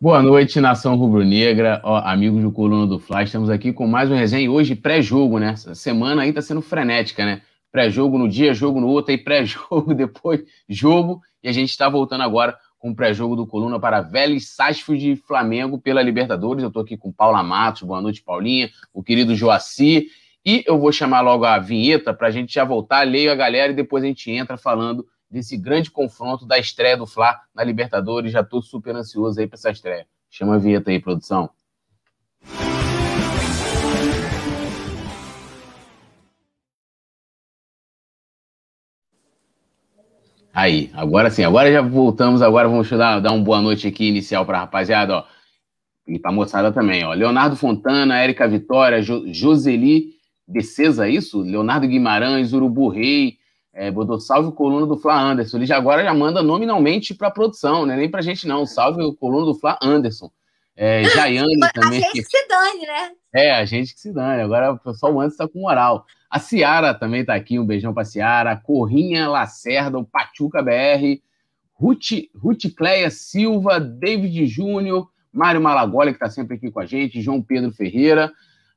Boa noite, nação rubro-negra, amigos do Coluna do Fly. Estamos aqui com mais um resenha hoje pré-jogo, né? Essa semana aí tá sendo frenética, né? Pré-jogo no dia, jogo no outro, aí pré-jogo, depois jogo. E a gente está voltando agora com o pré-jogo do Coluna para Vélez Sarsfield de Flamengo pela Libertadores. Eu tô aqui com Paula Matos, boa noite, Paulinha, o querido Joaci. E eu vou chamar logo a vinheta para a gente já voltar, leio a galera e depois a gente entra falando desse grande confronto da estreia do Fla na Libertadores. Já estou super ansioso aí para essa estreia. Chama a vinheta aí, produção. Aí, agora sim, agora já voltamos, agora vamos dar, dar uma boa noite aqui inicial para a rapaziada, ó. E para a moçada também, ó. Leonardo Fontana, Érica Vitória, jo Joseli de Cesa, é isso? Leonardo Guimarães, Urubu Rei, é, botou salve o coluna do Flá Anderson. Ele já agora já manda nominalmente para a produção, né? Nem para a gente não. Salve o coluna do Flá Anderson. É, Jaiane também. A gente que se dane, né? É, a gente que se dane. Agora o pessoal antes está com moral. A Ciara também está aqui. Um beijão para a Ciara. Corrinha Lacerda, o Pachuca BR. Ruth, Ruth Cleia Silva, David Júnior, Mário Malagoli, que está sempre aqui com a gente, João Pedro Ferreira.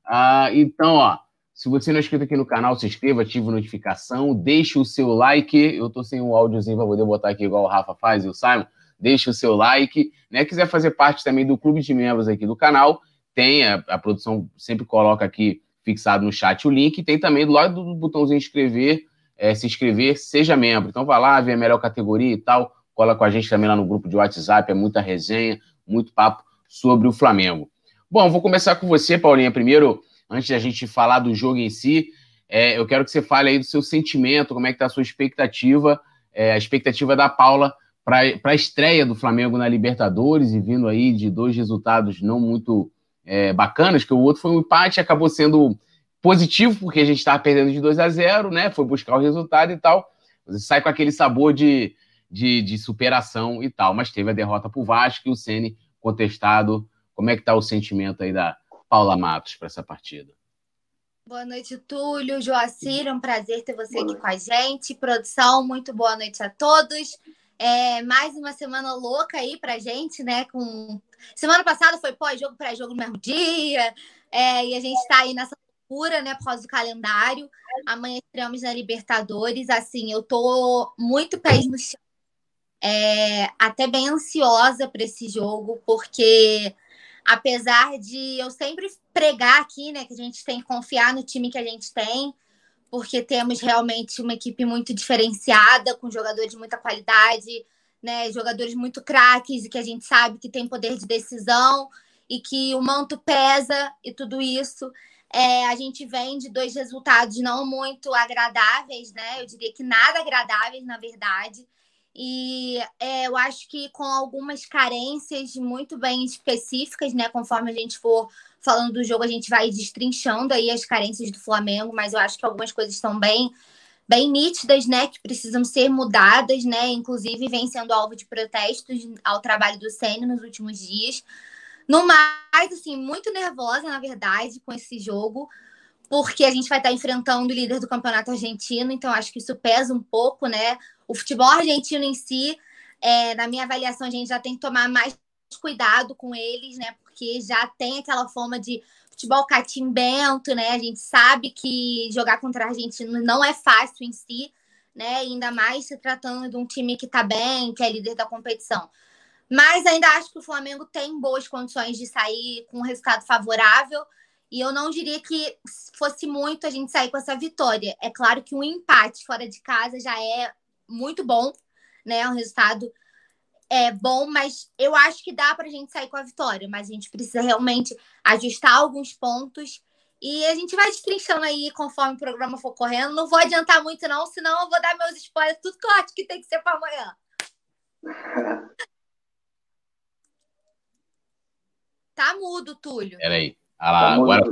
Ah, então, ó, se você não é inscrito aqui no canal, se inscreva, ative a notificação, deixe o seu like. Eu tô sem um áudiozinho para poder botar aqui igual o Rafa faz e o Simon. Deixe o seu like. Né? Quiser fazer parte também do clube de membros aqui do canal, tem a, a produção sempre coloca aqui fixado no chat o link. Tem também do lado do botãozinho inscrever, é, se inscrever, seja membro. Então vai lá, vê a melhor categoria e tal. Cola com a gente também lá no grupo de WhatsApp, é muita resenha, muito papo sobre o Flamengo. Bom, vou começar com você, Paulinha. Primeiro, antes da gente falar do jogo em si, é, eu quero que você fale aí do seu sentimento, como é que está a sua expectativa, é, a expectativa da Paula para a estreia do Flamengo na Libertadores e vindo aí de dois resultados não muito é, bacanas, que o outro foi um empate, acabou sendo positivo, porque a gente estava perdendo de 2 a 0 né? Foi buscar o resultado e tal. Você sai com aquele sabor de, de, de superação e tal, mas teve a derrota para o Vasco e o Ceni contestado. Como é que está o sentimento aí da, Paula Matos para essa partida. Boa noite, Túlio, Joacir, é um prazer ter você aqui com a gente. Produção, muito boa noite a todos. É, mais uma semana louca aí pra gente, né? Com... Semana passada foi pós-jogo, pré-jogo no mesmo dia, é, e a gente está aí nessa loucura, né, por causa do calendário. Amanhã estreamos na Libertadores. Assim, eu tô muito pés no chão. É, até bem ansiosa para esse jogo, porque apesar de eu sempre pregar aqui, né, que a gente tem que confiar no time que a gente tem, porque temos realmente uma equipe muito diferenciada, com jogadores de muita qualidade, né, jogadores muito craques e que a gente sabe que tem poder de decisão e que o manto pesa e tudo isso. É, a gente vem de dois resultados não muito agradáveis, né? Eu diria que nada agradáveis, na verdade. E é, eu acho que com algumas carências muito bem específicas, né? Conforme a gente for falando do jogo, a gente vai destrinchando aí as carências do Flamengo, mas eu acho que algumas coisas estão bem, bem nítidas, né? Que precisam ser mudadas, né? Inclusive vem sendo alvo de protestos ao trabalho do Senna nos últimos dias. No mais, assim, muito nervosa, na verdade, com esse jogo porque a gente vai estar enfrentando o líder do campeonato argentino, então acho que isso pesa um pouco, né? O futebol argentino em si, é, na minha avaliação, a gente já tem que tomar mais cuidado com eles, né? Porque já tem aquela forma de futebol catimbento, né? A gente sabe que jogar contra argentinos não é fácil em si, né? Ainda mais se tratando de um time que tá bem, que é líder da competição. Mas ainda acho que o Flamengo tem boas condições de sair com um resultado favorável. E eu não diria que fosse muito a gente sair com essa vitória. É claro que um empate fora de casa já é muito bom, né? Um resultado é bom, mas eu acho que dá para a gente sair com a vitória. Mas a gente precisa realmente ajustar alguns pontos. E a gente vai destrinchando aí conforme o programa for correndo. Não vou adiantar muito, não, senão eu vou dar meus spoilers, tudo que eu acho que tem que ser para amanhã. Tá mudo, Túlio. Peraí. Ah lá, agora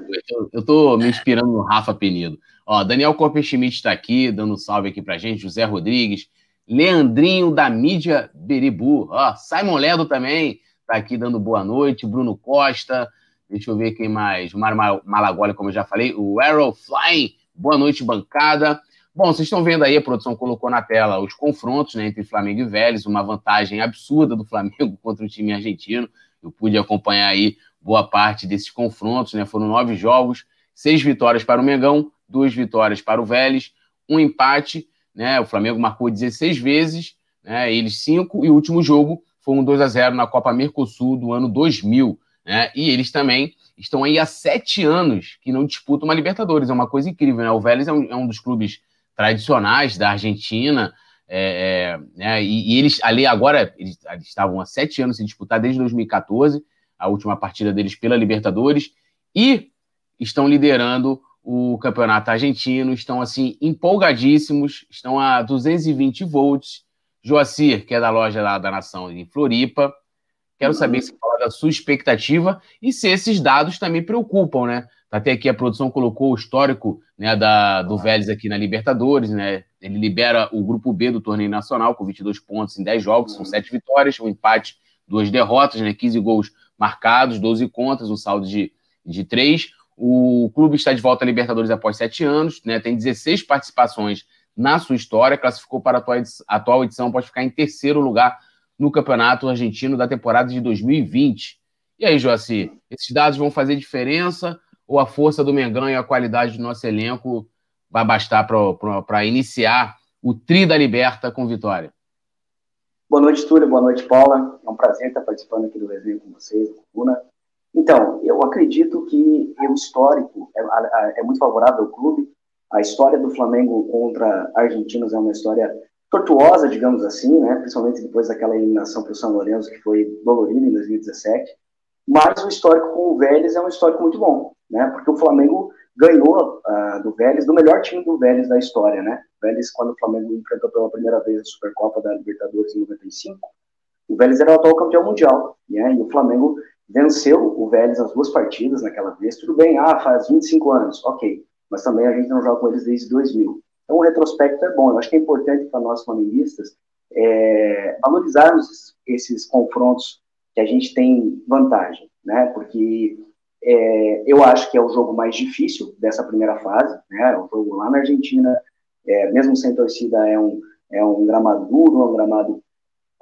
eu, tô me inspirando no Rafa Penido. Ó, Daniel Schmidt está aqui, dando um salve aqui pra gente, José Rodrigues, Leandrinho da mídia Beribu, ó, Simon Ledo também tá aqui dando boa noite, Bruno Costa, deixa eu ver quem mais, Mário Malagoli, como eu já falei, o Arrow Flying, boa noite, bancada. Bom, vocês estão vendo aí, a produção colocou na tela os confrontos né, entre Flamengo e Vélez, uma vantagem absurda do Flamengo contra o time argentino. Eu pude acompanhar aí boa parte desses confrontos, né? Foram nove jogos, seis vitórias para o Mengão, duas vitórias para o Vélez, um empate, né? O Flamengo marcou 16 vezes, né? Eles cinco, e o último jogo foi um 2 a 0 na Copa Mercosul do ano 2000, né? E eles também estão aí há sete anos que não disputam uma Libertadores, é uma coisa incrível, né? O Vélez é um, é um dos clubes tradicionais da Argentina, é, é, né? e, e, eles ali agora eles, eles estavam há sete anos sem disputar desde 2014 a última partida deles pela Libertadores, e estão liderando o campeonato argentino, estão assim empolgadíssimos, estão a 220 volts. Joacir, que é da loja lá da Nação em Floripa, quero saber se fala da sua expectativa e se esses dados também preocupam, né? Até aqui a produção colocou o histórico né, da, do Vélez aqui na Libertadores, né? Ele libera o grupo B do torneio nacional com 22 pontos em 10 jogos, são 7 vitórias, um empate, duas derrotas, né? 15 gols marcados, 12 contas, um saldo de, de 3. O clube está de volta à Libertadores após sete anos, né? tem 16 participações na sua história, classificou para a atual edição, pode ficar em terceiro lugar no Campeonato Argentino da temporada de 2020. E aí, Joaci, esses dados vão fazer diferença ou a força do Mengão e a qualidade do nosso elenco vai bastar para iniciar o Tri da Liberta com vitória? Boa noite, Túlio. Boa noite, Paula. É um prazer estar participando aqui do resenha com vocês, Luna. Então, eu acredito que o histórico é, é, muito favorável ao clube. A história do Flamengo contra argentinos é uma história tortuosa, digamos assim, né? principalmente depois daquela eliminação para o São Lourenço, que foi dolorida em 2017. Mas o histórico com o Vélez é um histórico muito bom, né? porque o Flamengo ganhou uh, do Vélez, do melhor time do Vélez da história, né? O Vélez, quando o Flamengo enfrentou pela primeira vez a Supercopa da Libertadores em 95, o Vélez era o atual campeão mundial, né? E o Flamengo venceu o Vélez nas duas partidas naquela vez. Tudo bem, ah, faz 25 anos, ok. Mas também a gente não joga com eles desde 2000. Então o retrospecto é bom. Eu acho que é importante para nós flamenguistas é, valorizarmos esses confrontos que a gente tem vantagem, né? Porque é, eu acho que é o jogo mais difícil dessa primeira fase, né? O jogo lá na Argentina, é, mesmo sem torcida, é um, é um gramado duro, é um gramado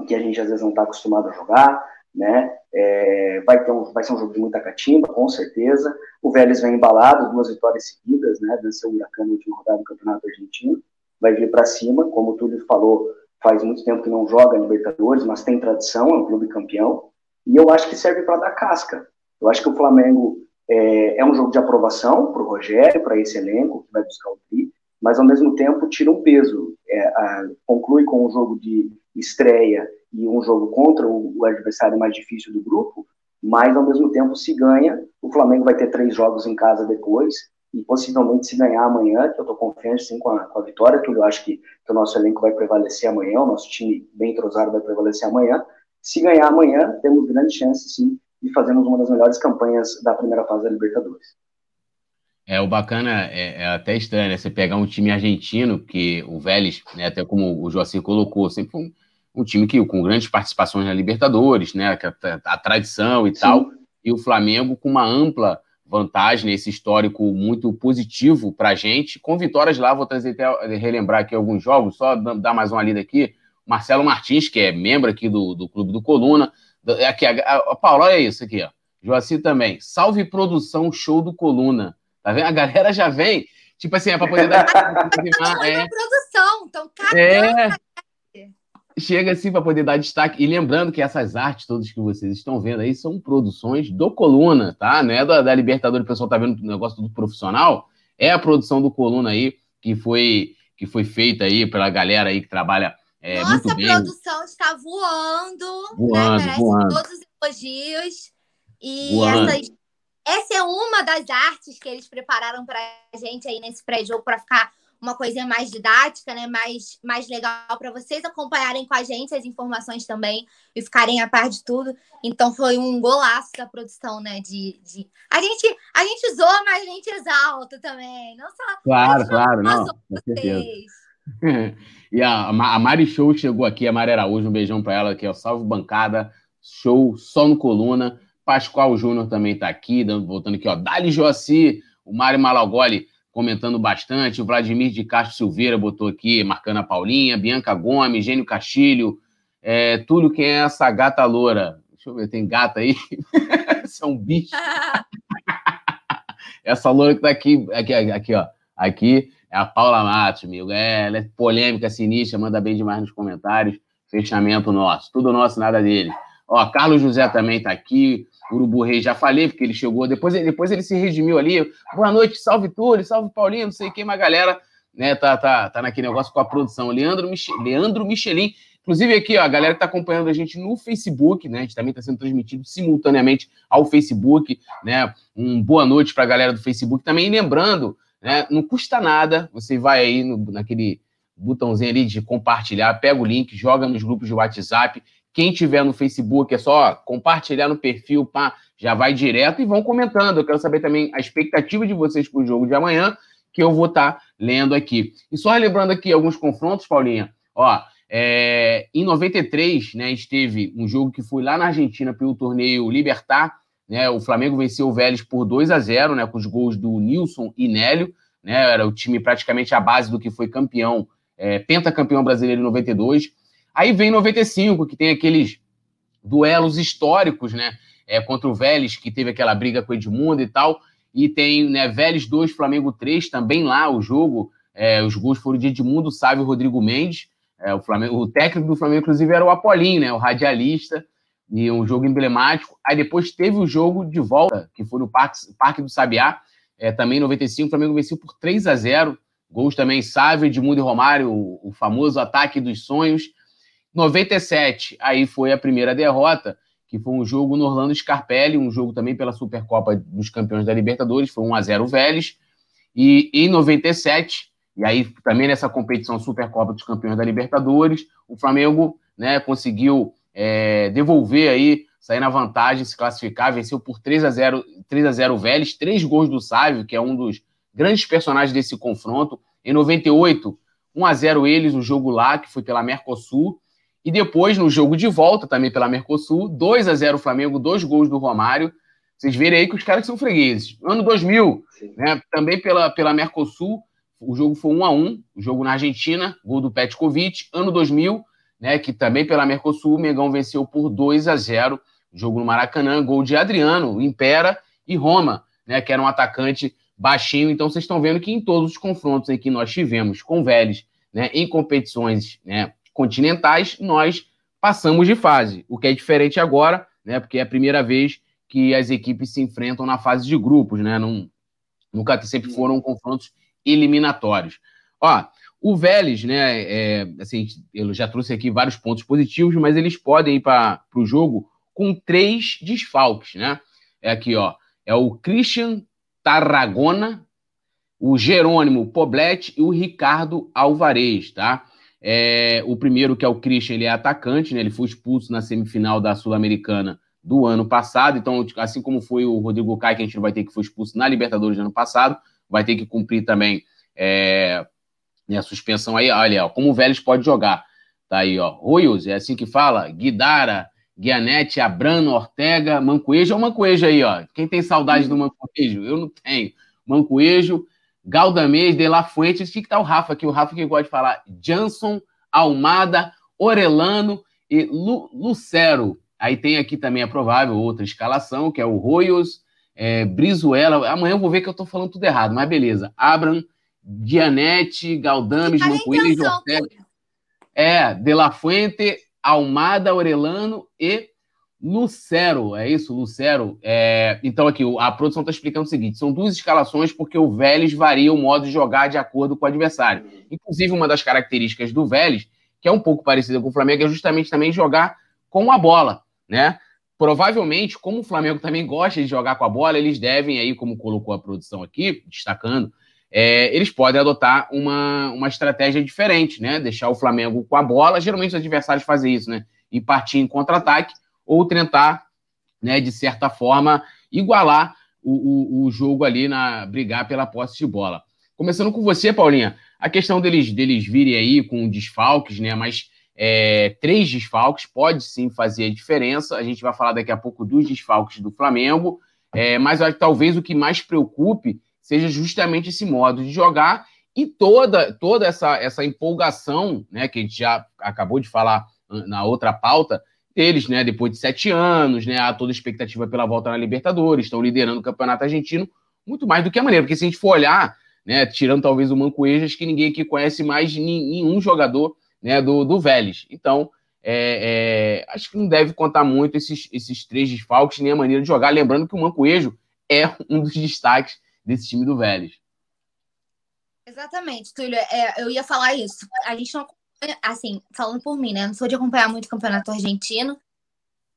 que a gente às vezes não está acostumado a jogar, né? É, vai, ter um, vai ser um jogo de muita catimba, com certeza. O Vélez vem embalado, duas vitórias seguidas, né? Venceu o Huracan no último rodado do Campeonato Argentino, vai vir para cima, como o Túlio falou, faz muito tempo que não joga Libertadores, mas tem tradição, é um clube campeão, e eu acho que serve para dar casca, eu acho que o Flamengo é, é um jogo de aprovação para o Rogério, para esse elenco que vai buscar o tri, mas ao mesmo tempo tira um peso. É, a, conclui com um jogo de estreia e um jogo contra o, o, adversário mais difícil do grupo, mas ao mesmo tempo se ganha. O Flamengo vai ter três jogos em casa depois e possivelmente se ganhar amanhã, que eu estou confiante sim com a, com a vitória, eu acho que, que o nosso elenco vai prevalecer amanhã, o nosso time bem entrosado vai prevalecer amanhã. Se ganhar amanhã, temos grande chance sim e fazemos uma das melhores campanhas da primeira fase da Libertadores. É, o bacana é, é até estranho, né? Você pegar um time argentino, que o Vélez, né, até como o Joacir colocou, sempre foi um, um, time que com grandes participações na Libertadores, né? A, a, tradição e Sim. tal, e o Flamengo com uma ampla vantagem, esse histórico muito positivo para a gente. Com vitórias lá, vou trazer até relembrar aqui alguns jogos, só dar mais uma lida aqui. Marcelo Martins, que é membro aqui do, do Clube do Coluna, Aqui, a, a, a Paula, olha isso aqui, ó. Joaci também. Salve produção, show do Coluna. Tá vendo? A galera já vem, tipo assim, é pra poder dar. é produção, então é. Chega assim para poder dar destaque. E lembrando que essas artes todas que vocês estão vendo aí são produções do Coluna, tá? Não é da, da Libertadores, o pessoal tá vendo o negócio do profissional. É a produção do Coluna aí, que foi, que foi feita aí pela galera aí que trabalha é, Nossa produção está voando. Voando, né? voando. todos os elogios. E essas, essa é uma das artes que eles prepararam para a gente aí nesse pré-jogo para ficar uma coisinha mais didática, né? Mais, mais legal para vocês acompanharem com a gente as informações também e ficarem a par de tudo. Então foi um golaço da produção, né? De, de... A, gente, a gente zoa, mas a gente exalta também. Não só. Claro, claro, não. Com certeza. e a, a Mari Show chegou aqui, a Mari Araújo, um beijão para ela, que é o Salve Bancada, show, só no Coluna. Pascoal Júnior também está aqui, voltando aqui, ó. Dali Joaci, o Mário Malagoli comentando bastante. O Vladimir de Castro Silveira botou aqui, marcando a Paulinha. Bianca Gomes, Gênio Castilho. É, Túlio, quem é essa gata loura? Deixa eu ver, tem gata aí? Isso é um bicho. essa loura que tá aqui, aqui, aqui, ó. Aqui a Paula Matos, amigo. É, ela é polêmica, sinistra, manda bem demais nos comentários. Fechamento nosso. Tudo nosso, nada dele. Ó, Carlos José também tá aqui. Urubu Rei, já falei, porque ele chegou, depois, depois ele se redimiu ali. Boa noite, salve Túlio, salve Paulinho, não sei quem, mas a galera né, tá, tá, tá naquele negócio com a produção. Leandro, Mich Leandro Michelin, inclusive aqui, ó, a galera que tá acompanhando a gente no Facebook, né? A gente também está sendo transmitido simultaneamente ao Facebook, né? Um boa noite para a galera do Facebook também. E lembrando, né, não custa nada, você vai aí no, naquele botãozinho ali de compartilhar, pega o link, joga nos grupos de WhatsApp quem tiver no Facebook é só compartilhar no perfil, pá, já vai direto e vão comentando. Eu quero saber também a expectativa de vocês para o jogo de amanhã, que eu vou estar tá lendo aqui. E só lembrando aqui alguns confrontos, Paulinha. Ó, é, em 93, né, esteve um jogo que foi lá na Argentina pelo torneio Libertar. Né, o Flamengo venceu o Vélez por 2 a 0 né, com os gols do Nilson e Nélio. Né, era o time praticamente a base do que foi campeão, é, pentacampeão brasileiro em 92. Aí vem 95, que tem aqueles duelos históricos, né? É, contra o Vélez, que teve aquela briga com o Edmundo e tal. E tem né, Vélez 2, Flamengo 3, também lá o jogo. É, os gols foram de Edmundo, Sávio Rodrigo Mendes. É, o, Flamengo, o técnico do Flamengo, inclusive, era o Apolinho, né? O radialista. E um jogo emblemático. Aí depois teve o jogo de volta, que foi no Parque, Parque do Sabiá, é, também em 95. O Flamengo venceu por 3 a 0 Gols também Sávio, Edmundo e Romário, o, o famoso ataque dos sonhos. 97, aí foi a primeira derrota, que foi um jogo no Orlando Scarpelli, um jogo também pela Supercopa dos Campeões da Libertadores, foi 1 a 0 Vélez. E em 97, e aí também nessa competição Supercopa dos Campeões da Libertadores, o Flamengo né, conseguiu é, devolver aí, sair na vantagem, se classificar, venceu por 3 a 0 3 a 0 Vélez, três gols do Sávio, que é um dos grandes personagens desse confronto. Em 98, 1 a 0 eles, o jogo lá, que foi pela Mercosul. E depois, no jogo de volta, também pela Mercosul, 2 a 0 Flamengo, dois gols do Romário. Vocês verem aí que os caras são fregueses. Ano 2000, né, também pela, pela Mercosul, o jogo foi 1 a 1 o jogo na Argentina, gol do Petkovic. Ano 2000, né, que também pela Mercosul, o Megão venceu por 2 a 0 jogo no Maracanã, gol de Adriano, Impera e Roma, né, que era um atacante baixinho. Então vocês estão vendo que em todos os confrontos aí que nós tivemos com Vélez, né, em competições né, continentais, nós passamos de fase, o que é diferente agora, né? Porque é a primeira vez que as equipes se enfrentam na fase de grupos, né? Não, nunca sempre foram confrontos eliminatórios. Ó, o Vélez, né? É, assim, eu já trouxe aqui vários pontos positivos, mas eles podem ir para o jogo com três desfalques, né? É aqui, ó. É o Christian Tarragona, o Jerônimo Poblete e o Ricardo Alvarez, tá? É, o primeiro, que é o Christian, ele é atacante, né? Ele foi expulso na semifinal da Sul-Americana do ano passado. Então, assim como foi o Rodrigo Caio, que a gente vai ter que foi expulso na Libertadores do ano passado, vai ter que cumprir também é, a suspensão aí. Olha, ó, como o Vélez pode jogar. Tá aí, ó. Royos, é assim que fala? Guidara, Guianete, Abrano, Ortega, Mancoejo. É o Mancoejo aí, ó. Quem tem saudade do Mancoejo? Eu não tenho. Mancoejo, Galdamez, De La Fuente, tinha que estar o Rafa aqui, o Rafa que gosta de falar, Jansson, Almada, Orelano e Lu, Lucero. Aí tem aqui também a provável outra escalação, que é o Royos, é, Brizuela. Amanhã eu vou ver que eu estou falando tudo errado, mas beleza. Abram, Dianete, Galdames, Mancoelis, Ortega. É, De La Fuente, Almada, Orelano e Lucero, é isso, Lucero. É... Então, aqui, a produção está explicando o seguinte: são duas escalações porque o Vélez varia o modo de jogar de acordo com o adversário. Inclusive, uma das características do Vélez, que é um pouco parecida com o Flamengo, é justamente também jogar com a bola, né? Provavelmente, como o Flamengo também gosta de jogar com a bola, eles devem, aí, como colocou a produção aqui, destacando, é, eles podem adotar uma, uma estratégia diferente, né? Deixar o Flamengo com a bola. Geralmente os adversários fazem isso, né? E partir em contra-ataque ou tentar, né, de certa forma, igualar o, o, o, jogo ali na brigar pela posse de bola. Começando com você, Paulinha, a questão deles, deles virem aí com desfalques, né? Mas é, três desfalques pode sim fazer a diferença. A gente vai falar daqui a pouco dos desfalques do Flamengo, é, mas talvez o que mais preocupe seja justamente esse modo de jogar e toda, toda essa, essa empolgação, né, que a gente já acabou de falar na outra pauta, deles, né, depois de sete anos, né, há toda expectativa pela volta na Libertadores, estão liderando o Campeonato Argentino, muito mais do que a maneira, porque se a gente for olhar, né, tirando talvez o Mancoejas, que ninguém aqui conhece mais nenhum jogador né, do, do Vélez. Então, é, é, acho que não deve contar muito esses, esses três desfalques, nem a maneira de jogar, lembrando que o Mancoejo é um dos destaques desse time do Vélez. Exatamente, Túlio. É, eu ia falar isso. A gente não assim, falando por mim, né? Não sou de acompanhar muito o campeonato argentino.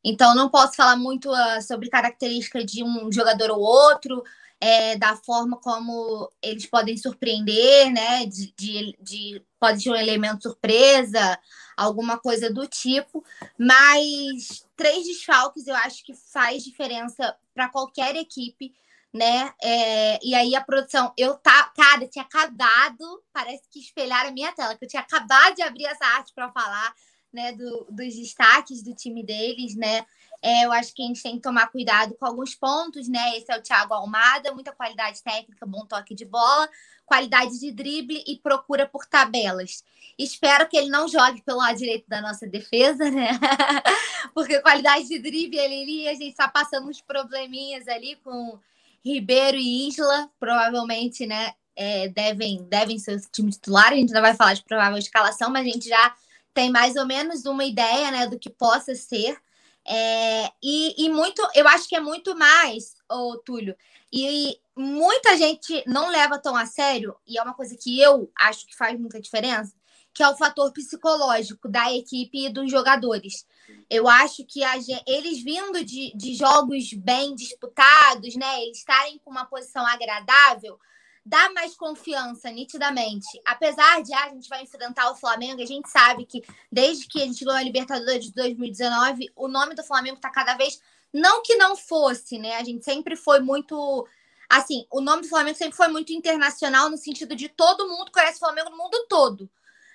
Então, não posso falar muito uh, sobre característica de um jogador ou outro, é, da forma como eles podem surpreender, né? De, de, de, pode ter um elemento surpresa, alguma coisa do tipo. Mas três desfalques eu acho que faz diferença para qualquer equipe né? É, e aí a produção, eu tá, cara, tinha acabado, parece que espelharam a minha tela, que eu tinha acabado de abrir essa arte para falar, né, do, dos destaques do time deles, né? É, eu acho que a gente tem que tomar cuidado com alguns pontos, né? Esse é o Thiago Almada, muita qualidade técnica, bom toque de bola, qualidade de drible e procura por tabelas. Espero que ele não jogue pelo lado direito da nossa defesa, né? Porque qualidade de drible ali, a gente está passando uns probleminhas ali com Ribeiro e Isla, provavelmente, né, é, devem, devem ser o time titular. A gente ainda vai falar de provável escalação, mas a gente já tem mais ou menos uma ideia, né, do que possa ser. É, e, e, muito, eu acho que é muito mais, ô Túlio, e muita gente não leva tão a sério, e é uma coisa que eu acho que faz muita diferença, que é o fator psicológico da equipe e dos jogadores. Eu acho que a, eles vindo de, de jogos bem disputados, né? Eles estarem com uma posição agradável, dá mais confiança, nitidamente. Apesar de ah, a gente vai enfrentar o Flamengo, a gente sabe que desde que a gente ganhou a Libertadores de 2019, o nome do Flamengo está cada vez. Não que não fosse, né? A gente sempre foi muito. Assim, o nome do Flamengo sempre foi muito internacional, no sentido de todo mundo conhece o Flamengo no mundo todo.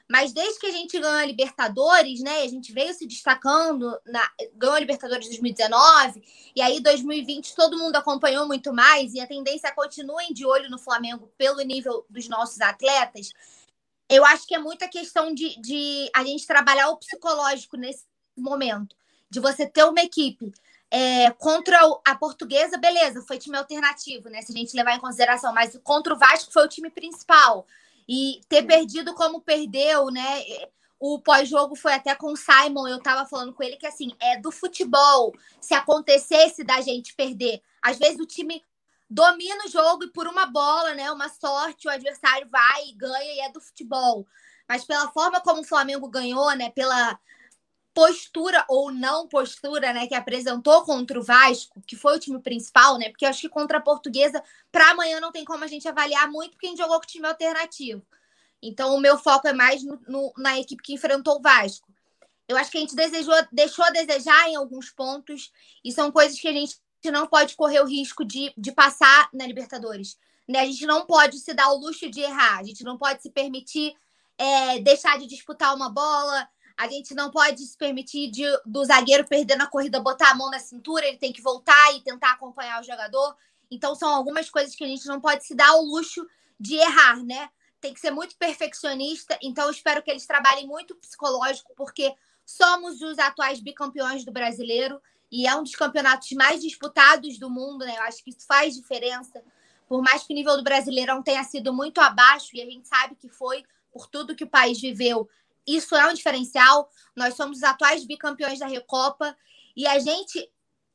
Mas desde que a gente ganhou a Libertadores, né? A gente veio se destacando, na, ganhou a Libertadores 2019, e aí 2020 todo mundo acompanhou muito mais, e a tendência é continuem de olho no Flamengo pelo nível dos nossos atletas. Eu acho que é muita questão de, de a gente trabalhar o psicológico nesse momento, de você ter uma equipe é, contra a portuguesa, beleza, foi time alternativo, né? Se a gente levar em consideração, mas contra o Vasco foi o time principal. E ter perdido como perdeu, né? O pós-jogo foi até com o Simon, eu tava falando com ele que assim, é do futebol. Se acontecesse da gente perder, às vezes o time domina o jogo e por uma bola, né, uma sorte, o adversário vai e ganha e é do futebol. Mas pela forma como o Flamengo ganhou, né, pela postura ou não postura, né, que apresentou contra o Vasco, que foi o time principal, né? Porque eu acho que contra a Portuguesa, para amanhã não tem como a gente avaliar muito, porque a gente jogou com time alternativo. Então, o meu foco é mais no, no, na equipe que enfrentou o Vasco. Eu acho que a gente desejou, deixou a desejar em alguns pontos, e são coisas que a gente não pode correr o risco de, de passar na Libertadores. Né? A gente não pode se dar o luxo de errar, a gente não pode se permitir é, deixar de disputar uma bola, a gente não pode se permitir de, do zagueiro perdendo a corrida, botar a mão na cintura, ele tem que voltar e tentar acompanhar o jogador. Então, são algumas coisas que a gente não pode se dar o luxo de errar, né? Tem que ser muito perfeccionista. Então, espero que eles trabalhem muito psicológico, porque somos os atuais bicampeões do brasileiro e é um dos campeonatos mais disputados do mundo, né? Eu acho que isso faz diferença. Por mais que o nível do Brasileirão tenha sido muito abaixo, e a gente sabe que foi por tudo que o país viveu isso é um diferencial. Nós somos os atuais bicampeões da Recopa e a gente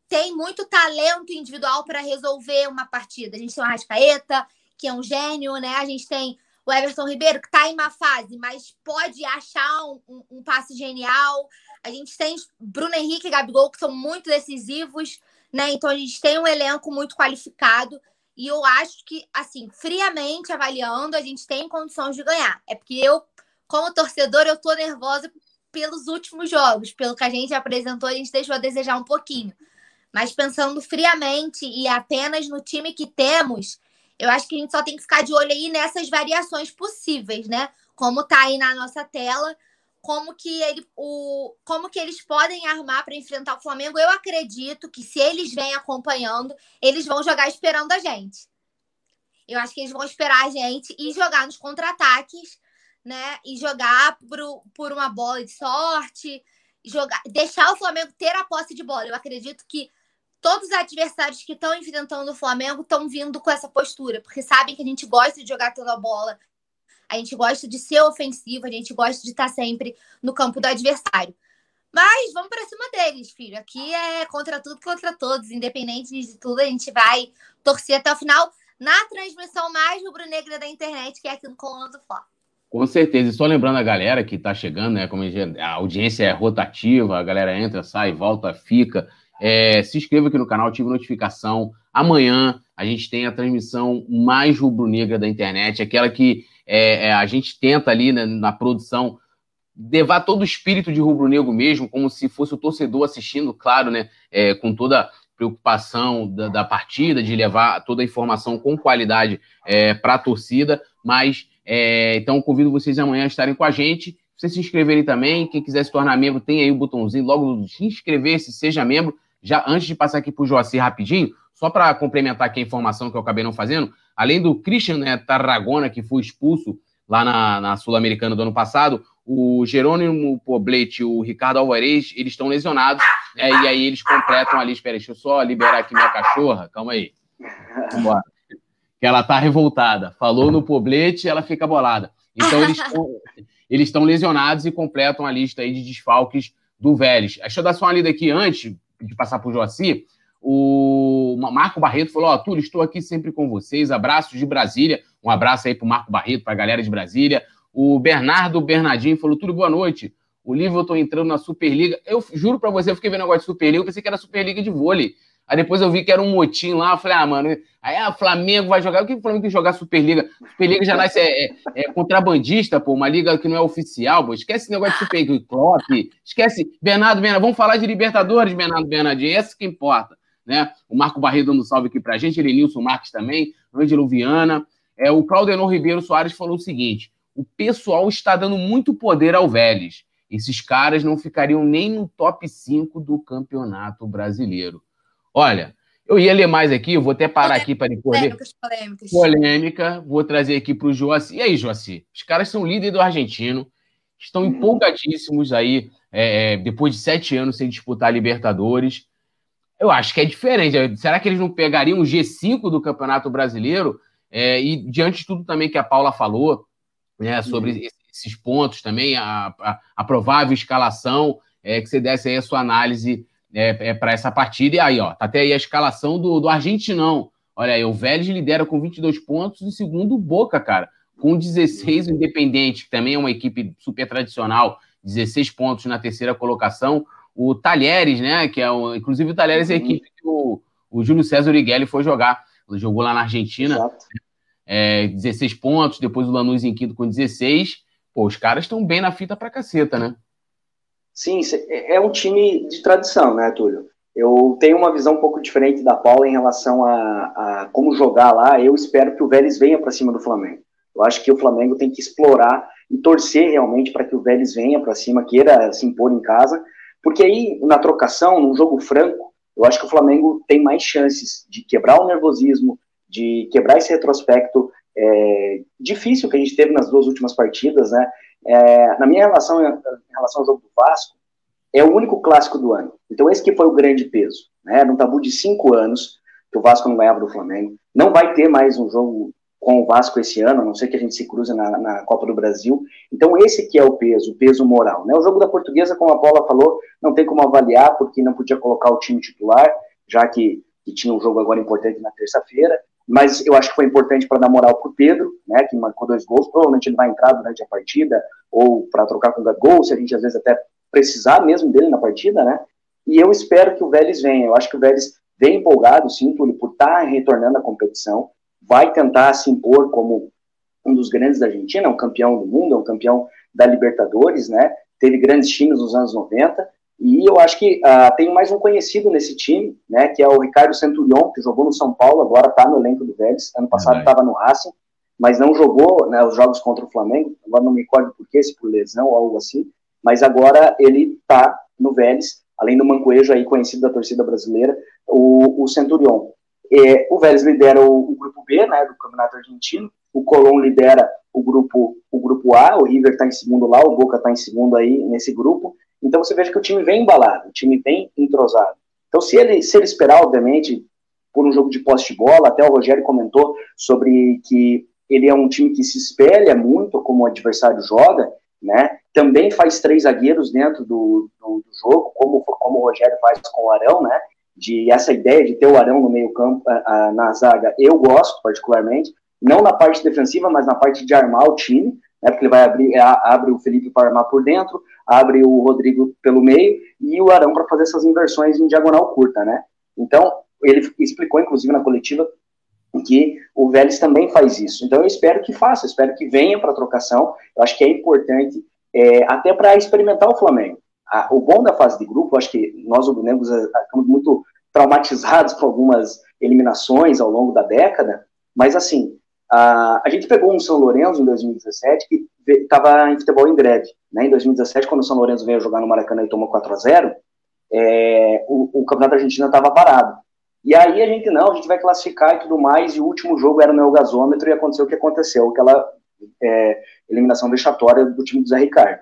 tem muito talento individual para resolver uma partida. A gente tem o Arrascaeta, que é um gênio, né? A gente tem o Everton Ribeiro, que está em uma fase, mas pode achar um, um, um, passe genial. A gente tem Bruno Henrique e Gabigol, que são muito decisivos, né? Então a gente tem um elenco muito qualificado. E eu acho que, assim, friamente avaliando, a gente tem condições de ganhar. É porque eu, como torcedor, eu tô nervosa pelos últimos jogos. Pelo que a gente apresentou, a gente deixou a desejar um pouquinho. Mas pensando friamente e apenas no time que temos, eu acho que a gente só tem que ficar de olho aí nessas variações possíveis, né? Como tá aí na nossa tela, como que ele, o, como que eles podem armar para enfrentar o Flamengo. Eu acredito que se eles vêm acompanhando, eles vão jogar esperando a gente. Eu acho que eles vão esperar a gente e jogar nos contra-ataques, né? E jogar por, por uma bola de sorte, jogar, deixar o Flamengo ter a posse de bola. Eu acredito que todos os adversários que estão enfrentando o Flamengo estão vindo com essa postura, porque sabem que a gente gosta de jogar toda a bola, a gente gosta de ser ofensivo, a gente gosta de estar sempre no campo do adversário. Mas vamos para cima deles, filho. Aqui é contra tudo, contra todos. Independente de tudo, a gente vai torcer até o final na transmissão mais rubro-negra da internet, que é aqui no Coluna do Fla. Com certeza. E só lembrando a galera que está chegando, né? Como a audiência é rotativa, a galera entra, sai, volta, fica. É, se inscreva aqui no canal, ative notificação. Amanhã a gente tem a transmissão mais rubro-negra da internet, aquela que é, é, a gente tenta ali né, na produção levar todo o espírito de rubro-negro mesmo, como se fosse o torcedor assistindo, claro, né, é, com toda preocupação da, da, partida, de levar toda a informação com qualidade é, para a torcida, mas é, então convido vocês amanhã a estarem com a gente, vocês se inscreverem também, quem quiser se tornar membro, tem aí o botãozinho logo de inscrever-se, seja membro, já antes de passar aqui para o Joacir rapidinho, só para complementar aqui a informação que eu acabei não fazendo, além do Christian né, Tarragona, que foi expulso lá na, na Sul-Americana do ano passado, o Jerônimo Poblete e o Ricardo Alvarez, eles estão lesionados, né, e aí eles completam ali, espera, deixa eu só liberar aqui minha cachorra, calma aí. Vambora. Que ela tá revoltada. Falou no Poblete, ela fica bolada. Então eles eles estão lesionados e completam a lista aí de desfalques do Vélez. Deixa eu dar só uma lida aqui antes de passar para o Joaci. O Marco Barreto falou: Ó, oh, Túlio, estou aqui sempre com vocês. Abraços de Brasília. Um abraço aí para Marco Barreto, para a galera de Brasília. O Bernardo Bernardinho falou: Túlio, boa noite. O Liverpool entrando na Superliga. Eu juro para você, eu fiquei vendo negócio de Superliga, eu pensei que era Superliga de vôlei. Aí depois eu vi que era um motim lá, falei, ah, mano, aí a ah, Flamengo vai jogar. O que o Flamengo tem que jogar Superliga? Superliga já nasce é, é, é, contrabandista, pô, uma liga que não é oficial, pô. Esquece esse negócio de Superliga, Klopp, esquece. Bernardo Bernardo, vamos falar de Libertadores, Bernardo Bernardinho, é isso que importa né? O Marco Barreto dando salve aqui pra gente, Elenilson Marques também, Ângelo Viana. É, o Claudenor Ribeiro Soares falou o seguinte: o pessoal está dando muito poder ao Vélez. Esses caras não ficariam nem no top 5 do campeonato brasileiro. Olha, eu ia ler mais aqui, eu vou até parar aqui para depois. Polêmicas, Polêmica, vou trazer aqui para o Joaci. E aí, Joaci? Os caras são líderes do argentino, estão empolgadíssimos aí, é, é, depois de sete anos sem disputar a Libertadores. Eu acho que é diferente. Será que eles não pegariam o G5 do Campeonato Brasileiro? É, e diante de tudo também que a Paula falou, né, sobre uhum. esses pontos também, a, a, a provável escalação, é, que você desse aí a sua análise é, é para essa partida. E aí, ó, tá até aí a escalação do, do Argentinão. Olha aí, o Vélez lidera com 22 pontos, e segundo o Boca, cara, com 16 o Independente, que também é uma equipe super tradicional, 16 pontos na terceira colocação o Talheres, né? Que é o, inclusive o Talheres é a uhum. equipe que o, o Júlio César Urigueli foi jogar. Ele jogou lá na Argentina. É, 16 pontos, depois o Lanús em quinto com 16. Pô, os caras estão bem na fita pra caceta, né? Sim, é, é um time de tradição, né, Túlio? Eu tenho uma visão um pouco diferente da Paula em relação a, a como jogar lá. Eu espero que o Vélez venha para cima do Flamengo. Eu acho que o Flamengo tem que explorar e torcer realmente para que o Vélez venha para cima, queira se impor em casa, porque aí, na trocação, num jogo franco, eu acho que o Flamengo tem mais chances de quebrar o nervosismo, de quebrar esse retrospecto é, difícil que a gente teve nas duas últimas partidas, né? É, na minha relação, em relação ao jogo do Vasco, é o único clássico do ano. Então esse que foi o grande peso, né? Num tabu de cinco anos que o Vasco não ganhava do Flamengo, não vai ter mais um jogo com o Vasco esse ano, a não ser que a gente se cruze na, na, Copa do Brasil. Então, esse que é o peso, o peso moral. Né? O jogo da Portuguesa, como a Paula falou, não tem como avaliar, porque não podia colocar o time titular, já que, que tinha um jogo agora importante na terça-feira. Mas eu acho que foi importante para dar moral para o Pedro, né, que marcou dois gols. Provavelmente ele vai entrar durante a partida, ou para trocar com o Gol, se a gente às vezes até precisar mesmo dele na partida, né? E eu espero que o Vélez venha. Eu acho que o Vélez vem empolgado, sim, Túlio, por estar tá retornando à competição, vai tentar se impor como um dos grandes da Argentina, um campeão do mundo, um campeão da Libertadores, né? Teve grandes times nos anos 90, e eu acho que uh, tem mais um conhecido nesse time, né? Que é o Ricardo Centurion, que jogou no São Paulo, agora está no elenco do Vélez, ano passado estava no Racing, mas não jogou né, os jogos contra o Flamengo, agora não me recordo por quê, se por lesão ou algo assim, mas agora ele está no Vélez, além do Mancoejo aí conhecido da torcida brasileira, o, o Centurion. É, o Vélez lidera o, o, grupo B, né, do Campeonato Argentino, o Colón lidera o grupo, o grupo A, o River está em segundo lá, o Boca está em segundo aí nesse grupo, então você veja que o time vem embalado, o time vem entrosado. Então se ele, se ele esperar, obviamente, por um jogo de posse de bola, até o Rogério comentou sobre que ele é um time que se espelha muito como o adversário joga, né? Também faz três zagueiros dentro do, do, do, jogo, como, como o Rogério faz com o Arão, né? De essa ideia de ter o Arão no meio-campo, na zaga, eu gosto particularmente, não na parte defensiva, mas na parte de armar o time, né? Porque ele vai abrir, abre o Felipe para armar por dentro, abre o Rodrigo pelo meio e o Arão para fazer essas inversões em diagonal curta, né? Então, ele explicou, inclusive, na coletiva, que o Vélez também faz isso. Então eu espero que faça, espero que venha para a trocação. Eu acho que é importante, é, até para experimentar o Flamengo. A, o bom da fase de grupo, acho que nós, os negros, estamos muito traumatizados com algumas eliminações ao longo da década, mas assim, a, a gente pegou um São Lourenço em 2017 que estava em futebol em greve. Né? Em 2017, quando o São Lourenço veio jogar no Maracanã e tomou 4 a 0 é, o, o campeonato argentino estava parado. E aí a gente, não, a gente vai classificar e tudo mais, e o último jogo era no gasômetro e aconteceu o que aconteceu, aquela é, eliminação vexatória do time do Zé Ricardo.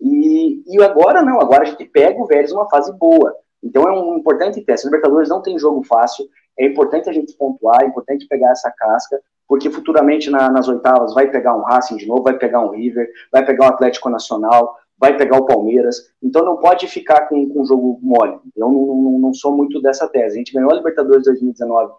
E, e agora não, agora a gente pega o Vélez uma fase boa. Então é um importante teste. A Libertadores não tem jogo fácil, é importante a gente pontuar, é importante pegar essa casca, porque futuramente na, nas oitavas vai pegar um Racing de novo, vai pegar um River, vai pegar o um Atlético Nacional, vai pegar o Palmeiras. Então não pode ficar com, o jogo mole. Eu não, não, não, sou muito dessa tese. A gente ganhou a Libertadores 2019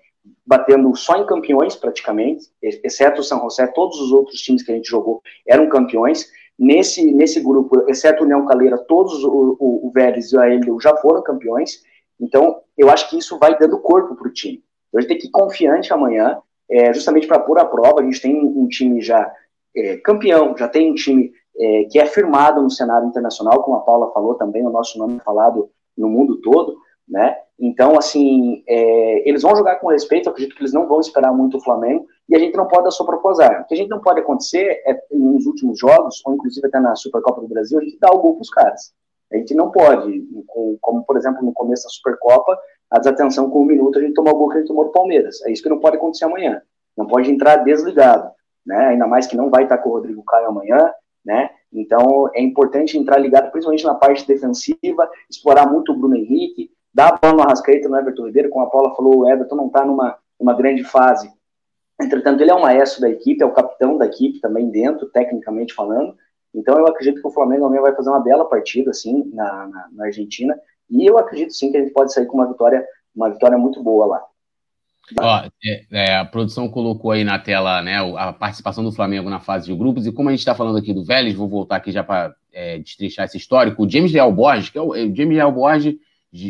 batendo só em campeões praticamente, exceto o São José, todos os outros times que a gente jogou eram campeões. Nesse, nesse grupo, exceto o União Caleira, todos o, o, o Vélez e o Aélio já foram campeões. Então, eu acho que isso vai dando corpo para o time. Então, a gente tem que ir confiante amanhã, é, justamente para pôr a prova. A gente tem um time já é, campeão, já tem um time é, que é firmado no cenário internacional, como a Paula falou também, o nosso nome é falado no mundo todo, né? Então, assim, é, eles vão jogar com respeito, acredito que eles não vão esperar muito o Flamengo, e a gente não pode proposar. O que a gente não pode acontecer é, nos últimos jogos, ou inclusive até na Supercopa do Brasil, a gente dá o gol para os caras. A gente não pode, como por exemplo no começo da Supercopa, a desatenção com um minuto, a gente tomou o gol que a gente tomou do Palmeiras. É isso que não pode acontecer amanhã. Não pode entrar desligado, né? Ainda mais que não vai estar com o Rodrigo Caio amanhã, né? Então é importante entrar ligado, principalmente na parte defensiva, explorar muito o Bruno Henrique, dar a bola no Arrascaeta, no Everton Ribeiro, como a Paula falou, o Everton não está numa, numa grande fase. Entretanto, ele é o maestro da equipe, é o capitão da equipe também dentro, tecnicamente falando. Então eu acredito que o Flamengo amanhã vai fazer uma bela partida, assim, na, na, na Argentina. E eu acredito sim que a gente pode sair com uma vitória, uma vitória muito boa lá. Ó, é, é, a produção colocou aí na tela né, a participação do Flamengo na fase de grupos, e como a gente está falando aqui do Vélez, vou voltar aqui já para é, destrinchar esse histórico. O James Leal Borges, que é o, é, o James Leal Borges,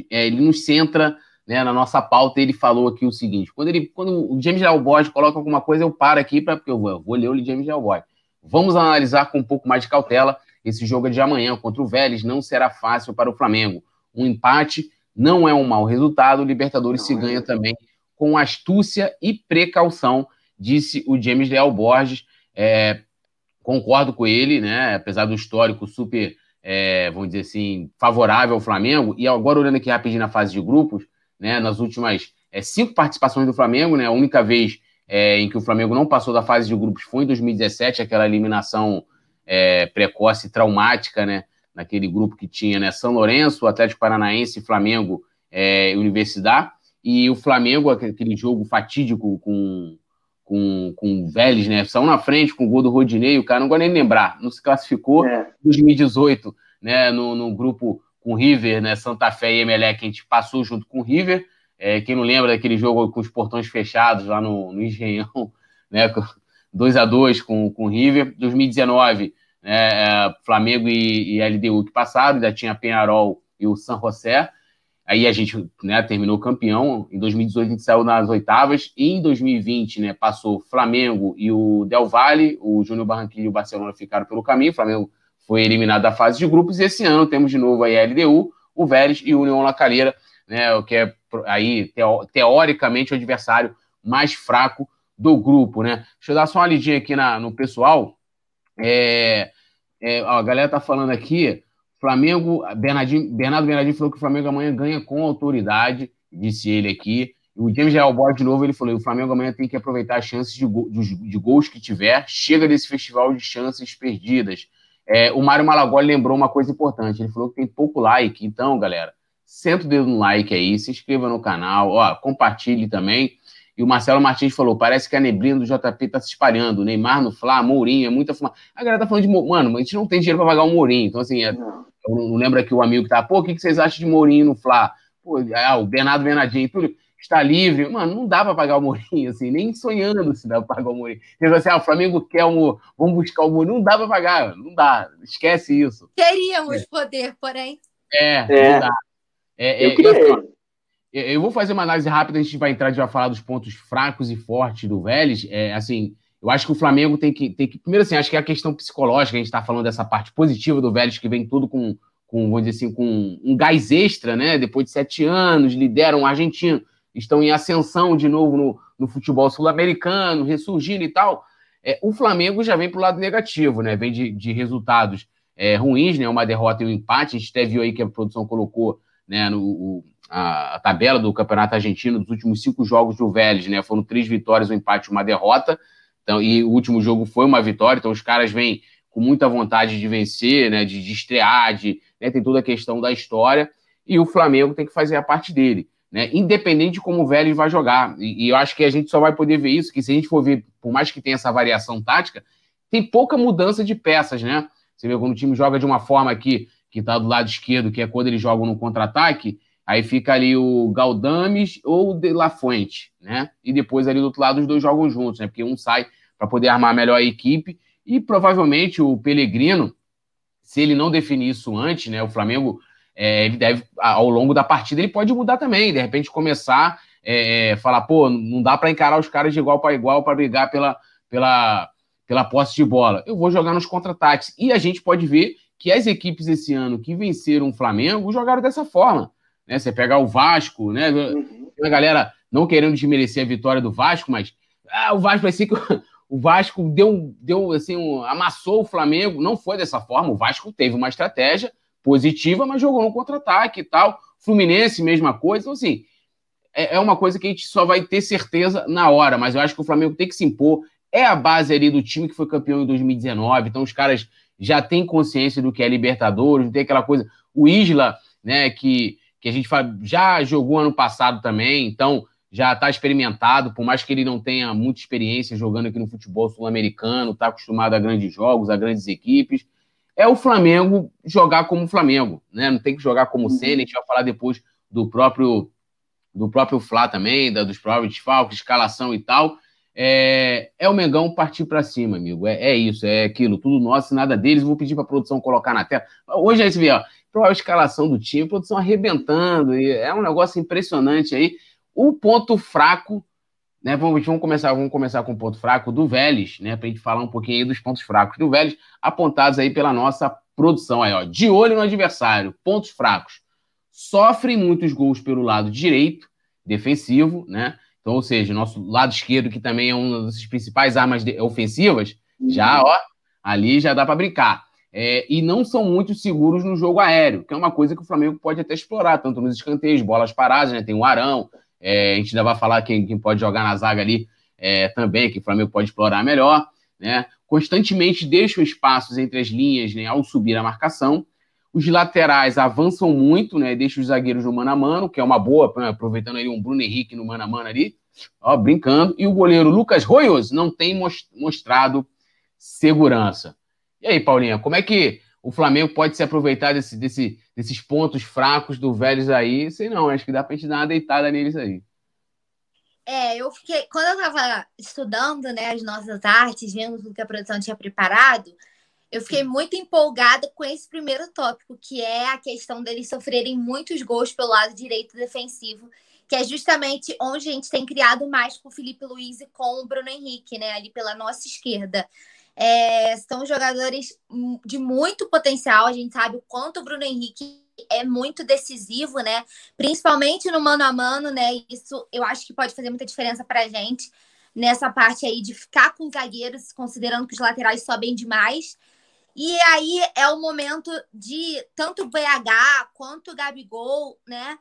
é, ele nos centra né, na nossa pauta, ele falou aqui o seguinte: quando, ele, quando o James Leal Borges coloca alguma coisa, eu paro aqui, pra, porque eu vou, eu vou ler o James Leal Borges. Vamos analisar com um pouco mais de cautela. Esse jogo de amanhã contra o Vélez não será fácil para o Flamengo. Um empate não é um mau resultado, o Libertadores não se é. ganha também com astúcia e precaução, disse o James Leal Borges. É, concordo com ele, né? Apesar do histórico super, é, vamos dizer assim, favorável ao Flamengo. E agora, olhando aqui rapidinho na fase de grupos, né? Nas últimas é, cinco participações do Flamengo, né? A única vez é, em que o Flamengo não passou da fase de grupos foi em 2017, aquela eliminação é, precoce traumática, né? Naquele grupo que tinha né, São Lourenço, Atlético Paranaense, Flamengo é, e Universidade. E o Flamengo, aquele jogo fatídico com, com, com o Vélez, né? Saiu na frente com o gol do Rodinei, o cara não gosta nem de lembrar, não se classificou em é. 2018, né? No, no grupo com o River, né? Santa Fé e Emelec, a gente passou junto com o River. É, quem não lembra daquele jogo com os portões fechados lá no, no Engenhão, né? 2 a 2 com, com o River. 2019, né? É, Flamengo e, e LDU que passaram, ainda tinha Penharol e o San José. Aí a gente né, terminou campeão. Em 2018 a gente saiu nas oitavas. E em 2020, né, passou Flamengo e o Del Valle. O Júnior Barranquilla e o Barcelona ficaram pelo caminho. O Flamengo foi eliminado da fase de grupos. E esse ano temos de novo a LDU, o Vélez e o União La né, o que é aí teoricamente o adversário mais fraco do grupo, né? Deixa eu dar só uma lidinha aqui na, no pessoal. É, é, ó, a galera tá falando aqui. Flamengo, Bernardinho, Bernardo Bernardinho falou que o Flamengo amanhã ganha com autoridade, disse ele aqui. O James Realboy, de novo, ele falou: o Flamengo amanhã tem que aproveitar as chances de, go de gols que tiver. Chega desse festival de chances perdidas. É, o Mário Malagoli lembrou uma coisa importante. Ele falou que tem pouco like. Então, galera, senta o dedo no like aí, se inscreva no canal, ó, compartilhe também. E o Marcelo Martins falou: parece que a neblina do JP tá se espalhando. Neymar no Flá, Mourinho, é muita fumaça. A galera tá falando de. Mano, a gente não tem dinheiro para pagar o Mourinho. Então, assim, é, eu não lembro aqui o amigo que tá, pô, o que, vocês acham de Mourinho no Flá? Pô, ah, o Bernardo Bernardinho, tudo está livre. Mano, não dá para pagar o Mourinho, assim, nem sonhando se dá para pagar o Mourinho. Você assim, ah, o Flamengo quer o. Vamos buscar o Mourinho. Não dá para pagar, não dá. Esquece isso. Queríamos é. poder, porém. É, é. não dá. É, eu, é, eu, vou fazer uma análise rápida, a gente vai entrar, e vai falar dos pontos fracos e fortes do Vélez. É, assim, eu acho que o Flamengo tem que, tem que. Primeiro, assim, acho que é a questão psicológica, a gente está falando dessa parte positiva do Vélez, que vem tudo com, com, vamos dizer assim, com um gás extra, né? Depois de sete anos, lideram o argentino, estão em ascensão de novo no, no futebol sul-americano, ressurgindo e tal. É, o Flamengo já vem para o lado negativo, né? Vem de, de resultados é, ruins, né? Uma derrota e um empate. A gente até viu aí que a produção colocou né, no, o, a, a, tabela do Campeonato Argentino dos últimos cinco jogos do Vélez, né? Foram três vitórias, um empate e uma derrota. Então, e o último jogo foi uma vitória, então os caras vêm com muita vontade de vencer, né? De, de estrear, de, né, tem toda a questão da história, e o Flamengo tem que fazer a parte dele. Né, independente de como o Vélez vai jogar. E, e, eu acho que a gente só vai poder ver isso, que se a gente for ver, por mais que tenha essa variação tática, tem pouca mudança de peças, né? Você vê quando o time joga de uma forma que que está do lado esquerdo, que é quando eles jogam no contra-ataque, aí fica ali o Galdames ou o De La Fuente, né? E depois ali do outro lado os dois jogam juntos, né? Porque um sai para poder armar melhor a equipe e provavelmente o Pellegrino, se ele não definir isso antes, né? O Flamengo, é, ele deve, ao longo da partida, ele pode mudar também, de repente começar é, falar, pô, não dá para encarar os caras de igual para igual para brigar pela, pela, pela posse de bola. Eu vou jogar nos contra-ataques. E a gente pode ver que as equipes esse ano que venceram o Flamengo jogaram dessa forma. Né? Você pegar o Vasco, né? Uhum. A galera não querendo desmerecer a vitória do Vasco, mas ah, o Vasco vai ser que o Vasco deu, deu assim, um, amassou o Flamengo. Não foi dessa forma. O Vasco teve uma estratégia positiva, mas jogou no contra-ataque e tal. Fluminense, mesma coisa. Então, assim, é, é uma coisa que a gente só vai ter certeza na hora, mas eu acho que o Flamengo tem que se impor. É a base ali do time que foi campeão em 2019, então os caras já tem consciência do que é Libertadores, não tem aquela coisa. O Isla, né, que, que a gente fala, já jogou ano passado também, então já está experimentado, por mais que ele não tenha muita experiência jogando aqui no futebol sul-americano, está acostumado a grandes jogos, a grandes equipes. É o Flamengo jogar como o Flamengo, né? Não tem que jogar como o uhum. Senna, a gente vai falar depois do próprio do próprio Fla também, da, dos próprios desfalques, escalação e tal. É, é o Mengão partir para cima, amigo. É, é, isso, é aquilo, tudo nosso, nada deles. Vou pedir para a produção colocar na tela. Hoje aí você vê, ó, a escalação do time, produção arrebentando, é um negócio impressionante aí. O ponto fraco, né? Vamos, vamos começar, vamos começar com o ponto fraco do Vélez, né? Para gente falar um pouquinho aí dos pontos fracos do Vélez, apontados aí pela nossa produção aí, ó. De olho no adversário, pontos fracos. Sofre muitos gols pelo lado direito, defensivo, né? Então, ou seja, nosso lado esquerdo, que também é uma das principais armas ofensivas, já, ó, ali já dá para brincar. É, e não são muito seguros no jogo aéreo, que é uma coisa que o Flamengo pode até explorar, tanto nos escanteios, bolas paradas, né? Tem o Arão, é, a gente ainda vai falar quem, quem pode jogar na zaga ali é, também, que o Flamengo pode explorar melhor, né? Constantemente deixam espaços entre as linhas né, ao subir a marcação. Os laterais avançam muito, né? Deixa os zagueiros no mano a mano, que é uma boa, né, aproveitando aí um Bruno Henrique no mano a mano ali, ó, brincando. E o goleiro Lucas Royos não tem mostrado segurança. E aí, Paulinha, como é que o Flamengo pode se aproveitar desse, desse, desses pontos fracos do Vélez aí? Sei não, acho que dá pra gente dar uma deitada neles aí. É, eu fiquei. Quando eu tava estudando né, as nossas artes, vendo tudo que a produção tinha preparado, Eu fiquei muito empolgada com esse primeiro tópico, que é a questão deles sofrerem muitos gols pelo lado direito defensivo, que é justamente onde a gente tem criado mais com o Felipe Luiz e com o Bruno Henrique, né? Ali pela nossa esquerda. É, são jogadores de muito potencial, a gente sabe o quanto o Bruno Henrique é muito decisivo, né? Principalmente no mano a mano, né? Isso eu acho que pode fazer muita diferença para a gente nessa parte aí de ficar com zagueiros, considerando que os laterais sobem demais. E aí é o momento de tanto o BH quanto o Gabigol, né?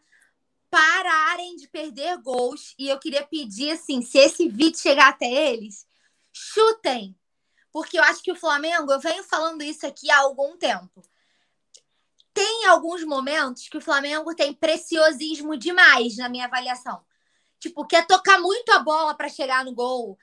Pararem de perder gols. E eu queria pedir, assim, se esse vídeo chegar até eles, chutem. Porque eu acho que o Flamengo, eu venho falando isso aqui há algum tempo. Tem alguns momentos que o Flamengo tem preciosismo demais na minha avaliação. Tipo, quer tocar muito a bola para chegar no gol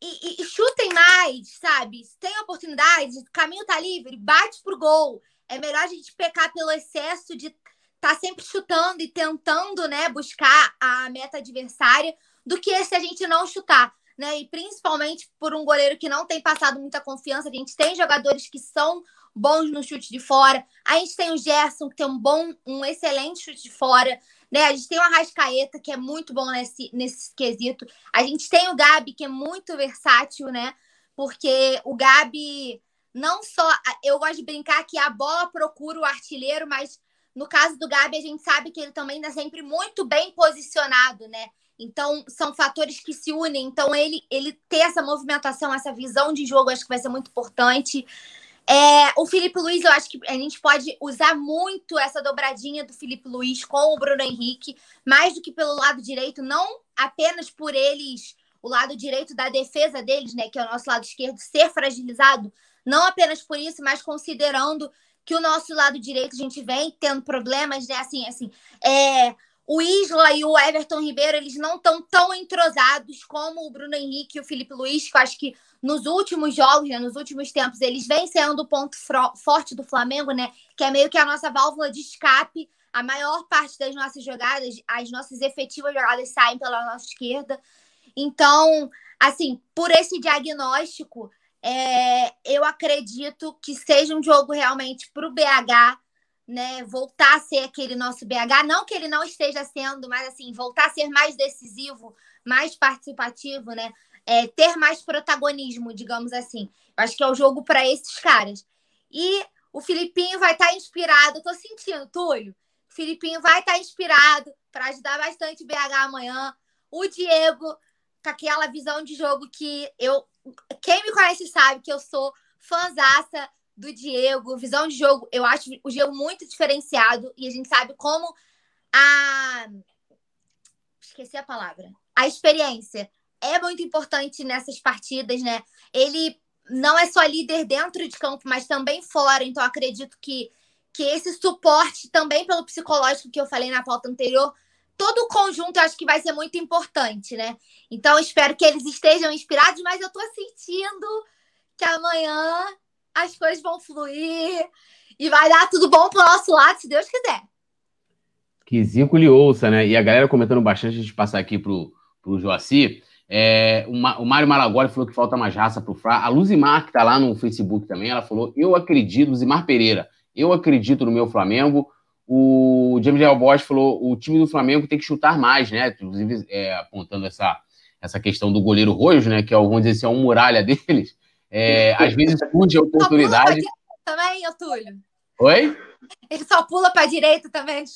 e, e, chutem mais, sabe? Se tem oportunidade, o caminho tá livre, bate pro gol. É melhor a gente pecar pelo excesso de tá sempre chutando e tentando, né, buscar a meta adversária, do que se a gente não chutar, né? E principalmente por um goleiro que não tem passado muita confiança. A gente tem jogadores que são bons no chute de fora. A gente tem o Gerson, que tem um bom, um excelente chute de fora. Né? A gente tem o Arrascaeta, que é muito bom nesse, nesse quesito. A gente tem o Gabi, que é muito versátil, né? Porque o Gabi não só. Eu gosto de brincar que a bola procura o artilheiro, mas no caso do Gabi, a gente sabe que ele também está sempre muito bem posicionado, né? Então, são fatores que se unem. Então, ele, ele ter essa movimentação, essa visão de jogo, acho que vai ser muito importante. É, o Felipe Luiz, eu acho que a gente pode usar muito essa dobradinha do Felipe Luiz com o Bruno Henrique, mais do que pelo lado direito, não apenas por eles, o lado direito da defesa deles, né, que é o nosso lado esquerdo, ser fragilizado, não apenas por isso, mas considerando que o nosso lado direito a gente vem tendo problemas, né, assim, assim, é, o Isla e o Everton Ribeiro, eles não estão tão entrosados como o Bruno Henrique e o Felipe Luiz, que eu acho que nos últimos jogos, né, nos últimos tempos, eles vêm sendo o ponto forte do Flamengo, né? Que é meio que a nossa válvula de escape. A maior parte das nossas jogadas, as nossas efetivas jogadas saem pela nossa esquerda. Então, assim, por esse diagnóstico, é, eu acredito que seja um jogo realmente para o BH, né? Voltar a ser aquele nosso BH. Não que ele não esteja sendo, mas assim, voltar a ser mais decisivo, mais participativo, né? é, ter mais protagonismo, digamos assim. Acho que é o jogo para esses caras. E o Filipinho vai estar tá inspirado, tô sentindo, Túlio. O Filipinho vai estar tá inspirado para ajudar bastante o BH amanhã. O Diego, com aquela visão de jogo que eu. Quem me conhece sabe que eu sou fãzaça do Diego. Visão de jogo, eu acho o Diego muito diferenciado e a gente sabe como a. Esqueci a palavra. A experiência é muito importante nessas partidas, né? Ele não é só líder dentro de campo, mas também fora. Então, acredito que, que esse suporte, também pelo psicológico que eu falei na pauta anterior, todo o conjunto eu acho que vai ser muito importante, né? Então, espero que eles estejam inspirados, mas eu tô sentindo que amanhã as coisas vão fluir e vai dar tudo bom pro nosso lado, se Deus quiser. Que Zico lhe ouça, né? E a galera comentando bastante, a gente passar aqui pro, pro Joaci. É, o, o Mário Malagoli falou que falta mais raça para o Flá. A Luzimar, que está lá no Facebook também, ela falou: Eu acredito, Luzimar Pereira, eu acredito no meu Flamengo. O James Del Bosch falou: o time do Flamengo tem que chutar mais, né? Inclusive, é, apontando essa, essa questão do goleiro Rojo, né? Que é, vamos dizer assim, é um muralha deles. É, às vezes surge a oportunidade. Também, Túlio. Oi? Ele só pula para a direita também, de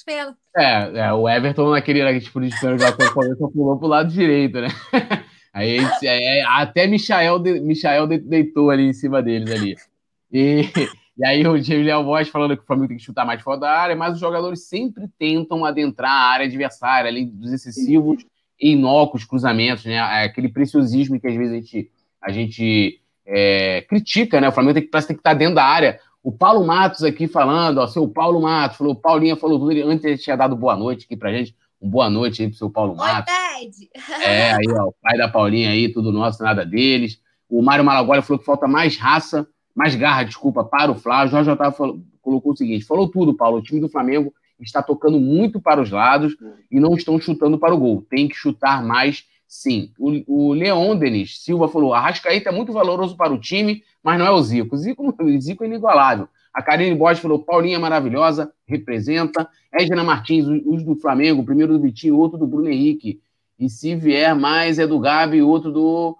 É, é, o Everton naquele, naquele tipo de pênalti só pulou para o lado direito, né? Aí é, até Michael, de, Michael deitou ali em cima deles ali. E, e aí o Léo Bosch falando que o Flamengo tem que chutar mais fora da área, mas os jogadores sempre tentam adentrar a área adversária, além dos excessivos e inócuos cruzamentos, né? É aquele preciosismo que às vezes a gente, a gente é, critica, né? O Flamengo tem que, parece que tem que estar dentro da área o Paulo Matos aqui falando, ó, seu Paulo Matos, falou, Paulinha falou tudo, antes ele tinha dado boa noite aqui pra gente, um boa noite aí pro seu Paulo Matos. Oi, Ted! É, aí, ó, o pai da Paulinha aí, tudo nosso, nada deles. O Mário Malagoli falou que falta mais raça, mais garra, desculpa, para o Flávio. O Jorge Otávio falou, colocou o seguinte, falou tudo, Paulo, o time do Flamengo está tocando muito para os lados e não estão chutando para o gol. Tem que chutar mais, sim. O, o Leon Denis Silva falou, Arrascaeta é muito valoroso para o time, mas não é o Zico. Zico, Zico é inigualável. A Karine Borges falou: Paulinha é maravilhosa, representa. Edna Martins, os do Flamengo, primeiro do Vitinho, outro do Bruno Henrique. E se vier mais é do Gabi, outro do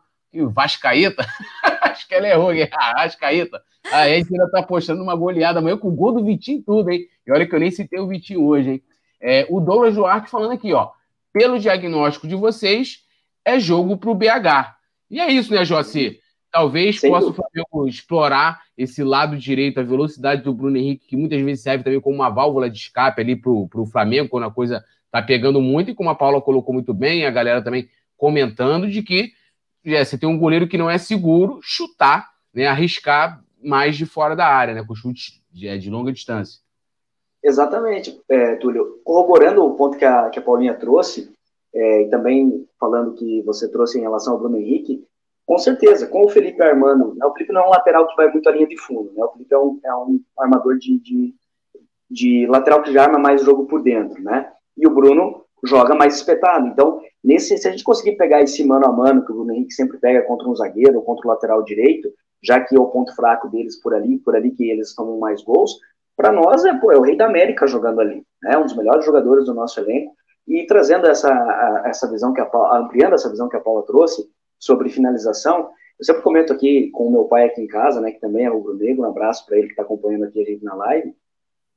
Vascaíta. Acho que ela errou, Vascaíta. A gente ainda tá postando uma goleada amanhã com o gol do Vitinho e tudo, hein? E olha que eu nem citei o Vitinho hoje, hein? É, o Douglas Duarte falando aqui, ó. Pelo diagnóstico de vocês, é jogo pro BH. E é isso, né, Joacir? Talvez Sem possa o Flamengo explorar esse lado direito, a velocidade do Bruno Henrique, que muitas vezes serve também como uma válvula de escape ali para o Flamengo, quando a coisa está pegando muito, e como a Paula colocou muito bem, a galera também comentando, de que é, você tem um goleiro que não é seguro, chutar, né, arriscar mais de fora da área, né, com chutes de, é, de longa distância. Exatamente, é, Túlio. Corroborando o ponto que a, que a Paulinha trouxe, é, e também falando que você trouxe em relação ao Bruno Henrique, com certeza, com o Felipe armando, né, o Felipe não é um lateral que vai muito à linha de fundo, né, o Felipe é um, é um armador de, de, de, lateral que já arma mais jogo por dentro, né, e o Bruno joga mais espetado, então, nesse, se a gente conseguir pegar esse mano a mano, que o Bruno Henrique sempre pega contra um zagueiro ou contra o lateral direito, já que é o ponto fraco deles por ali, por ali que eles tomam mais gols, para nós é, pô, é o rei da América jogando ali, né, um dos melhores jogadores do nosso elenco, e trazendo essa, essa visão que a Paula, ampliando essa visão que a Paula trouxe, sobre finalização, eu sempre comento aqui com o meu pai aqui em casa, né, que também é rubro-negro, um abraço para ele que está acompanhando aqui a gente na live.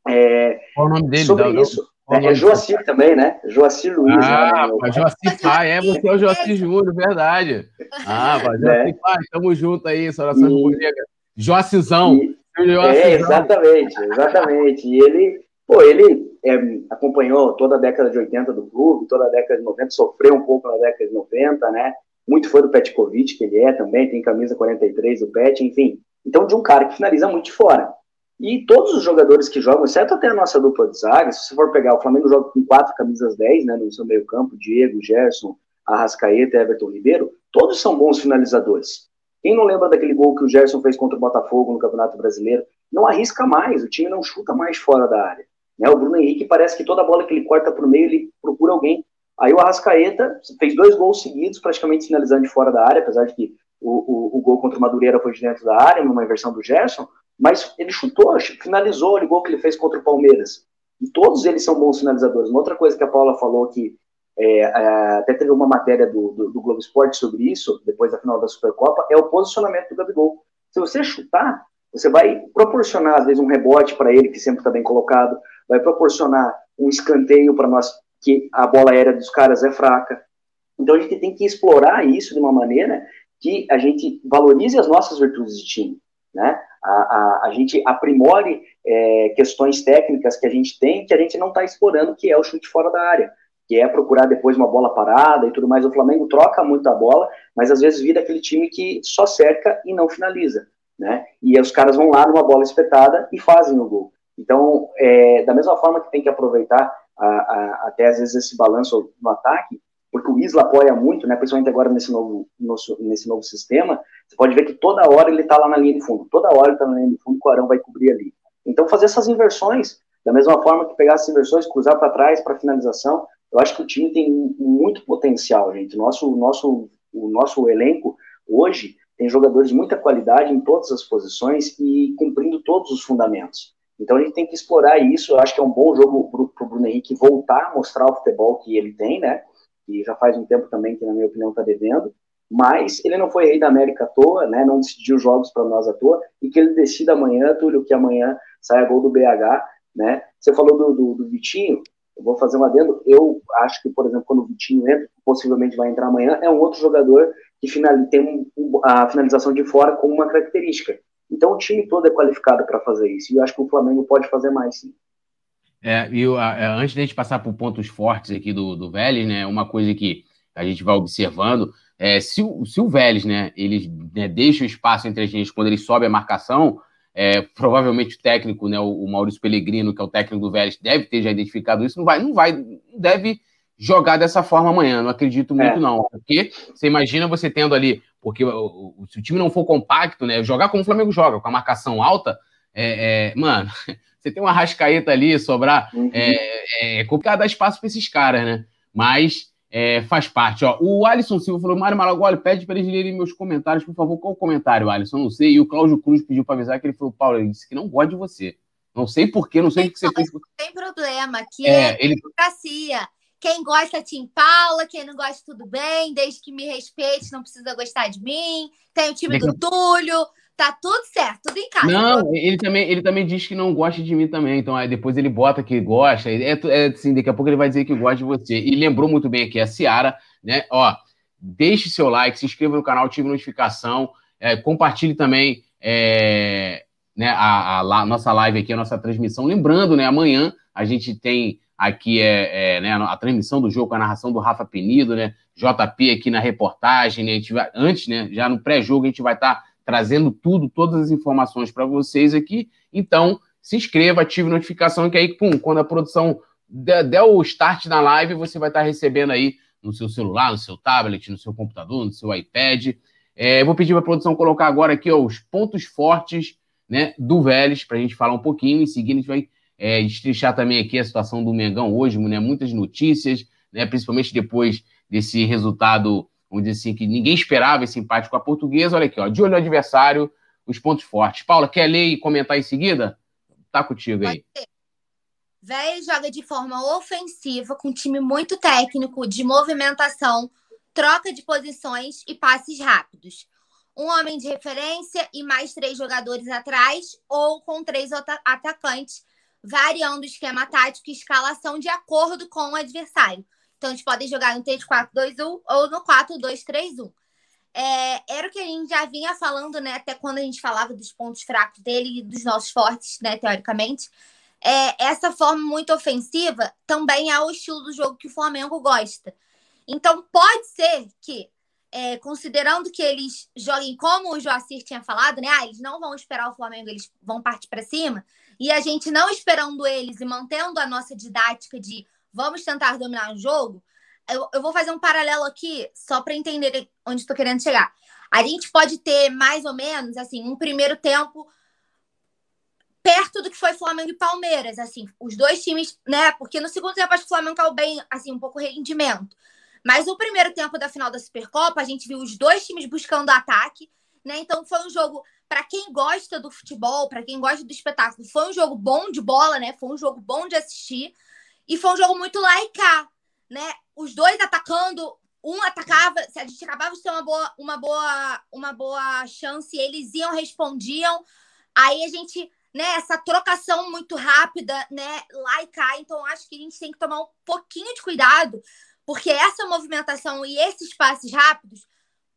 É, Qual o nome dele? Sobre não, isso. Não. É, é Joacir também, né? Joacir Luiz. Ah, né, Joacir Pai, é você é o Joacir Júnior, verdade. Ah, pai, Joacir é. Pai, tamo junto aí, oração rubro-negra. Joacizão. É, exatamente, exatamente. E ele, pô, ele é, acompanhou toda a década de 80 do clube, toda a década de 90, sofreu um pouco na década de 90, né? muito fã do Petkovic, que ele é também, tem camisa 43 do Pet, enfim. Então, de um cara que finaliza muito de fora. E todos os jogadores que jogam, exceto até a nossa dupla de zaga, se você for pegar, o Flamengo joga com quatro camisas 10, né, no seu meio campo, Diego, Gerson, Arrascaeta, Everton Ribeiro, todos são bons finalizadores. Quem não lembra daquele gol que o Gerson fez contra o Botafogo no Campeonato Brasileiro? Não arrisca mais, o time não chuta mais fora da área. Né? O Bruno Henrique parece que toda bola que ele corta para o meio, ele procura alguém Aí o Arrascaeta fez dois gols seguidos, praticamente finalizando de fora da área, apesar de que o, o, o gol contra o Madureira foi de dentro da área, numa inversão do Gerson, mas ele chutou, finalizou o gol que ele fez contra o Palmeiras. E todos eles são bons finalizadores. Uma outra coisa que a Paula falou que é, é, até teve uma matéria do, do, do, Globo Esporte sobre isso, depois da final da Supercopa, é o posicionamento do Gabigol. Se você chutar, você vai proporcionar, às vezes, um rebote para ele, que sempre está bem colocado, vai proporcionar um escanteio para nós que a bola aérea dos caras é fraca. Então a gente tem que explorar isso de uma maneira que a gente valorize as nossas virtudes de time, né? A, a, a gente aprimore é, questões técnicas que a gente tem que a gente não está explorando, que é o chute fora da área, que é procurar depois uma bola parada e tudo mais. O Flamengo troca muito a bola, mas às vezes vira aquele time que só cerca e não finaliza, né? E os caras vão lá numa bola espetada e fazem o gol. Então, é, da mesma forma que tem que aproveitar a, a, até às vezes esse balanço no ataque, porque o Isla apoia muito, né, principalmente agora nesse novo, nosso, nesse novo sistema, você pode ver que toda hora ele está lá na linha de fundo, toda hora ele está na linha de fundo, o Arão vai cobrir ali. Então fazer essas inversões, da mesma forma que pegar essas inversões, cruzar para trás para finalização, eu acho que o time tem muito potencial, gente. Nosso, nosso, o nosso elenco hoje tem jogadores de muita qualidade em todas as posições e cumprindo todos os fundamentos. Então a gente tem que explorar isso. Eu acho que é um bom jogo para o Bruno Henrique voltar a mostrar o futebol que ele tem, né? E já faz um tempo também que, na minha opinião, está devendo. Mas ele não foi rei da América à toa, né? Não decidiu jogos para nós à toa. E que ele decida amanhã, Túlio, que amanhã saia gol do BH, né? Você falou do, do, do Vitinho. Eu vou fazer um adendo. Eu acho que, por exemplo, quando o Vitinho entra, possivelmente vai entrar amanhã, é um outro jogador que tem a finalização de fora como uma característica. Então o time todo é qualificado para fazer isso. E eu acho que o Flamengo pode fazer mais, sim. É, e é, antes de a gente passar por pontos fortes aqui do, do Vélez, né, uma coisa que a gente vai observando, é, se, o, se o Vélez, né, ele né, deixa o espaço entre a gente quando ele sobe a marcação, é, provavelmente o técnico, né, o, Maurício Pellegrino, que é o técnico do Vélez, deve ter já identificado isso, não vai, não vai, deve jogar dessa forma amanhã, não acredito muito é. não, porque você imagina você tendo ali porque o, o, se o time não for compacto, né? Jogar como o Flamengo joga, com a marcação alta, é, é, mano, você tem uma rascaeta ali, sobrar, uhum. é, é, complicado dar espaço para esses caras, né? Mas é, faz parte. Ó. O Alisson Silva falou: Mário Malagoli, pede para eles lerem meus comentários, por favor. Qual o comentário, Alisson? Não sei. E o Cláudio Cruz pediu para avisar que ele falou: Paulo, ele disse que não gosta de você. Não sei porquê, não sei o que você fez. Não tem problema, aqui é, é ele... democracia. Quem gosta, Tim Paula. Quem não gosta, tudo bem. Desde que me respeite, não precisa gostar de mim. Tem o time do Túlio. Tá tudo certo, tudo em casa. Não, ele também, ele também diz que não gosta de mim também. Então, aí depois ele bota que gosta. É, é assim, daqui a pouco ele vai dizer que gosta de você. E lembrou muito bem aqui a Ciara, né? Ó, deixe seu like, se inscreva no canal, ative notificação, é, compartilhe também é, né, a, a, a, nossa live aqui, a nossa transmissão. Lembrando, né, amanhã a gente tem aqui é, é né, a transmissão do jogo, a narração do Rafa Penido, né? JP aqui na reportagem, né? A gente vai, antes, né? Já no pré-jogo a gente vai estar tá trazendo tudo, todas as informações para vocês aqui. Então, se inscreva, ative notificação, que aí, pum, quando a produção der, der o start na live, você vai estar tá recebendo aí no seu celular, no seu tablet, no seu computador, no seu iPad. É, vou pedir para a produção colocar agora aqui ó, os pontos fortes né, do Vélez, para a gente falar um pouquinho. Em seguida, a gente vai é, também aqui a situação do Mengão hoje, né, muitas notícias, né, principalmente depois desse resultado, vamos dizer assim, que ninguém esperava esse empate com a portuguesa. Olha aqui, ó, de olho no adversário, os pontos fortes. Paula, quer ler e comentar em seguida? Tá contigo aí. Vélez joga de forma ofensiva, com um time muito técnico, de movimentação, troca de posições e passes rápidos um homem de referência e mais três jogadores atrás, ou com três atacantes, variando o esquema tático e escalação de acordo com o adversário. Então, eles podem jogar no 3-4-2-1 ou no 4-2-3-1. É, era o que a gente já vinha falando, né? Até quando a gente falava dos pontos fracos dele e dos nossos fortes, né? Teoricamente. É, essa forma muito ofensiva também é o estilo do jogo que o Flamengo gosta. Então, pode ser que é, considerando que eles joguem como o Joacir tinha falado, né? Ah, eles não vão esperar o Flamengo, eles vão partir para cima. E a gente não esperando eles e mantendo a nossa didática de vamos tentar dominar o jogo, eu, eu vou fazer um paralelo aqui só para entender onde estou querendo chegar. A gente pode ter mais ou menos assim um primeiro tempo perto do que foi Flamengo e Palmeiras, assim, os dois times, né? Porque no segundo tempo acho que o Flamengo caiu bem, assim, um pouco rendimento. Mas o primeiro tempo da final da Supercopa, a gente viu os dois times buscando ataque, né? Então foi um jogo para quem gosta do futebol, para quem gosta do espetáculo, foi um jogo bom de bola, né? Foi um jogo bom de assistir e foi um jogo muito laicar, né? Os dois atacando, um atacava, se a gente acabava de ter uma boa, uma boa, uma boa chance, eles iam respondiam. Aí a gente, né, essa trocação muito rápida, né, laicar. Então acho que a gente tem que tomar um pouquinho de cuidado porque essa movimentação e esses passes rápidos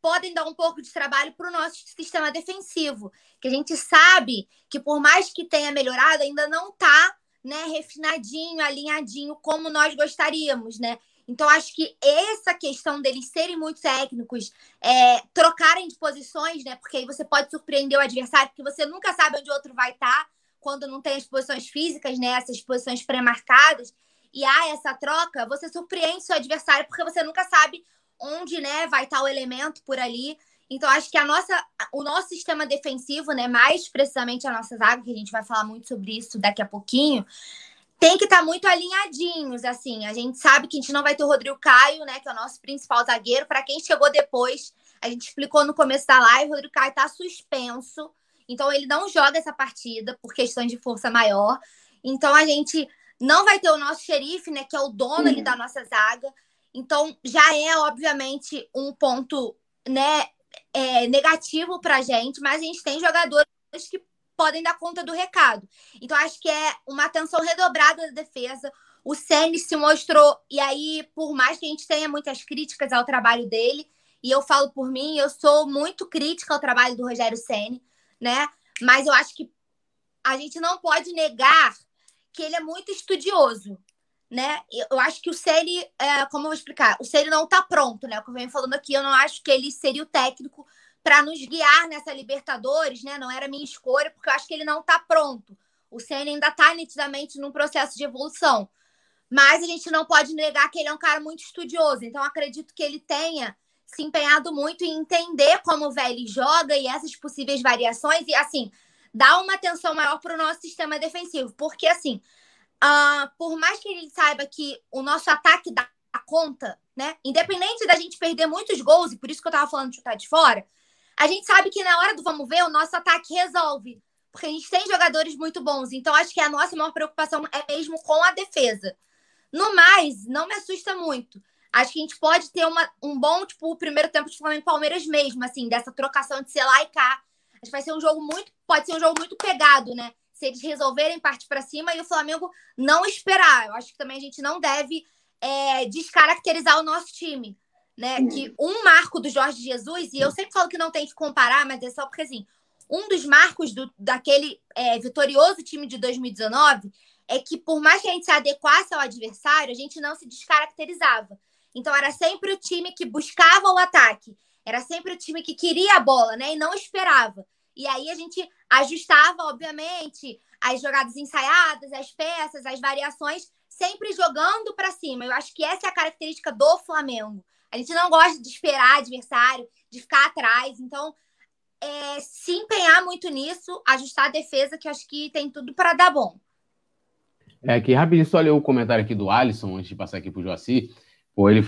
podem dar um pouco de trabalho para o nosso sistema defensivo, que a gente sabe que por mais que tenha melhorado, ainda não está né, refinadinho, alinhadinho como nós gostaríamos, né? Então, acho que essa questão deles serem muito técnicos, é, trocarem de posições, né? Porque aí você pode surpreender o adversário, porque você nunca sabe onde o outro vai estar tá, quando não tem as posições físicas, né? Essas posições pré-marcadas e há essa troca, você surpreende seu adversário porque você nunca sabe onde, né, vai estar o elemento por ali. Então acho que a nossa, o nosso sistema defensivo, né, mais precisamente a nossa zaga, que a gente vai falar muito sobre isso daqui a pouquinho, tem que estar tá muito alinhadinhos, assim. A gente sabe que a gente não vai ter o Rodrigo Caio, né, que é o nosso principal zagueiro. Para quem chegou depois, a gente explicou no começo da live, o Rodrigo Caio está suspenso. Então ele não joga essa partida por questões de força maior. Então a gente não vai ter o nosso xerife, né, que é o dono ali da nossa zaga. Então, já é, obviamente, um ponto né, é, negativo para a gente, mas a gente tem jogadores que podem dar conta do recado. Então, acho que é uma atenção redobrada da defesa. O Senna se mostrou, e aí, por mais que a gente tenha muitas críticas ao trabalho dele, e eu falo por mim, eu sou muito crítica ao trabalho do Rogério Senna, né? Mas eu acho que a gente não pode negar que ele é muito estudioso, né? Eu acho que o Ceni, é, como eu vou explicar, o Ceni não está pronto, né? O que eu venho falando aqui, eu não acho que ele seria o técnico para nos guiar nessa Libertadores, né? Não era minha escolha, porque eu acho que ele não está pronto. O Ceni ainda está nitidamente num processo de evolução. Mas a gente não pode negar que ele é um cara muito estudioso. Então, acredito que ele tenha se empenhado muito em entender como o velho joga e essas possíveis variações. E, assim, dar uma atenção maior para o nosso sistema defensivo. Porque, assim, uh, por mais que ele saiba que o nosso ataque dá conta, né? Independente da gente perder muitos gols, e por isso que eu tava falando de chutar de fora, a gente sabe que na hora do vamos ver, o nosso ataque resolve. Porque a gente tem jogadores muito bons. Então, acho que a nossa maior preocupação é mesmo com a defesa. No mais, não me assusta muito. Acho que a gente pode ter uma, um bom, tipo, primeiro tempo de Flamengo Palmeiras mesmo, assim, dessa trocação de sei lá e cá. Acho que vai ser um jogo muito. Pode ser um jogo muito pegado, né? Se eles resolverem partir para cima e o Flamengo não esperar. Eu acho que também a gente não deve é, descaracterizar o nosso time. Né? Que um marco do Jorge Jesus, e eu sempre falo que não tem que comparar, mas é só porque assim, um dos marcos do, daquele é, vitorioso time de 2019 é que, por mais que a gente se adequasse ao adversário, a gente não se descaracterizava. Então, era sempre o time que buscava o ataque, era sempre o time que queria a bola, né? E não esperava. E aí a gente ajustava, obviamente, as jogadas ensaiadas, as peças, as variações, sempre jogando para cima. Eu acho que essa é a característica do Flamengo. A gente não gosta de esperar adversário, de ficar atrás. Então, é, se empenhar muito nisso, ajustar a defesa, que acho que tem tudo para dar bom. É, aqui rapidinho, só ler o comentário aqui do Alisson, antes de passar aqui para o Joaci. Pô, ele.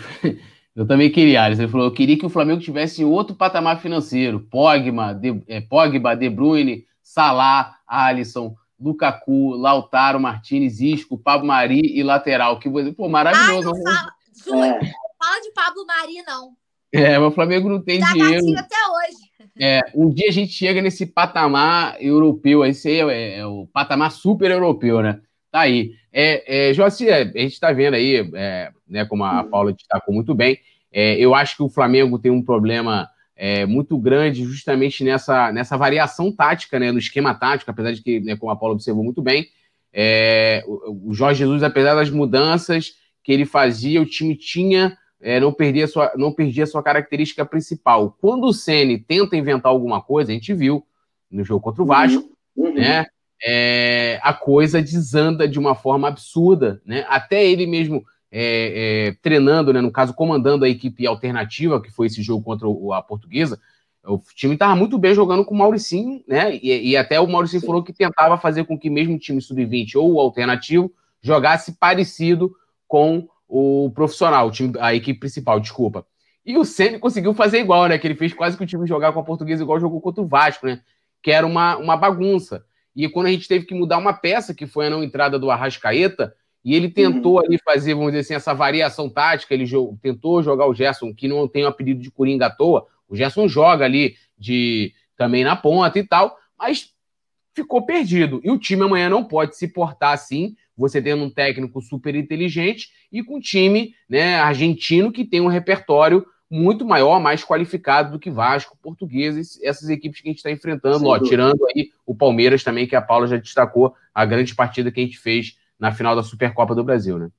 Eu também queria, Alisson. Ele falou: eu queria que o Flamengo tivesse outro patamar financeiro. Pogba, de, é, Pogba, De Bruyne, Salah, Alisson, Lukaku, Lautaro, Martinez, Isco, Pablo Mari e lateral. Que, pô, maravilhoso. Ai, não fala, é. fala de Pablo Mari, não. É, mas o Flamengo não tem dinheiro. até hoje. É, um dia a gente chega nesse patamar europeu, esse aí é, é o patamar super europeu, né? Tá aí. É, é, Joaci, é, a gente está vendo aí, é, né, como a Paula destacou muito bem, é, eu acho que o Flamengo tem um problema é, muito grande justamente nessa, nessa variação tática, né, no esquema tático, apesar de que, né, como a Paula observou muito bem, é, o, o, Jorge Jesus, apesar das mudanças que ele fazia, o time tinha, é, não, perdia sua, não perdia sua característica principal. Quando o Ceni tenta inventar alguma coisa, a gente viu no jogo contra o Vasco, uhum. Uhum. né? É, a coisa desanda de uma forma absurda, né? Até ele mesmo é, é, treinando, né? No caso, comandando a equipe alternativa, que foi esse jogo contra o, a Portuguesa, o time estava muito bem jogando com o Mauricinho, né? E, e até o Mauricinho Sim. falou que tentava fazer com que mesmo o time sub-20 ou o alternativo jogasse parecido com o profissional, o time, a equipe principal, desculpa. E o Ceni conseguiu fazer igual, né? Que ele fez quase que o time jogar com a Portuguesa igual jogou contra o Vasco, né? Que era uma, uma bagunça. E quando a gente teve que mudar uma peça, que foi a não entrada do Arrascaeta, e ele tentou uhum. ali fazer, vamos dizer assim, essa variação tática, ele jogou, tentou jogar o Gerson, que não tem o apelido de Coringa à toa, o Gerson joga ali de também na ponta e tal, mas ficou perdido. E o time amanhã não pode se portar assim, você tendo um técnico super inteligente e com um time né, argentino que tem um repertório muito maior, mais qualificado do que Vasco, Portugueses, essas equipes que a gente está enfrentando, ó, tirando aí o Palmeiras também, que a Paula já destacou a grande partida que a gente fez na final da Supercopa do Brasil, né?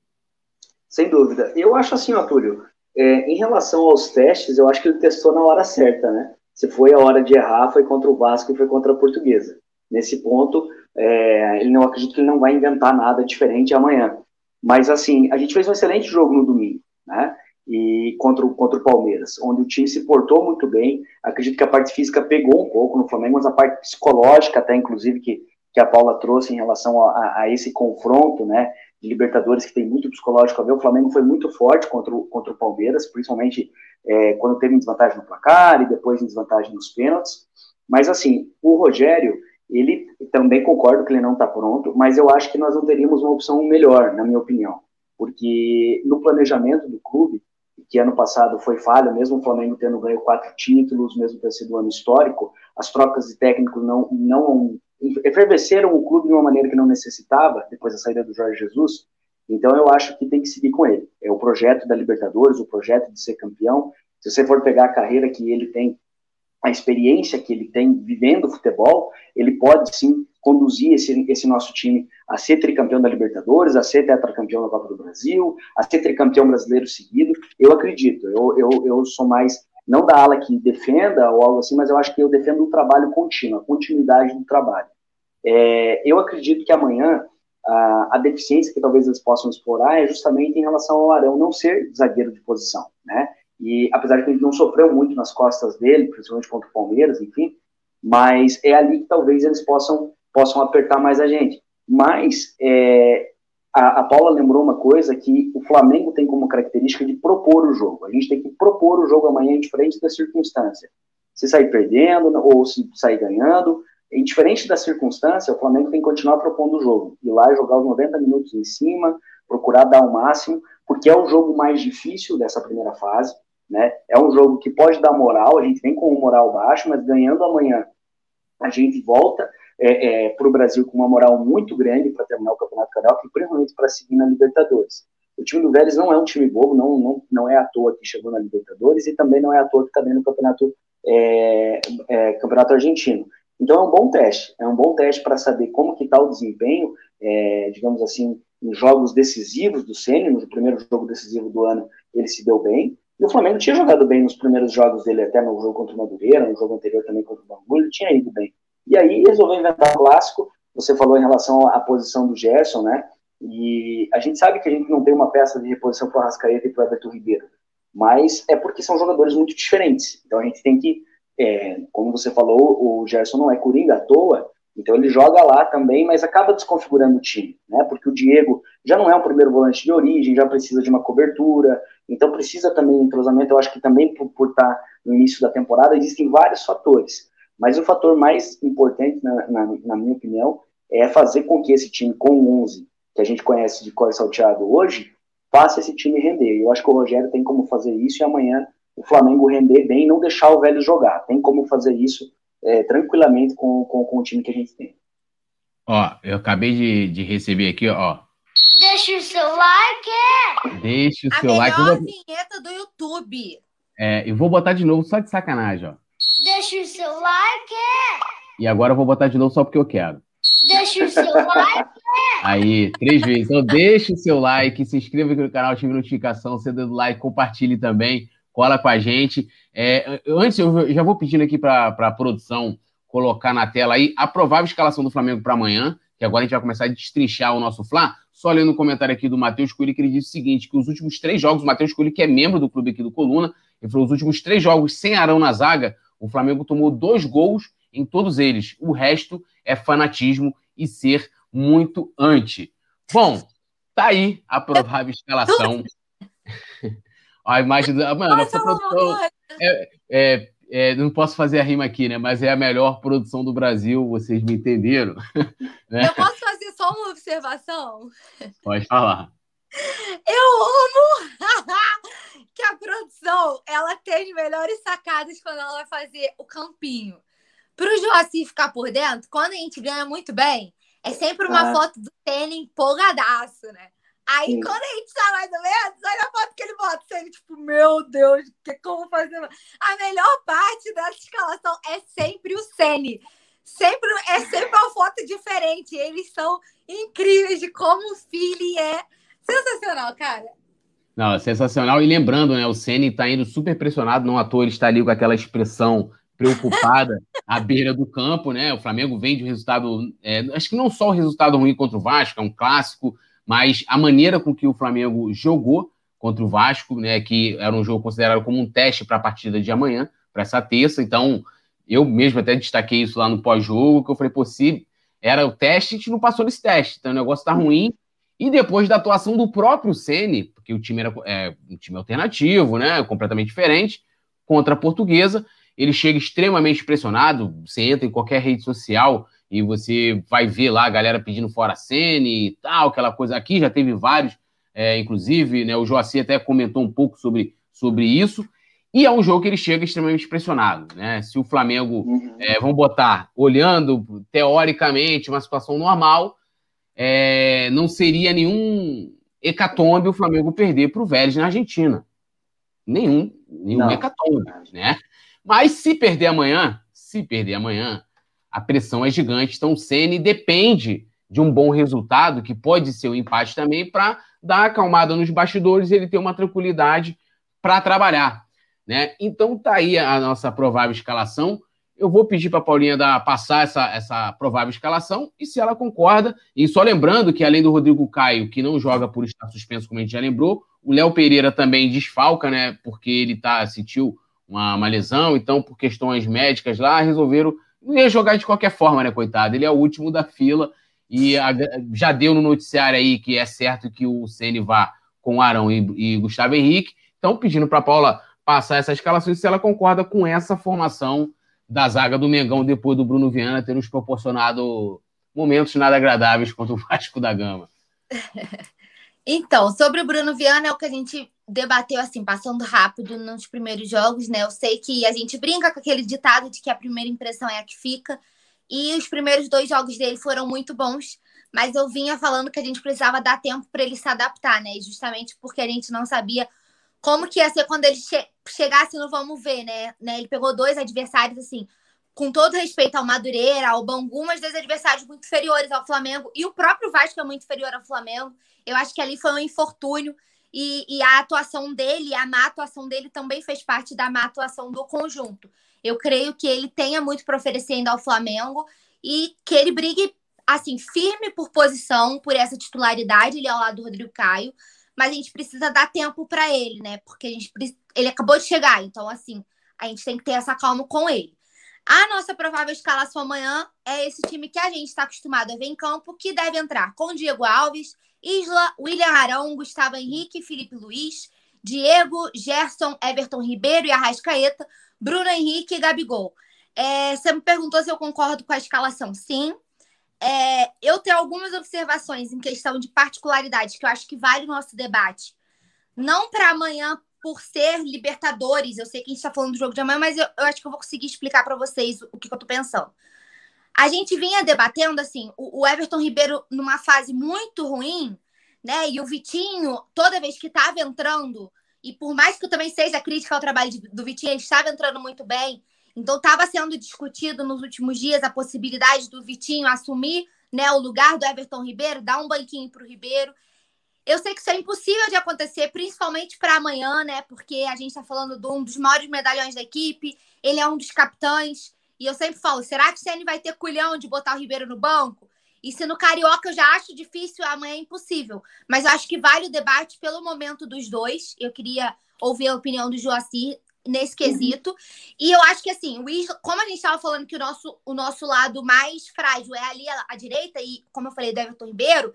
Sem dúvida. Eu acho assim, Artúrio, é, em relação aos testes, eu acho que ele testou na hora certa, né? Se foi a hora de errar, foi contra o Vasco e foi contra a Portuguesa. Nesse ponto, é, ele não acredito que ele não vai inventar nada diferente amanhã. Mas assim, a gente fez um excelente jogo no domingo, né? E contra o, contra o Palmeiras, onde o time se portou muito bem. Acredito que a parte física pegou um pouco no Flamengo, mas a parte psicológica, até inclusive, que, que a Paula trouxe em relação a, a esse confronto, né, de Libertadores, que tem muito psicológico a ver. O Flamengo foi muito forte contra o, contra o Palmeiras, principalmente é, quando teve desvantagem no placar e depois em desvantagem nos pênaltis. Mas, assim, o Rogério, ele também concordo que ele não está pronto, mas eu acho que nós não teríamos uma opção melhor, na minha opinião. Porque no planejamento do clube, que ano passado foi falha, mesmo o Flamengo tendo ganho quatro títulos, mesmo ter sido um ano histórico, as trocas de técnico não, não efervesceram o clube de uma maneira que não necessitava, depois da saída do Jorge Jesus. Então eu acho que tem que seguir com ele. É o projeto da Libertadores, o projeto de ser campeão. Se você for pegar a carreira que ele tem, a experiência que ele tem vivendo futebol, ele pode sim conduzir esse, esse nosso time a ser tricampeão da Libertadores, a ser tetracampeão da Copa do Brasil, a ser tricampeão brasileiro seguido. Eu acredito, eu, eu, eu sou mais, não da ala que defenda ou algo assim, mas eu acho que eu defendo o trabalho contínuo, a continuidade do trabalho. É, eu acredito que amanhã a, a, deficiência que talvez eles possam explorar é justamente em relação ao Arão não ser zagueiro de posição, né? E apesar de que ele não sofreu muito nas costas dele, principalmente contra o Palmeiras, enfim, mas é ali que talvez eles possam possam apertar mais a gente. Mas é, a, a Paula lembrou uma coisa que o Flamengo tem como característica de propor o jogo. A gente tem que propor o jogo amanhã, diferente da circunstância. Se sair perdendo ou se sair ganhando, indiferente da circunstância, o Flamengo tem que continuar propondo o jogo. Ir lá jogar os 90 minutos em cima, procurar dar o máximo, porque é o jogo mais difícil dessa primeira fase. Né? É um jogo que pode dar moral, a gente vem com o moral baixo, mas ganhando amanhã, a gente volta é, é, para o Brasil com uma moral muito grande para terminar o Campeonato Carioca e principalmente para seguir na Libertadores. O time do Vélez não é um time bobo, não, não, não é à toa que chegou na Libertadores e também não é à toa que está dentro do Campeonato, é, é, Campeonato Argentino. Então é um bom teste, é um bom teste para saber como que está o desempenho, é, digamos assim, em jogos decisivos do Ceni, no primeiro jogo decisivo do ano ele se deu bem, e o Flamengo tinha jogado bem nos primeiros jogos dele, até no jogo contra o Madureira, no jogo anterior também contra o Bangu, ele tinha ido bem. E aí resolveu inventar o clássico, você falou em relação à posição do Gerson, né, e a gente sabe que a gente não tem uma peça de reposição para o Arrascaeta e para o Everton Ribeiro, mas é porque são jogadores muito diferentes, então a gente tem que, é, como você falou, o Gerson não é coringa à toa, então ele joga lá também, mas acaba desconfigurando o time, né? Porque o Diego já não é um primeiro volante de origem, já precisa de uma cobertura, então precisa também de entrosamento. Eu acho que também por, por estar no início da temporada existem vários fatores, mas o fator mais importante, na, na, na minha opinião, é fazer com que esse time com 11 que a gente conhece de cor salteado hoje faça esse time render. Eu acho que o Rogério tem como fazer isso e amanhã o Flamengo render bem e não deixar o velho jogar. Tem como fazer isso é, tranquilamente com, com, com, o time que a gente tem. Ó, eu acabei de, de receber aqui, ó. Deixa o seu like! Deixa o a seu like. A melhor vinheta do YouTube. É, eu vou botar de novo só de sacanagem, ó. Deixa o seu like! E agora eu vou botar de novo só porque eu quero. Deixa o seu like! Aí, três vezes. Então, deixa o seu like, se inscreva aqui no canal, ative notificação, você dando like, compartilhe também cola com a gente. É, antes, eu já vou pedindo aqui para a produção colocar na tela aí a provável escalação do Flamengo para amanhã, que agora a gente vai começar a destrinchar o nosso Fla. Só lendo o comentário aqui do Matheus Coelho, que ele disse o seguinte: que os últimos três jogos, o Matheus Coelho, que é membro do clube aqui do Coluna, ele falou: os últimos três jogos sem Arão na zaga, o Flamengo tomou dois gols em todos eles. O resto é fanatismo e ser muito anti. Bom, tá aí a provável escalação. a imagem da. Mano, nossa produção. É, é, é, não posso fazer a rima aqui, né? Mas é a melhor produção do Brasil, vocês me entenderam. né? Eu posso fazer só uma observação? Pode falar. Eu amo que a produção ela tem melhores sacadas quando ela vai fazer o campinho. Para o Joaci ficar por dentro, quando a gente ganha muito bem, é sempre uma ah. foto do tênis empolgadaço, né? Aí, Sim. quando a gente tá mais ou menos, olha a foto que ele bota. Você, tipo, meu Deus, que como fazer? A melhor parte dessa escalação é sempre o Sene. Sempre, é sempre uma foto diferente. Eles são incríveis de como o Philly é sensacional, cara. Não, sensacional. E lembrando, né, o Ceni tá indo super pressionado, não à toa ele está ali com aquela expressão preocupada à beira do campo, né? O Flamengo vem de um resultado, é, acho que não só o resultado ruim contra o Vasco, é um clássico, mas a maneira com que o Flamengo jogou contra o Vasco, né, que era um jogo considerado como um teste para a partida de amanhã, para essa terça, então eu mesmo até destaquei isso lá no pós-jogo, que eu falei, pô, se era o teste, a gente não passou nesse teste, então o negócio tá ruim, e depois da atuação do próprio Ceni, porque o time era é, um time alternativo, né, completamente diferente, contra a portuguesa, ele chega extremamente pressionado, você entra em qualquer rede social, e você vai ver lá a galera pedindo fora a cena e tal, aquela coisa aqui, já teve vários, é, inclusive, né, o Joaci até comentou um pouco sobre, sobre isso, e é um jogo que ele chega extremamente pressionado, né? Se o Flamengo, uhum. é, vamos botar, olhando teoricamente uma situação normal, é, não seria nenhum hecatombe o Flamengo perder para o Vélez na Argentina. Nenhum, nenhum não. hecatombe, né? Mas se perder amanhã, se perder amanhã, a pressão é gigante. Então, o Ceni depende de um bom resultado, que pode ser o um empate também, para dar acalmada nos bastidores e ele ter uma tranquilidade para trabalhar. Né? Então, tá aí a nossa provável escalação. Eu vou pedir para a Paulinha dar, passar essa, essa provável escalação e se ela concorda. E só lembrando que, além do Rodrigo Caio, que não joga por estar suspenso, como a gente já lembrou, o Léo Pereira também desfalca, né? Porque ele tá, sentiu uma, uma lesão, então, por questões médicas lá, resolveram não ia jogar de qualquer forma, né, coitado? Ele é o último da fila. E a, já deu no noticiário aí que é certo que o Ceni vá com Arão e, e Gustavo Henrique. Então, pedindo para Paula passar essa escalação se ela concorda com essa formação da zaga do Mengão depois do Bruno Viana ter nos proporcionado momentos nada agradáveis contra o Vasco da Gama. Então, sobre o Bruno Viana, é o que a gente debateu, assim, passando rápido nos primeiros jogos, né? Eu sei que a gente brinca com aquele ditado de que a primeira impressão é a que fica, e os primeiros dois jogos dele foram muito bons, mas eu vinha falando que a gente precisava dar tempo para ele se adaptar, né? Justamente porque a gente não sabia como que ia ser quando ele che chegasse no Vamos Ver, né? né? Ele pegou dois adversários, assim, com todo respeito ao Madureira, ao Bangu, mas dois adversários muito inferiores ao Flamengo, e o próprio Vasco é muito inferior ao Flamengo. Eu acho que ali foi um infortúnio, e, e a atuação dele, a má atuação dele também fez parte da má atuação do conjunto. Eu creio que ele tenha muito para oferecer ainda ao Flamengo e que ele brigue assim firme por posição, por essa titularidade, ele é ao lado do Rodrigo Caio, mas a gente precisa dar tempo para ele, né? Porque a gente ele acabou de chegar, então assim, a gente tem que ter essa calma com ele. A nossa provável escalação amanhã é esse time que a gente está acostumado a ver em campo, que deve entrar com Diego Alves, Isla, William Arão, Gustavo Henrique, Felipe Luiz, Diego, Gerson, Everton Ribeiro e Arrascaeta, Bruno Henrique e Gabigol. É, você me perguntou se eu concordo com a escalação. Sim. É, eu tenho algumas observações em questão de particularidades que eu acho que vale o nosso debate. Não para amanhã, por ser Libertadores. Eu sei que a gente está falando do jogo de amanhã, mas eu, eu acho que eu vou conseguir explicar para vocês o, o que, que eu estou pensando. A gente vinha debatendo assim, o, o Everton Ribeiro numa fase muito ruim, né? E o Vitinho, toda vez que estava entrando, e por mais que eu também seja crítica ao trabalho de, do Vitinho, ele estava entrando muito bem. Então estava sendo discutido nos últimos dias a possibilidade do Vitinho assumir né, o lugar do Everton Ribeiro, dar um banquinho para o Ribeiro. Eu sei que isso é impossível de acontecer, principalmente para amanhã, né? Porque a gente está falando de um dos maiores medalhões da equipe, ele é um dos capitães. E eu sempre falo: será que o Ceni vai ter culhão de botar o Ribeiro no banco? E se no Carioca eu já acho difícil, amanhã é impossível. Mas eu acho que vale o debate pelo momento dos dois. Eu queria ouvir a opinião do Joacir nesse quesito. Uhum. E eu acho que assim, o Isla, como a gente estava falando que o nosso, o nosso lado mais frágil é ali à, direita, e como eu falei do Everton Ribeiro,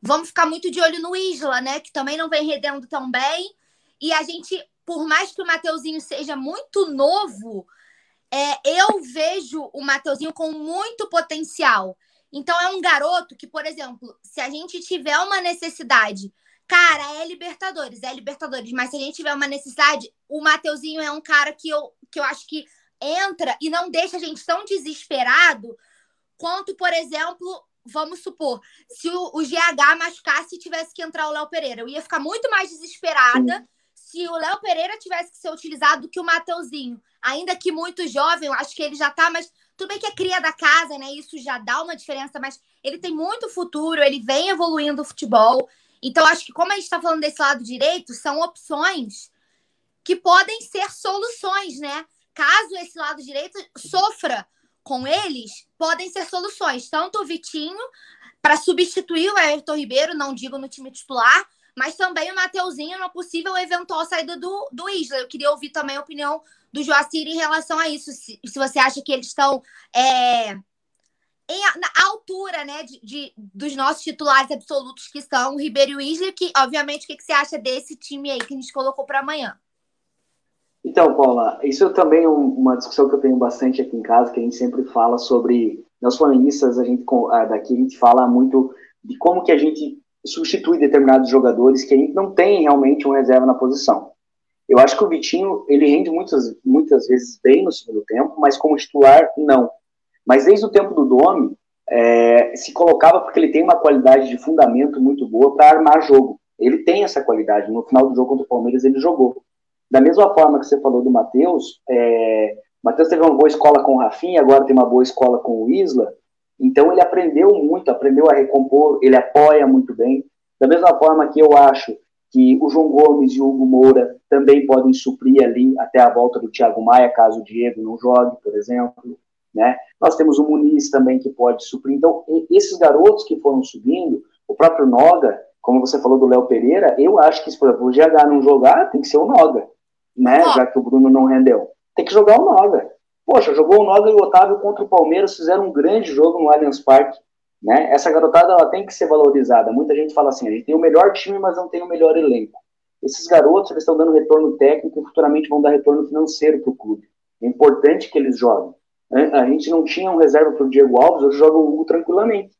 vamos ficar muito de olho no Isla, né? Que também não vem rendendo tão bem. E a gente, por mais que o Mateuzinho seja muito novo, é, eu vejo o Mateuzinho com muito potencial. Então, é um garoto que, por exemplo, se a gente tiver uma necessidade, cara, é Libertadores, é Libertadores, mas se a gente tiver uma necessidade, o Mateuzinho é um cara que eu, que eu acho que entra e não deixa a gente tão desesperado quanto, por exemplo, vamos supor, se o, o GH machucasse e tivesse que entrar o Léo Pereira. Eu ia ficar muito mais desesperada Sim. Se o Léo Pereira tivesse que ser utilizado do que o Mateuzinho. Ainda que muito jovem, eu acho que ele já tá, mas tudo bem que é cria da casa, né? Isso já dá uma diferença, mas ele tem muito futuro, ele vem evoluindo o futebol. Então, acho que como a gente está falando desse lado direito, são opções que podem ser soluções, né? Caso esse lado direito sofra com eles, podem ser soluções. Tanto o Vitinho, para substituir o Everton Ribeiro, não digo no time titular, mas também o Mateuzinho na possível eventual saída do, do Isla. Eu queria ouvir também a opinião do Joacir em relação a isso. Se, se você acha que eles estão é, em, na altura né, de, de, dos nossos titulares absolutos, que são o Ribeiro e o Isla, que, obviamente, o que, que você acha desse time aí que a gente colocou para amanhã? Então, Paula, isso é também uma discussão que eu tenho bastante aqui em casa, que a gente sempre fala sobre, nós flamenguistas, a gente, daqui a gente fala muito de como que a gente substitui determinados jogadores que não tem realmente um reserva na posição. Eu acho que o Vitinho, ele rende muitas, muitas vezes bem no segundo tempo, mas como titular, não. Mas desde o tempo do Domi, é, se colocava porque ele tem uma qualidade de fundamento muito boa para armar jogo. Ele tem essa qualidade. No final do jogo contra o Palmeiras, ele jogou. Da mesma forma que você falou do Matheus, é, Matheus teve uma boa escola com o Rafinha, agora tem uma boa escola com o Isla. Então ele aprendeu muito, aprendeu a recompor, ele apoia muito bem. Da mesma forma que eu acho que o João Gomes e o Hugo Moura também podem suprir ali até a volta do Thiago Maia, caso o Diego não jogue, por exemplo. Né? Nós temos o Muniz também que pode suprir. Então, esses garotos que foram subindo, o próprio Noga, como você falou do Léo Pereira, eu acho que se exemplo, o GH não jogar, tem que ser o Noga, né? Já que o Bruno não rendeu. Tem que jogar o Noga. Poxa, jogou o Noga e o Otávio contra o Palmeiras, fizeram um grande jogo no Allianz Parque. Né? Essa garotada ela tem que ser valorizada. Muita gente fala assim: a gente tem o melhor time, mas não tem o melhor elenco. Esses garotos eles estão dando retorno técnico e futuramente vão dar retorno financeiro para o clube. É importante que eles joguem. Né? A gente não tinha um reserva para o Diego Alves, hoje joga o Hugo tranquilamente.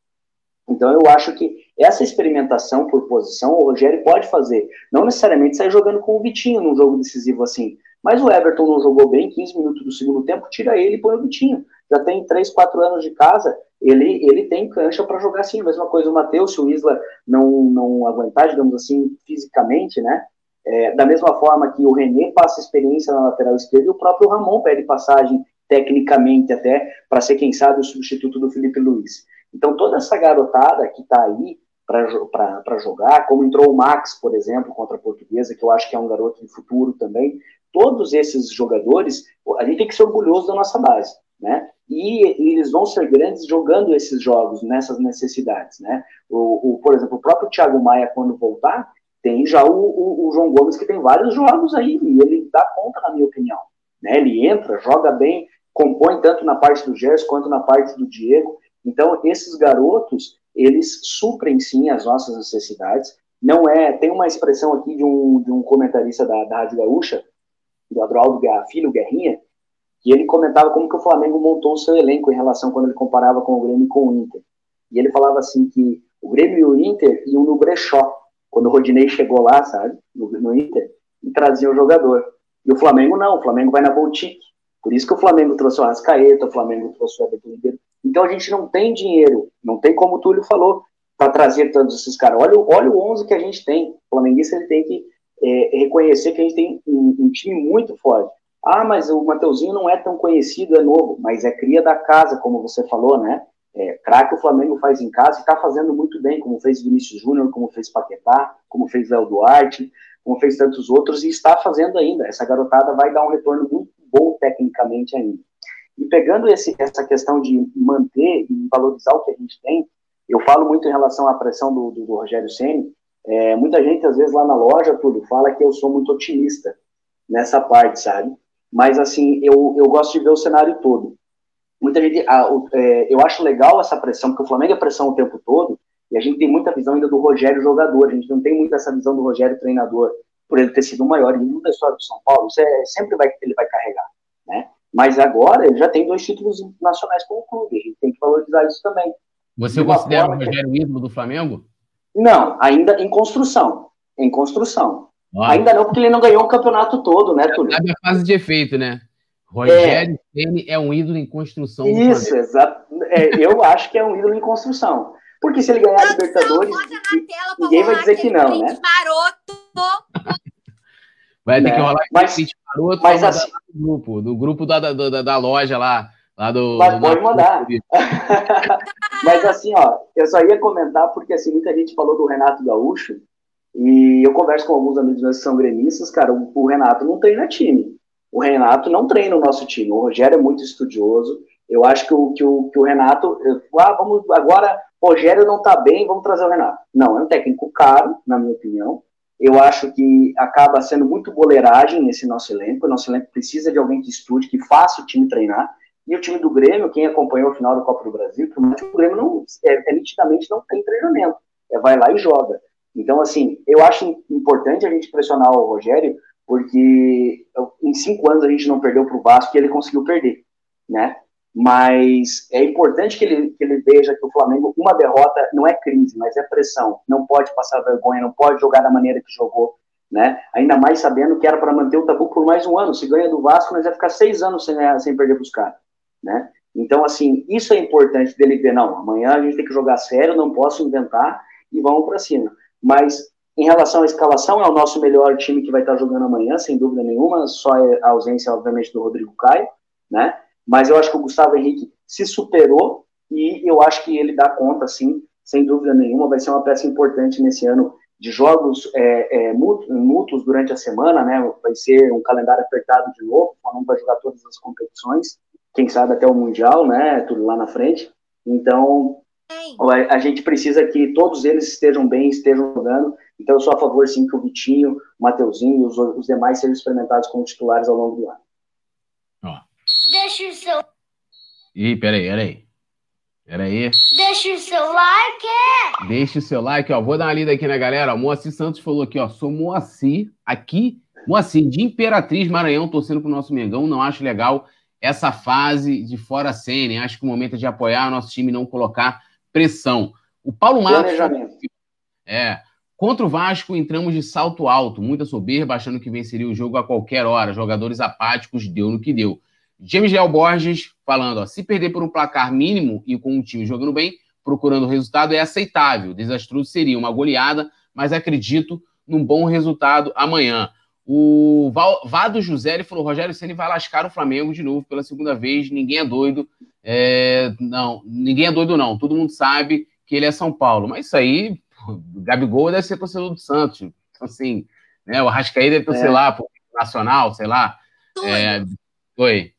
Então eu acho que essa experimentação por posição o Rogério pode fazer. Não necessariamente sair jogando com o Vitinho num jogo decisivo assim. Mas o Everton não jogou bem, 15 minutos do segundo tempo, tira ele e põe o Vitinho. Já tem 3, 4 anos de casa, ele, ele tem cancha para jogar assim. Mesma coisa o Matheus, se o Isla não, não aguentar, digamos assim, fisicamente, né? É, da mesma forma que o René passa experiência na lateral esquerda e o próprio Ramon pede passagem tecnicamente até para ser, quem sabe, o substituto do Felipe Luiz. Então, toda essa garotada que está aí para jogar, como entrou o Max, por exemplo, contra a Portuguesa, que eu acho que é um garoto de futuro também, todos esses jogadores, a gente tem que ser orgulhoso da nossa base, né? E, e eles vão ser grandes jogando esses jogos, nessas necessidades, né? O, o por exemplo, o próprio Thiago Maia, quando voltar, tem já o, o, o, João Gomes, que tem vários jogos aí, e ele dá conta, na minha opinião. Né? Ele entra, joga bem, compõe tanto na parte do Gerson quanto na parte do Diego. Então, esses garotos, eles suprem sim as nossas necessidades. Não é. Tem uma expressão aqui de um, de um comentarista da, da Rádio Gaúcha, do Adroaldo Filho Guerrinha, que ele comentava como que o Flamengo montou o seu elenco em relação quando ele comparava com o Grêmio e com o Inter. E ele falava assim que o Grêmio e o Inter iam no brechó, quando o Rodinei chegou lá, sabe, no, no Inter, e trazia o jogador. E o Flamengo não, o Flamengo vai na boutique. Por isso que o Flamengo trouxe o Rascaeta, o Flamengo trouxe o Everton Ribeiro. Então a gente não tem dinheiro, não tem como o Túlio falou, para trazer todos esses caras. Olha, olha o 11 que a gente tem. O flamenguista ele tem que é, reconhecer que a gente tem um, um, time muito forte. Ah, mas o Mateuzinho não é tão conhecido, é novo, mas é cria da casa, como você falou, né? É, craque o Flamengo faz em casa e está fazendo muito bem, como fez Vinícius Júnior, como fez Paquetá, como fez Léo Duarte, como fez tantos outros, e está fazendo ainda. Essa garotada vai dar um retorno muito bom tecnicamente ainda. E pegando esse, essa questão de manter e valorizar o que a gente tem, eu falo muito em relação à pressão do, do, do Rogério Ceni. É, muita gente, às vezes, lá na loja, tudo, fala que eu sou muito otimista nessa parte, sabe? Mas, assim, eu, eu gosto de ver o cenário todo. Muita gente, ah, é, eu acho legal essa pressão, porque o Flamengo é pressão o tempo todo, e a gente tem muita visão ainda do Rogério jogador, a gente não tem muito essa visão do Rogério treinador, por ele ter sido o maior ídolo da história do São Paulo, isso é, sempre vai, ele vai carregar, né? Mas agora ele já tem dois títulos nacionais com o clube, a gente tem que valorizar isso também. Você considera o Rogério que... ídolo do Flamengo? Não, ainda em construção, em construção. Olha. Ainda não, porque ele não ganhou o campeonato todo, né, Túlio? Sabe a fase de efeito, né? Rogério é, é um ídolo em construção. Isso, exato. É, eu acho que é um ídolo em construção. Porque se ele ganhar a Libertadores, ninguém vai dizer que não, né? Maroto. Vai ter que né? rolar mas, maroto mas assim, do grupo, do grupo da, da, da loja lá. Lá do, mas do, pode mandar. mas assim, ó, eu só ia comentar porque assim, muita gente falou do Renato Gaúcho e eu converso com alguns amigos meus que são gremistas, cara, o, o Renato não treina time. O Renato não treina o nosso time. O Rogério é muito estudioso. Eu acho que o, que o, que o Renato. Ah, vamos, agora, Rogério não está bem, vamos trazer o Renato. Não, é um técnico caro, na minha opinião. Eu acho que acaba sendo muito boleiragem nesse nosso elenco. O nosso elenco precisa de alguém que estude, que faça o time treinar. E o time do Grêmio, quem acompanhou o final da Copa do Brasil, o Grêmio não, é, é, nitidamente não tem treinamento. É vai lá e joga. Então, assim, eu acho importante a gente pressionar o Rogério, porque em cinco anos a gente não perdeu para o Vasco e ele conseguiu perder, né? Mas é importante que ele, que ele veja que o Flamengo, uma derrota não é crise, mas é pressão. Não pode passar vergonha, não pode jogar da maneira que jogou, né? Ainda mais sabendo que era para manter o tabu por mais um ano. Se ganha do Vasco, nós vai ficar seis anos sem, sem perder para os caras, né? Então, assim, isso é importante dele ver. Não, amanhã a gente tem que jogar sério, não posso inventar e vamos para cima. Mas em relação à escalação, é o nosso melhor time que vai estar jogando amanhã, sem dúvida nenhuma. Só é a ausência, obviamente, do Rodrigo Caio, né? Mas eu acho que o Gustavo Henrique se superou e eu acho que ele dá conta, sim, sem dúvida nenhuma. Vai ser uma peça importante nesse ano de jogos é, é, mútuos durante a semana, né? Vai ser um calendário apertado de novo. O Flamengo vai jogar todas as competições, quem sabe até o Mundial, né? Tudo lá na frente. Então, a gente precisa que todos eles estejam bem, estejam jogando. Então, eu sou a favor, sim, que o Vitinho, o Mateuzinho e os, os demais sejam experimentados como titulares ao longo do ano. Deixa o seu. Ih, peraí, peraí. Pera aí. Deixa o seu like. Deixa o seu like, ó. Vou dar uma lida aqui na galera. O Moacir Santos falou aqui, ó. Sou Moacir aqui. Moacir, de Imperatriz Maranhão, torcendo pro nosso Mengão. Não acho legal essa fase de fora cena. Acho que o momento é de apoiar o nosso time e não colocar pressão. O Paulo Matos. É. Contra o Vasco, entramos de salto alto, muita soberba, achando que venceria o jogo a qualquer hora. Jogadores apáticos, deu no que deu. James Léo Borges falando: ó, se perder por um placar mínimo e com um time jogando bem, procurando o resultado, é aceitável. Desastroso seria uma goleada, mas acredito num bom resultado amanhã. O Vado José ele falou: Rogério Ceni vai lascar o Flamengo de novo pela segunda vez. Ninguém é doido. É, não, ninguém é doido, não. Todo mundo sabe que ele é São Paulo. Mas isso aí, o Gabigol deve ser torcedor do Santos. Então, assim, né, o Arrascaí deve torcer é. lá, pro Nacional, sei lá. É, oi.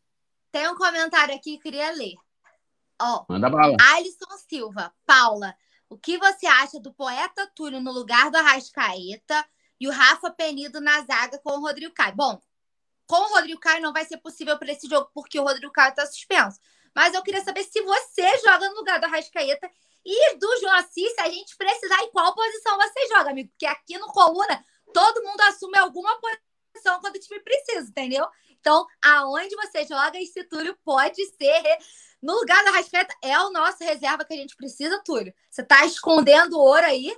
Tem um comentário aqui que queria ler. Ó, Manda bala. Alisson Silva, Paula, o que você acha do poeta Túlio no lugar do Arrascaeta e o Rafa Penido na zaga com o Rodrigo Caio? Bom, com o Rodrigo Caio não vai ser possível para esse jogo, porque o Rodrigo Caio está suspenso. Mas eu queria saber se você joga no lugar do Arrascaeta e do Joaci, se a gente precisar, em qual posição você joga, amigo? Porque aqui no Coluna, todo mundo assume alguma posição quando o time precisa, entendeu? Então, aonde você joga, esse Túlio pode ser. No lugar da Rascaeta, é o nosso reserva que a gente precisa, Túlio. Você está escondendo ouro aí?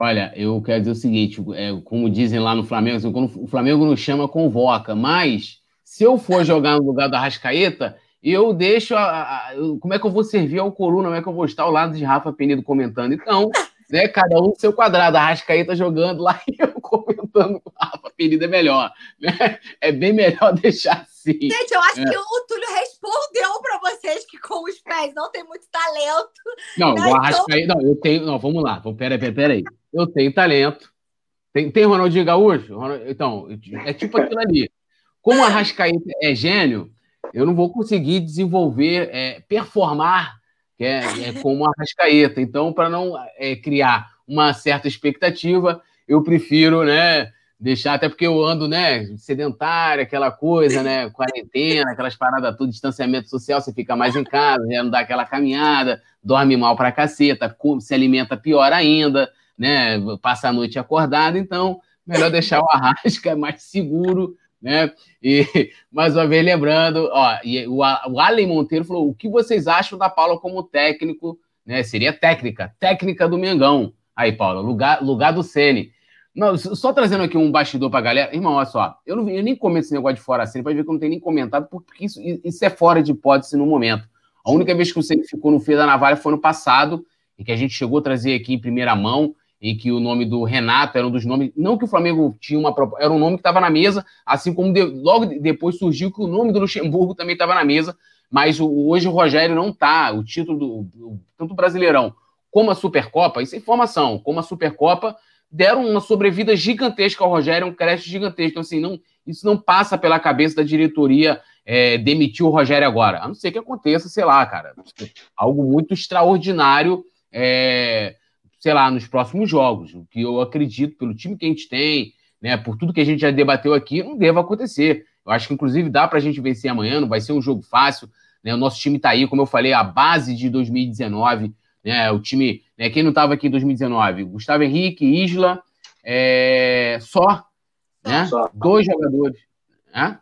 Olha, eu quero dizer o seguinte: é, como dizem lá no Flamengo, assim, quando o Flamengo não chama, convoca. Mas se eu for jogar no lugar da Rascaeta, eu deixo. A, a, como é que eu vou servir ao Coluna? Como é que eu vou estar ao lado de Rafa Penido comentando? Então, né? Cada um no seu quadrado. A Rascaeta jogando lá e eu comentando com Rafa Penido é melhor. Né? É bem melhor deixar assim. Gente, eu acho é. que o Túlio respondeu para vocês que com os pés não tem muito talento. Não, né? o Arrascaeta, não, eu tenho. Não, vamos lá. Peraí, peraí, peraí. Eu tenho talento. Tem, tem Ronaldinho Gaúcho? Então, é tipo aquilo ali. Como a Arrascaeta é gênio, eu não vou conseguir desenvolver, é, performar é, é como a Rascaeta. Então, para não é, criar uma certa expectativa, eu prefiro, né, deixar, até porque eu ando, né, sedentário, aquela coisa, né, quarentena, aquelas paradas tudo, distanciamento social, você fica mais em casa, já não dá aquela caminhada, dorme mal pra caceta, se alimenta pior ainda, né, passa a noite acordado, então, melhor deixar o arrasca mais seguro né? E mais uma vez lembrando, ó, e o, o Allen Monteiro falou: o que vocês acham da Paula como técnico? Né? Seria técnica, técnica do Mengão. Aí, Paula, lugar, lugar do Sene. Não, só trazendo aqui um bastidor pra galera. Irmão, olha só, eu, não, eu nem comento esse negócio de fora Sene, pode ver que eu não tenho nem comentado, porque isso, isso é fora de hipótese no momento. A única vez que o Sene ficou no fio da navalha foi no passado, em que a gente chegou a trazer aqui em primeira mão em que o nome do Renato era um dos nomes. Não que o Flamengo tinha uma proposta, era um nome que estava na mesa, assim como de, logo depois surgiu que o nome do Luxemburgo também estava na mesa, mas o, hoje o Rogério não está. O título do, do, tanto o Brasileirão como a Supercopa, isso é informação, como a Supercopa, deram uma sobrevida gigantesca ao Rogério, um crédito gigantesco. Então, assim, não, isso não passa pela cabeça da diretoria é, demitir o Rogério agora. A não ser que aconteça, sei lá, cara, algo muito extraordinário. É, sei lá, nos próximos jogos. O que eu acredito, pelo time que a gente tem, né, por tudo que a gente já debateu aqui, não deva acontecer. Eu acho que, inclusive, dá para a gente vencer amanhã, não vai ser um jogo fácil. Né? O nosso time está aí, como eu falei, a base de 2019. Né? O time, né? quem não estava aqui em 2019? Gustavo Henrique, Isla, é... só, né? Só. Dois jogadores. Né?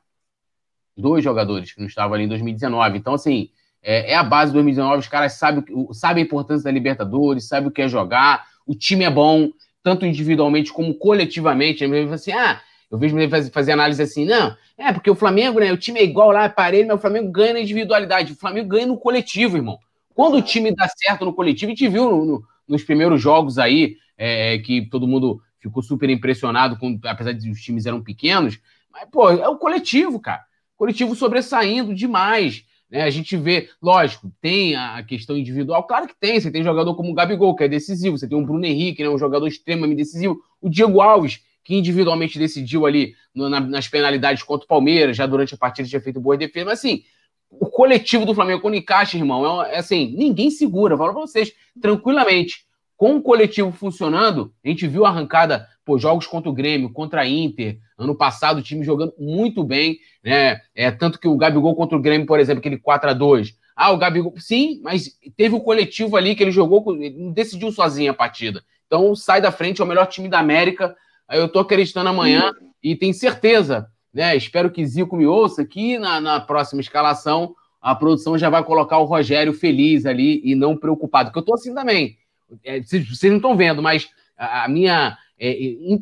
Dois jogadores que não estavam ali em 2019. Então, assim, é, é, a base de 2019, os caras sabem, sabem a importância da Libertadores, sabem o que é jogar, o time é bom, tanto individualmente como coletivamente. Eu assim, ah, eu vejo ele fazer, análise assim, não, é porque o Flamengo, né, o time é igual lá, é parelho, mas o Flamengo ganha na individualidade, o Flamengo ganha no coletivo, irmão. Quando o time dá certo no coletivo, a gente viu no, no, nos primeiros jogos aí, é, que todo mundo ficou super impressionado, com, apesar de os times eram pequenos, mas, pô, é o coletivo, cara. Coletivo sobressaindo demais. Né? A gente vê, lógico, tem a questão individual, claro que tem. Você tem jogador como o Gabigol, que é decisivo, você tem o Bruno Henrique, né, um jogador extremamente decisivo, o Diego Alves, que individualmente decidiu ali no, na, nas penalidades contra o Palmeiras, já durante a partida tinha feito boa defesa, mas assim, o coletivo do Flamengo, quando encaixa, irmão, é, é assim, ninguém segura, falo pra vocês, tranquilamente. Com o coletivo funcionando, a gente viu a arrancada pô, jogos contra o Grêmio, contra a Inter, ano passado o time jogando muito bem, né? É, tanto que o Gabigol contra o Grêmio, por exemplo, aquele 4 a 2 Ah, o Gabigol. Sim, mas teve o coletivo ali que ele jogou, ele decidiu sozinho a partida. Então sai da frente, é o melhor time da América. Eu tô acreditando amanhã e tenho certeza, né? Espero que Zico me ouça que na, na próxima escalação a produção já vai colocar o Rogério feliz ali e não preocupado. Porque eu tô assim também. É, vocês, vocês não estão vendo, mas a, a minha. É,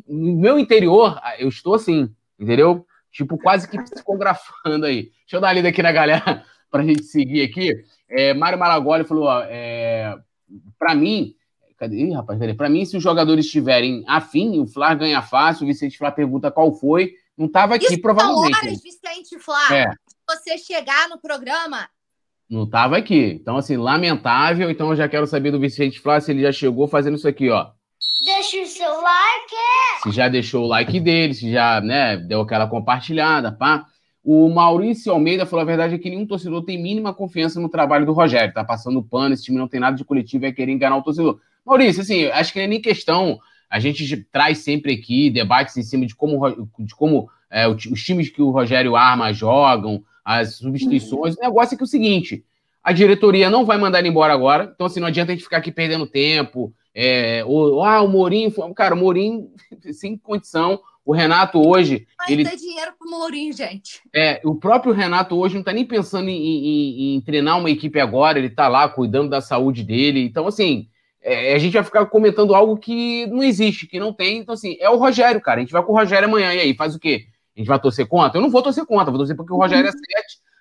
no meu interior, eu estou assim, entendeu? Tipo, quase que psicografando aí. Deixa eu dar uma lida aqui na galera para a gente seguir aqui. É, Mário Maragoli falou: ó, é, para mim, cadê? Ih, rapaz, cadê? Para mim, se os jogadores estiverem afim, o Flá ganha fácil. O Vicente Flá pergunta qual foi. Não estava aqui, Isso provavelmente. Horas, Vicente Flá. É. Você chegar no programa. Não estava aqui. Então, assim, lamentável. Então, eu já quero saber do Vicente Flá se ele já chegou fazendo isso aqui, ó. Deixa o seu like. Se já deixou o like dele, se já, né, deu aquela compartilhada, pá. O Maurício Almeida falou a verdade é que nenhum torcedor tem mínima confiança no trabalho do Rogério. Tá passando pano, esse time não tem nada de coletivo, é querer enganar o torcedor. Maurício, assim, acho que não é nem questão. A gente traz sempre aqui debates em cima de como, de como é, os times que o Rogério arma jogam, as substituições. O negócio é que é o seguinte: a diretoria não vai mandar ele embora agora, então assim, não adianta a gente ficar aqui perdendo tempo. É, ou, ah, o Mourinho, cara, o Mourinho sem condição. O Renato hoje. Vai ele ter dinheiro pro Mourinho, gente. É, o próprio Renato hoje não tá nem pensando em, em, em treinar uma equipe agora, ele tá lá cuidando da saúde dele. Então, assim, é, a gente vai ficar comentando algo que não existe, que não tem. Então, assim, é o Rogério, cara. A gente vai com o Rogério amanhã. E aí, faz o quê? A gente vai torcer contra? Eu não vou torcer contra, vou torcer porque o Rogério é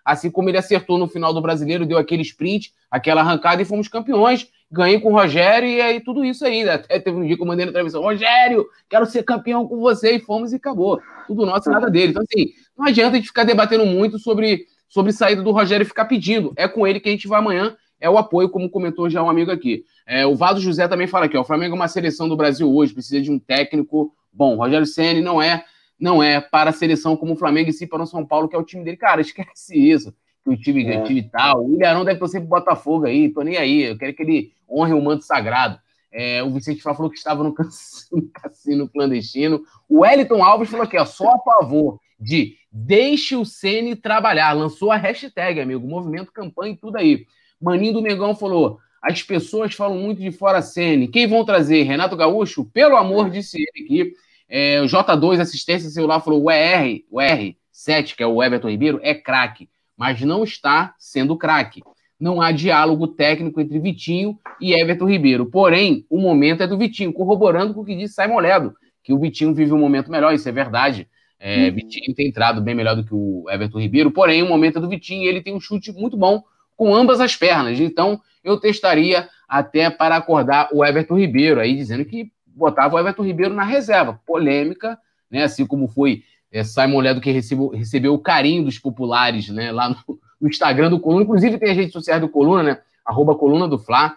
assim como ele acertou no final do brasileiro, deu aquele sprint, aquela arrancada e fomos campeões. Ganhei com o Rogério e aí tudo isso aí. Até teve um dia que eu mandei na transmissão: Rogério, quero ser campeão com você, e fomos e acabou. Tudo nosso nada dele. Então, assim, não adianta a gente ficar debatendo muito sobre, sobre saída do Rogério e ficar pedindo. É com ele que a gente vai amanhã é o apoio, como comentou já um amigo aqui. É, o Vado José também fala aqui: ó, o Flamengo é uma seleção do Brasil hoje, precisa de um técnico bom. O Rogério Senni não é não é para a seleção como o Flamengo e sim para o São Paulo, que é o time dele. Cara, esquece isso. Que o time, é. time tal. O Ilharão deve torcer pro Botafogo aí, tô nem aí. Eu quero que ele honre o manto sagrado. É, o Vicente falou que estava no cassino clandestino. O Wellington Alves falou aqui, ó, só a favor de deixe o Ceni trabalhar. Lançou a hashtag, amigo. Movimento, campanha e tudo aí. Maninho do Negão falou: as pessoas falam muito de fora Ceni. Quem vão trazer? Renato Gaúcho? Pelo amor, disse ele aqui. É, o J2, assistência celular, falou: o ER, o R7, que é o Everton Ribeiro, é craque, mas não está sendo craque. Não há diálogo técnico entre Vitinho e Everton Ribeiro. Porém, o momento é do Vitinho, corroborando com o que disse Simon Ledo, que o Vitinho vive um momento melhor, isso é verdade. É, uhum. Vitinho tem entrado bem melhor do que o Everton Ribeiro, porém, o momento é do Vitinho e ele tem um chute muito bom com ambas as pernas. Então, eu testaria até para acordar o Everton Ribeiro, aí dizendo que botava o Everton Ribeiro na reserva. Polêmica, né? Assim como foi é, Simon Ledo que recebeu, recebeu o carinho dos populares né? lá no, no, Instagram do Coluna. Inclusive tem as redes sociais do Coluna, né? Arroba Coluna do Fla.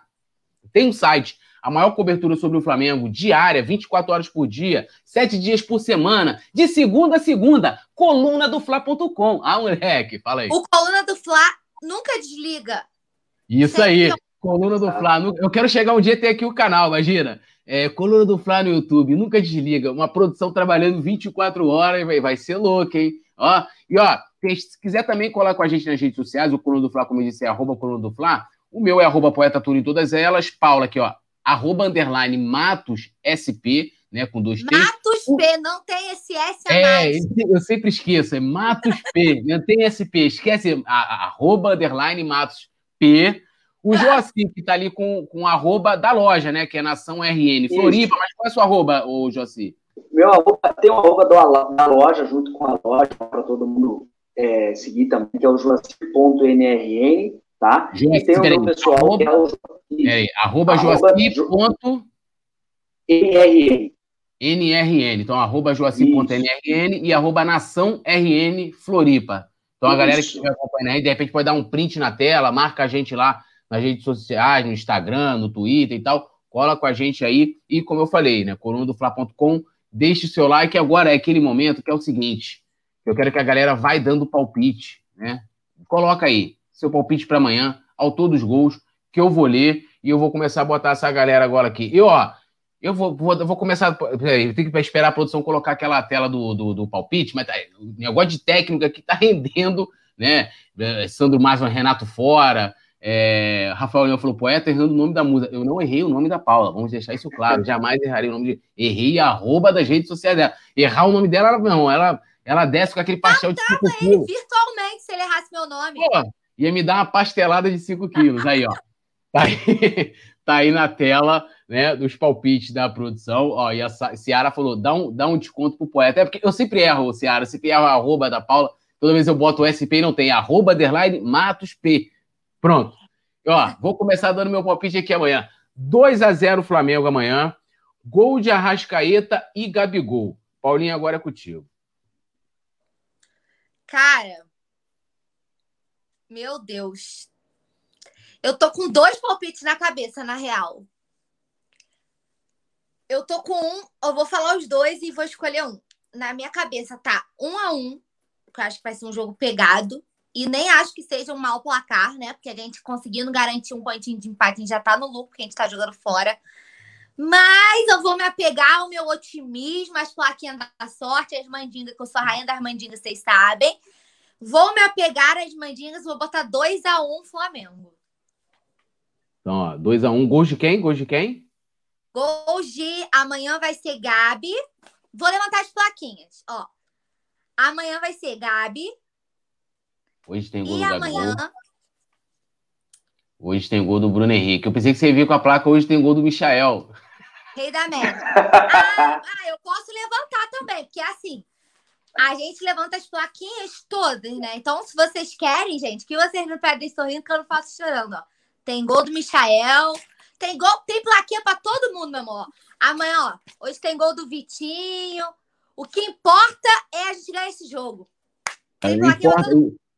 Tem um site, a maior cobertura sobre o Flamengo, diária, 24 horas por dia, 7 dias por semana, de segunda a segunda, coluna do Fla.com. Ah, moleque, fala aí. O Coluna do Fla nunca desliga. Isso Sempre aí, coluna do Fla. Eu quero chegar um dia ter aqui o canal, imagina. É, coluna do Flá no YouTube, nunca desliga. Uma produção trabalhando 24 horas, vai, vai ser louco, hein? Ó, e ó, se quiser também colar com a gente nas redes sociais, o Coluna do Flá, como eu disse, é arroba Coluna do Flá. O meu é arroba Poeta Tudo em todas elas. Paula aqui, ó, arroba underline Matos SP, né, com dois T. Matos P, não tem esse S a É, mais. eu sempre esqueço, é Matos P, não tem SP, esquece, a, a, arroba underline Matos P, o Joacim, que está ali com, com arroba da loja, né? Que é Nação RN. Floripa, mas qual é o seu arroba, o Joacim? Meu arroba tem o arroba do, da loja, junto com a loja, para todo mundo é, seguir também, que é o joacim.nrn, tá? Joacim, e tem o meu pessoal, arroba, que é o Joacim. Arroba, joacim. NRN. NRN. Então, arroba joacim.nrn e arroba Nação RN Floripa. Então, a galera que estiver acompanhando aí, de repente pode dar um print na tela, marca a gente lá nas redes sociais, no Instagram, no Twitter e tal. Cola com a gente aí. E como eu falei, né? colunadofla.com, deixe o seu like. Agora é aquele momento que é o seguinte: eu quero que a galera vai dando palpite, né? Coloca aí seu palpite para amanhã, autor dos gols, que eu vou ler e eu vou começar a botar essa galera agora aqui. E ó, eu vou, vou, vou começar. Eu tenho que esperar a produção colocar aquela tela do, do, do palpite, mas tá, o negócio de técnica que tá rendendo, né? Sandro Masman, Renato fora, É, Rafael Leão falou, poeta errando o nome da musa. Eu não errei o nome da Paula, vamos deixar isso claro. Jamais errarei o nome de. Errei a arroba das redes sociais dela. Errar o nome dela, ela, não, ela, ela desce com aquele pastel de 5 quilos. virtualmente se ele errasse meu nome. Pô, ia me dar uma pastelada de 5 quilos. Aí, ó. Tá aí, tá aí na tela, né, dos palpites da produção. Ó, e a Ciara falou: dá um, dá um desconto pro poeta. É porque eu sempre erro, Ciara, sempre erro a arroba da Paula. Toda vez eu boto o SP e não tem. Arroba, underline, Matos P. Pronto. Ó, vou começar dando meu palpite aqui amanhã. 2 a 0 Flamengo amanhã. Gol de Arrascaeta e Gabigol. Paulinho, agora é contigo. Cara, meu Deus. Eu tô com dois palpites na cabeça, na real. Eu tô com um, eu vou falar os dois e vou escolher um. Na minha cabeça tá um a um, que eu acho que vai ser um jogo pegado. E nem acho que seja um mau placar, né? Porque a gente conseguindo garantir um pontinho de empate, a gente já tá no lucro, porque a gente tá jogando fora. Mas eu vou me apegar ao meu otimismo, as plaquinhas da sorte, as mandingas, que eu sou a rainha das mandingas, vocês sabem. Vou me apegar às mandingas, vou botar 2 a 1 um, Flamengo. Então, ó, 2x1. Um. Gols de quem? Gols de quem? Gols de amanhã vai ser Gabi. Vou levantar as plaquinhas. Ó. Amanhã vai ser Gabi. Hoje tem gol e do amanhã. Gabriel. Hoje tem gol do Bruno Henrique. Eu pensei que você viu com a placa, hoje tem gol do Michael. Rei da média. ah, ah, eu posso levantar também, porque assim, a gente levanta as plaquinhas todas, né? Então, se vocês querem, gente, que vocês não pedem sorrindo, que eu não faço chorando, ó. Tem gol do Michael. Tem gol, tem plaquinha para todo mundo, meu amor. Amanhã, ó, hoje tem gol do Vitinho. O que importa é a gente ganhar esse jogo. Tem plaquinha importa, todo...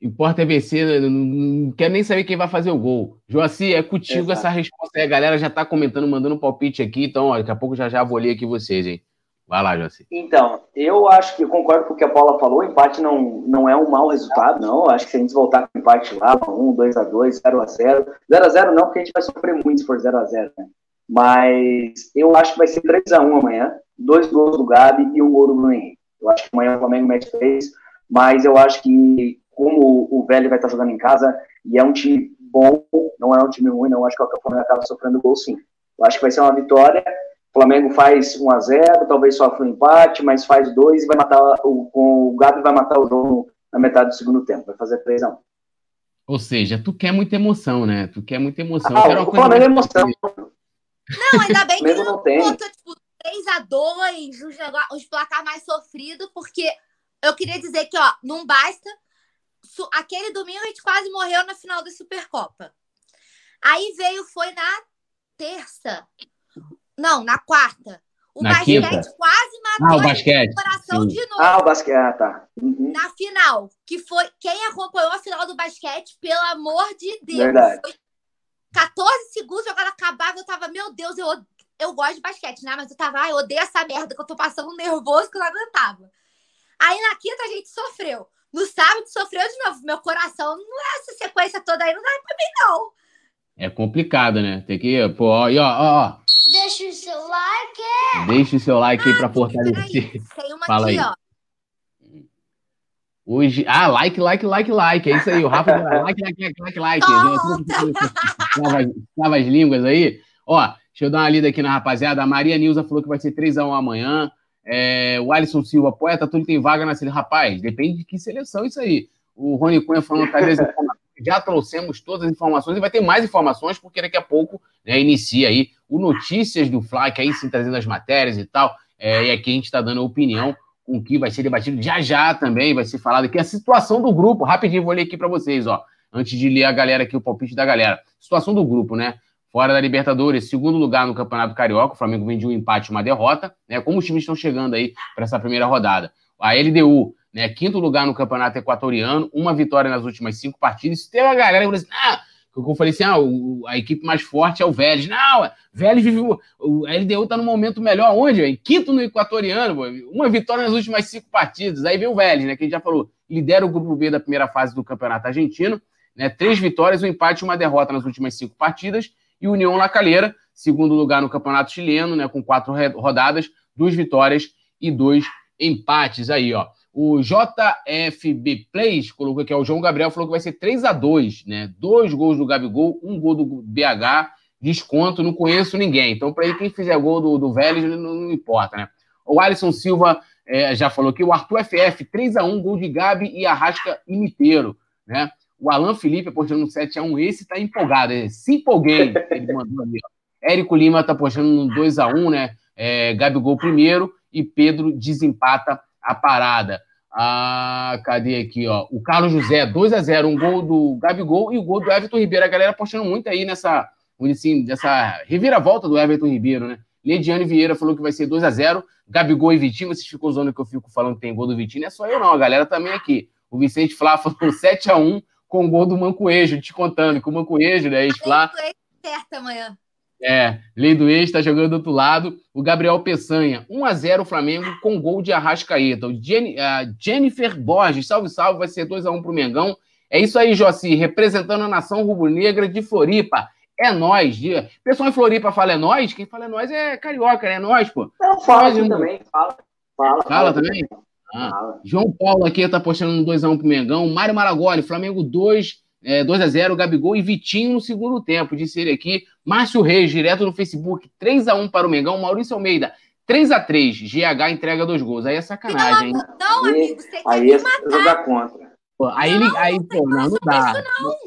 importa é vencer, não, não quero nem saber quem vai fazer o gol. Joaci, é contigo Exato. essa resposta aí. A galera já tá comentando, mandando um palpite aqui, então, ó, daqui a pouco já já vou ler aqui vocês, hein? Vai lá, José. Então, eu acho que eu concordo com o que a Paula falou. Empate não, não é um mau resultado, não. Eu acho que se a gente voltar com empate lá, 1, 2 a 2 0 a 0 0 a 0 não, porque a gente vai sofrer muito se for 0 a 0 né? Mas eu acho que vai ser 3 a 1 amanhã. Dois gols do Gabi e um gol do Bruno Henrique. Eu acho que amanhã o Flamengo mete 3, mas eu acho que, como o Velho vai estar jogando em casa, e é um time bom, não é um time ruim, não. Acho que o Flamengo acaba sofrendo gol sim. Eu acho que vai ser uma vitória o Flamengo faz 1 a 0 talvez sofra um empate, mas faz dois e vai matar o, o Gabi vai matar o jogo na metade do segundo tempo, vai fazer 3 a 1 Ou seja, tu quer muita emoção, né? Tu quer muita emoção. Ah, o Flamengo é emoção. Não, ainda bem que não tem. Botou, tipo, 3 a 2 os, os placar mais sofrido, porque eu queria dizer que, ó, não basta. Aquele domingo a gente quase morreu na final da Supercopa. Aí veio, foi na terça, não, na quarta. O na basquete quinta. quase matou ah, o basquete. coração Sim. de novo. Ah, o basquete, ah, tá. Uhum. Na final, que foi quem acompanhou a final do basquete, pelo amor de Deus. Verdade. Foi 14 segundos, jogada acabava, eu tava, meu Deus, eu, eu gosto de basquete, né? Mas eu tava, ai, eu odeio essa merda, que eu tô passando nervoso que eu não aguentava. Aí na quinta a gente sofreu. No sábado sofreu de novo. Meu coração, não é essa sequência toda aí, não dá pra mim, não. É complicado, né? Tem que, pô, ó, ó, ó. Deixa o seu like. Deixa o seu like ah, aí para fortalecer. Tem uma Fala aqui, aí. ó. Hoje. Ah, like, like, like, like. É isso aí. O Rafa. like, like, like, like, like. Tava as línguas aí. Ó, deixa eu dar uma lida aqui na rapaziada. A Maria Nilza falou que vai ser 3x1 amanhã. É, o Alisson Silva, poeta, tudo tem vaga na seleção. Rapaz, depende de que seleção isso aí. O Rony Cunha falando que já trouxemos todas as informações e vai ter mais informações, porque daqui a pouco né, inicia aí o Notícias do Fly, que aí sim trazendo as matérias e tal. É, e aqui a gente está dando a opinião com o que vai ser debatido já já também, vai ser falado aqui a situação do grupo. Rapidinho, vou ler aqui para vocês, ó. Antes de ler a galera aqui, o palpite da galera. Situação do grupo, né? Fora da Libertadores, segundo lugar no Campeonato Carioca, o Flamengo vem de um empate e uma derrota, né? Como os times estão chegando aí para essa primeira rodada. A LDU né? Quinto lugar no campeonato equatoriano, uma vitória nas últimas cinco partidas. Tem uma galera que falou assim: ah, eu falei assim: ah, o, a equipe mais forte é o Vélez. Não, Vélez vive. O, a LDU está no momento melhor. Onde? Em quinto no equatoriano, uma vitória nas últimas cinco partidas. Aí vem o Vélez, né? Que a gente já falou, lidera o grupo B da primeira fase do campeonato argentino. Né, três vitórias, um empate e uma derrota nas últimas cinco partidas. E União La Calera, segundo lugar no campeonato chileno, né, com quatro rodadas, duas vitórias e dois empates aí, ó. O JFB Plays colocou aqui, ó, o João Gabriel falou que vai ser 3 a 2 né? Dois gols do Gabigol, um gol do BH, desconto, não conheço ninguém. Então, para ele, quem fizer gol do, do Vélez, não, não importa, né? O Alisson Silva é, já falou que o Arthur FF, 3 a 1 gol de Gabi e Arrasca inteiro, né? O Alan Felipe apostando no 7x1, esse tá empolgado, ele, se empolguei, ele mandou ali, ó. Érico Lima tá apostando no 2x1, né? É, Gabigol primeiro e Pedro desempata a parada. Ah, cadê aqui, ó? O Carlos José, 2 a 0 um gol do Gabigol e o gol do Everton Ribeiro. A galera apostando muito aí nessa, assim, dessa reviravolta do Everton Ribeiro, né? Lediane Vieira falou que vai ser 2 a 0 Gabigol e Vitinho, vocês ficam usando que eu fico falando que tem gol do Vitinho, não é só eu não, a galera também aqui. O Vicente Flá falou 7 a 1 com o gol do Mancoejo, te contando que o Mancoejo, né, ex-Flá... certa amanhã. É, Lei do Ex está jogando do outro lado. O Gabriel Peçanha, 1 a 0 o Flamengo com gol de Arrascaeta. O Jenny, a Jennifer Borges, salve, salve, vai ser 2 a 1 para o Mengão. É isso aí, Joci, representando a nação rubro-negra de Floripa. É nós. De... Pessoal em Floripa fala é nós, quem fala é nós é carioca, né? É nós, pô. Não, fala nós, também, fala. Fala, fala, fala também? Ah, João Paulo aqui tá postando um 2x1 pro Mengão. Mário Maragoli, Flamengo 2, é, 2x0, Gabigol e Vitinho no segundo tempo, disse ele aqui. Márcio Reis, direto no Facebook, 3x1 para o Mengão. Maurício Almeida, 3x3, GH entrega dois gols. Aí é sacanagem, hein? Não, amigo, você aí quer é me matar. jogar contra. Pô, aí ele, aí, pô, não, não dá.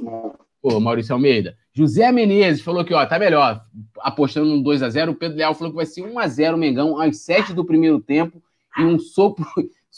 Não. Pô, Maurício Almeida. José Menezes falou que, ó, tá melhor, apostando no 2x0. O Pedro Leal falou que vai ser 1x0 Mengão aos 7 do primeiro tempo e um sopro,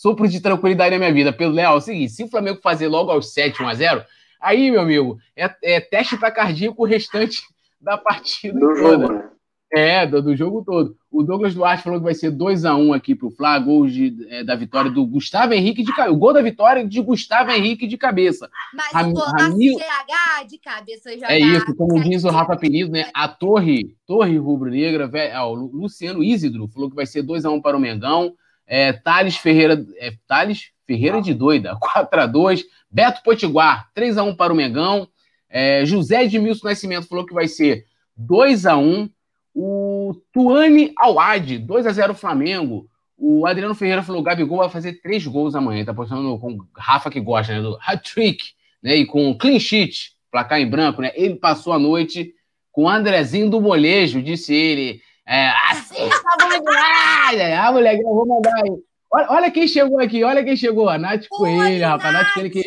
sopro de tranquilidade na minha vida. Pedro Leal, é o seguinte, se o Flamengo fazer logo aos 7, 1x0, aí, meu amigo, é, é teste para cardíaco o restante da partida Do toda. jogo, né? É, do, do jogo todo. O Douglas Duarte falou que vai ser 2x1 aqui pro Flá, gol de, é, da vitória do Gustavo Henrique de cabeça. O gol da vitória de Gustavo Henrique de cabeça. Mas Ram- o gol Ramil- GH de cabeça jogar. É isso, como diz o Rafa Penido, né? A Torre, Torre Rubro-Negra, ah, o Lu- Luciano Isidro falou que vai ser 2x1 para o Mengão. É, Thales Ferreira, é, Thales Ferreira de doida, 4x2. Beto Potiguar, 3x1 para o Mengão. É, José Edmilson Nascimento falou que vai ser 2x1. O Tuane Awad, 2x0 Flamengo. O Adriano Ferreira falou: o Gabigol vai fazer três gols amanhã. Tá postando com o Rafa que gosta, né? Do hat-trick, né? E com clean sheet, placar em branco, né? Ele passou a noite com o Andrezinho do Molejo, disse ele. É, assim tá bom demais! É, Ah, moleque, eu vou mandar aí. Olha, olha quem chegou aqui, olha quem chegou. A Nath Coelho, rapaz. A Nath Coelho que.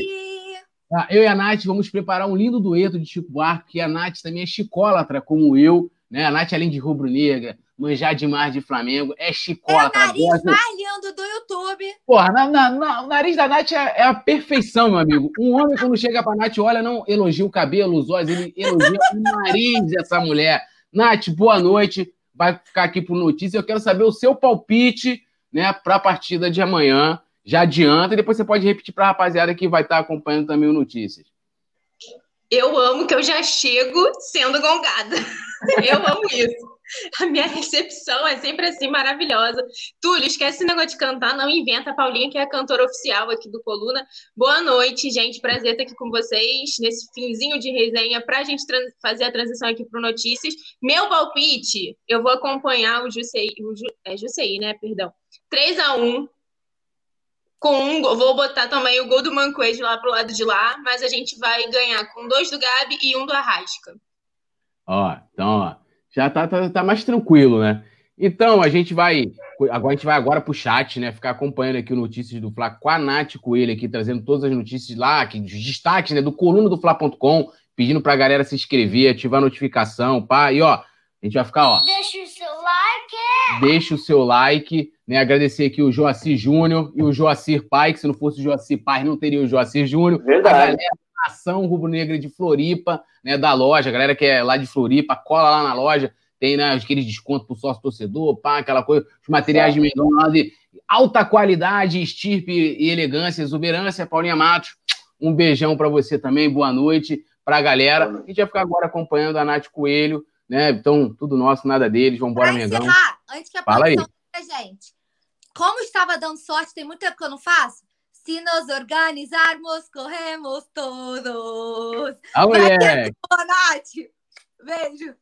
Ah, eu e a Nath vamos preparar um lindo dueto de Chico Buarque, porque a Nath também é chicólatra, como eu, né? A Nath, além de rubro-negra, manjar demais de Flamengo, é É o chicólatra. nariz gosta- mais lindo do YouTube. Porra, na- na- na- o nariz da Nath é, é a perfeição, meu amigo. Um homem, quando chega pra Nath, olha, não elogia o cabelo, os olhos, ele elogia o nariz dessa mulher. Nath, boa noite. Vai ficar aqui por notícia. Eu quero saber o seu palpite, né, pra partida de amanhã. Já adianta, e depois você pode repetir pra rapaziada que vai estar acompanhando também o Notícias. Eu amo que eu já chego sendo gongada. Eu amo isso. A minha recepção é sempre assim, maravilhosa. Túlio, esquece esse negócio de cantar, não inventa. A Paulinha, que é a cantora oficial aqui do Coluna. Boa noite, gente. Prazer estar aqui com vocês nesse finzinho de resenha para a gente fazer a transição aqui para Notícias. Meu palpite, eu vou acompanhar o Jussei, o Ju, é né? Perdão. 3 a 1 com um gol. Vou botar também o gol do Mancoejo lá pro lado de lá, mas a gente vai ganhar com dois do Gabi e um do Arrasca. Ó, então, ó, já tá, tá, tá mais tranquilo, né? Então, a gente vai. Agora a gente vai agora pro chat, né? Ficar acompanhando aqui o Notícias do Fla com a Nath Coelho aqui, trazendo todas as notícias lá, aqui, os destaques, né? Do coluna do Fla.com, pedindo pra galera se inscrever, ativar a notificação, pá. E ó, a gente vai ficar, ó, Deixa o seu like. deixa o seu like, né? Agradecer aqui o Joacir Júnior e o Joacir Pai, que se não fosse o Joacir Pai, não teria o Joacir Júnior. A Verdade. galera da Ação Rubro-Negra de Floripa, né, da loja, a galera que é lá de Floripa, cola lá na loja, tem né, aqueles descontos pro sócio torcedor, pá, aquela coisa, os materiais de melhor lá de alta qualidade, estirpe e elegância, exuberância, Paulinha Matos, um beijão pra você também, boa noite pra galera. A gente vai ficar agora acompanhando a Nath Coelho, né? Então, tudo nosso, nada deles, vambora, Pra Mengão. encerrar, antes que a Fala aí. gente. Como estava dando sorte, tem muito tempo que eu não faço. Se nos organizarmos, corremos todos. Ah, moleque! Boa noite. Beijo.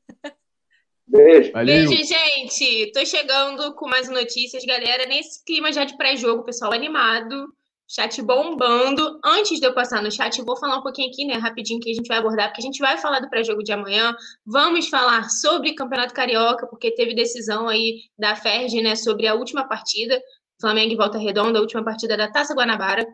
Beijo. Valeu! Beijo, gente. Tô chegando com mais notícias, galera. Nesse clima já de pré-jogo, pessoal animado. Chat bombando. Antes de eu passar no chat, eu vou falar um pouquinho aqui, né, rapidinho, que a gente vai abordar, porque a gente vai falar do pré-jogo de amanhã. Vamos falar sobre Campeonato Carioca, porque teve decisão aí da FERJ, né, sobre a última partida, Flamengo e Volta Redonda, a última partida da Taça Guanabara.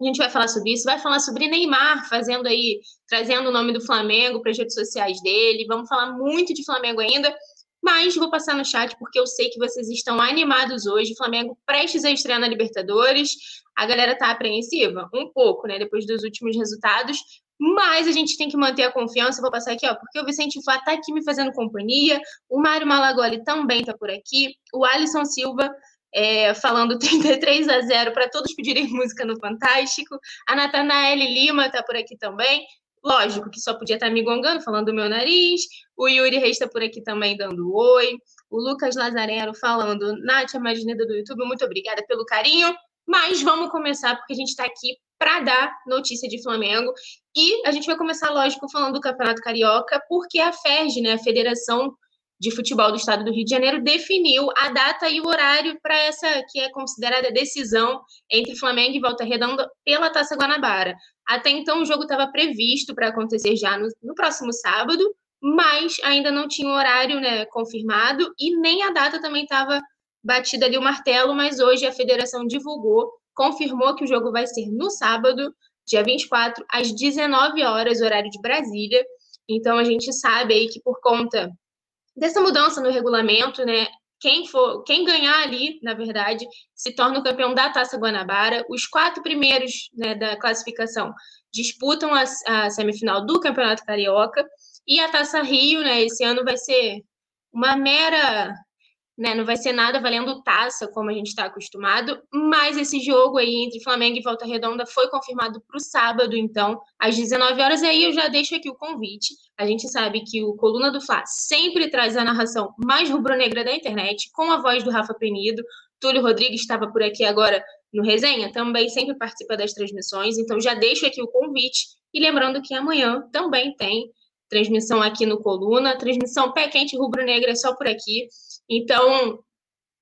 A gente vai falar sobre isso, vai falar sobre Neymar fazendo aí, trazendo o nome do Flamengo para as redes sociais dele. Vamos falar muito de Flamengo ainda. Mas vou passar no chat porque eu sei que vocês estão animados hoje. Flamengo prestes a estrear na Libertadores. A galera tá apreensiva? Um pouco, né? Depois dos últimos resultados. Mas a gente tem que manter a confiança. vou passar aqui, ó, porque o Vicente Flá tá aqui me fazendo companhia. O Mário Malagoli também tá por aqui. O Alisson Silva é, falando 33 a 0 para todos pedirem música no Fantástico. A Natanaele Lima tá por aqui também. Lógico que só podia estar me gongando, falando do meu nariz. O Yuri Reis está por aqui também dando oi. O Lucas Lazareno falando, Nath, a mais linda do YouTube, muito obrigada pelo carinho. Mas vamos começar, porque a gente está aqui para dar notícia de Flamengo. E a gente vai começar, lógico, falando do Campeonato Carioca, porque a FERJ, né, a Federação de Futebol do Estado do Rio de Janeiro, definiu a data e o horário para essa que é considerada decisão entre Flamengo e Volta Redonda pela Taça Guanabara. Até então, o jogo estava previsto para acontecer já no, no, próximo sábado, mas ainda não tinha o horário né, confirmado e nem a data também estava batida ali o martelo, mas hoje a federação divulgou, confirmou que o jogo vai ser no sábado, dia 24, às 19 horas, horário de Brasília. Então a gente sabe aí que por conta dessa mudança no regulamento, né, quem for, quem ganhar ali, na verdade, se torna o campeão da Taça Guanabara. Os quatro primeiros né, da classificação disputam a, a, semifinal do Campeonato Carioca e a Taça Rio, né? Esse ano vai ser uma mera né? Não vai ser nada valendo taça, como a gente está acostumado, mas esse jogo aí entre Flamengo e Volta Redonda foi confirmado para o sábado, então, às 19 horas. E aí eu já deixo aqui o convite. A gente sabe que o Coluna do Fla sempre traz a narração mais rubro-negra da internet, com a voz do Rafa Penido. Túlio Rodrigues estava por aqui agora no Resenha, também sempre participa das transmissões, então já deixo aqui o convite. E lembrando que amanhã também tem transmissão aqui no Coluna, transmissão pé quente rubro-negra é só por aqui. Então,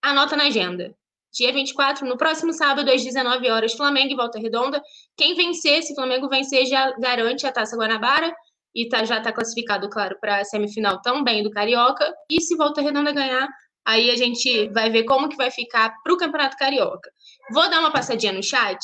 anota na agenda. Dia 24, no próximo sábado, às 19 horas, Flamengo e Volta Redonda. Quem vencer, se Flamengo vencer, já garante a Taça Guanabara e tá, já está classificado, claro, para a semifinal também do Carioca. E se Volta Redonda ganhar, aí a gente vai ver como que vai ficar para o Campeonato Carioca. Vou dar uma passadinha no chat,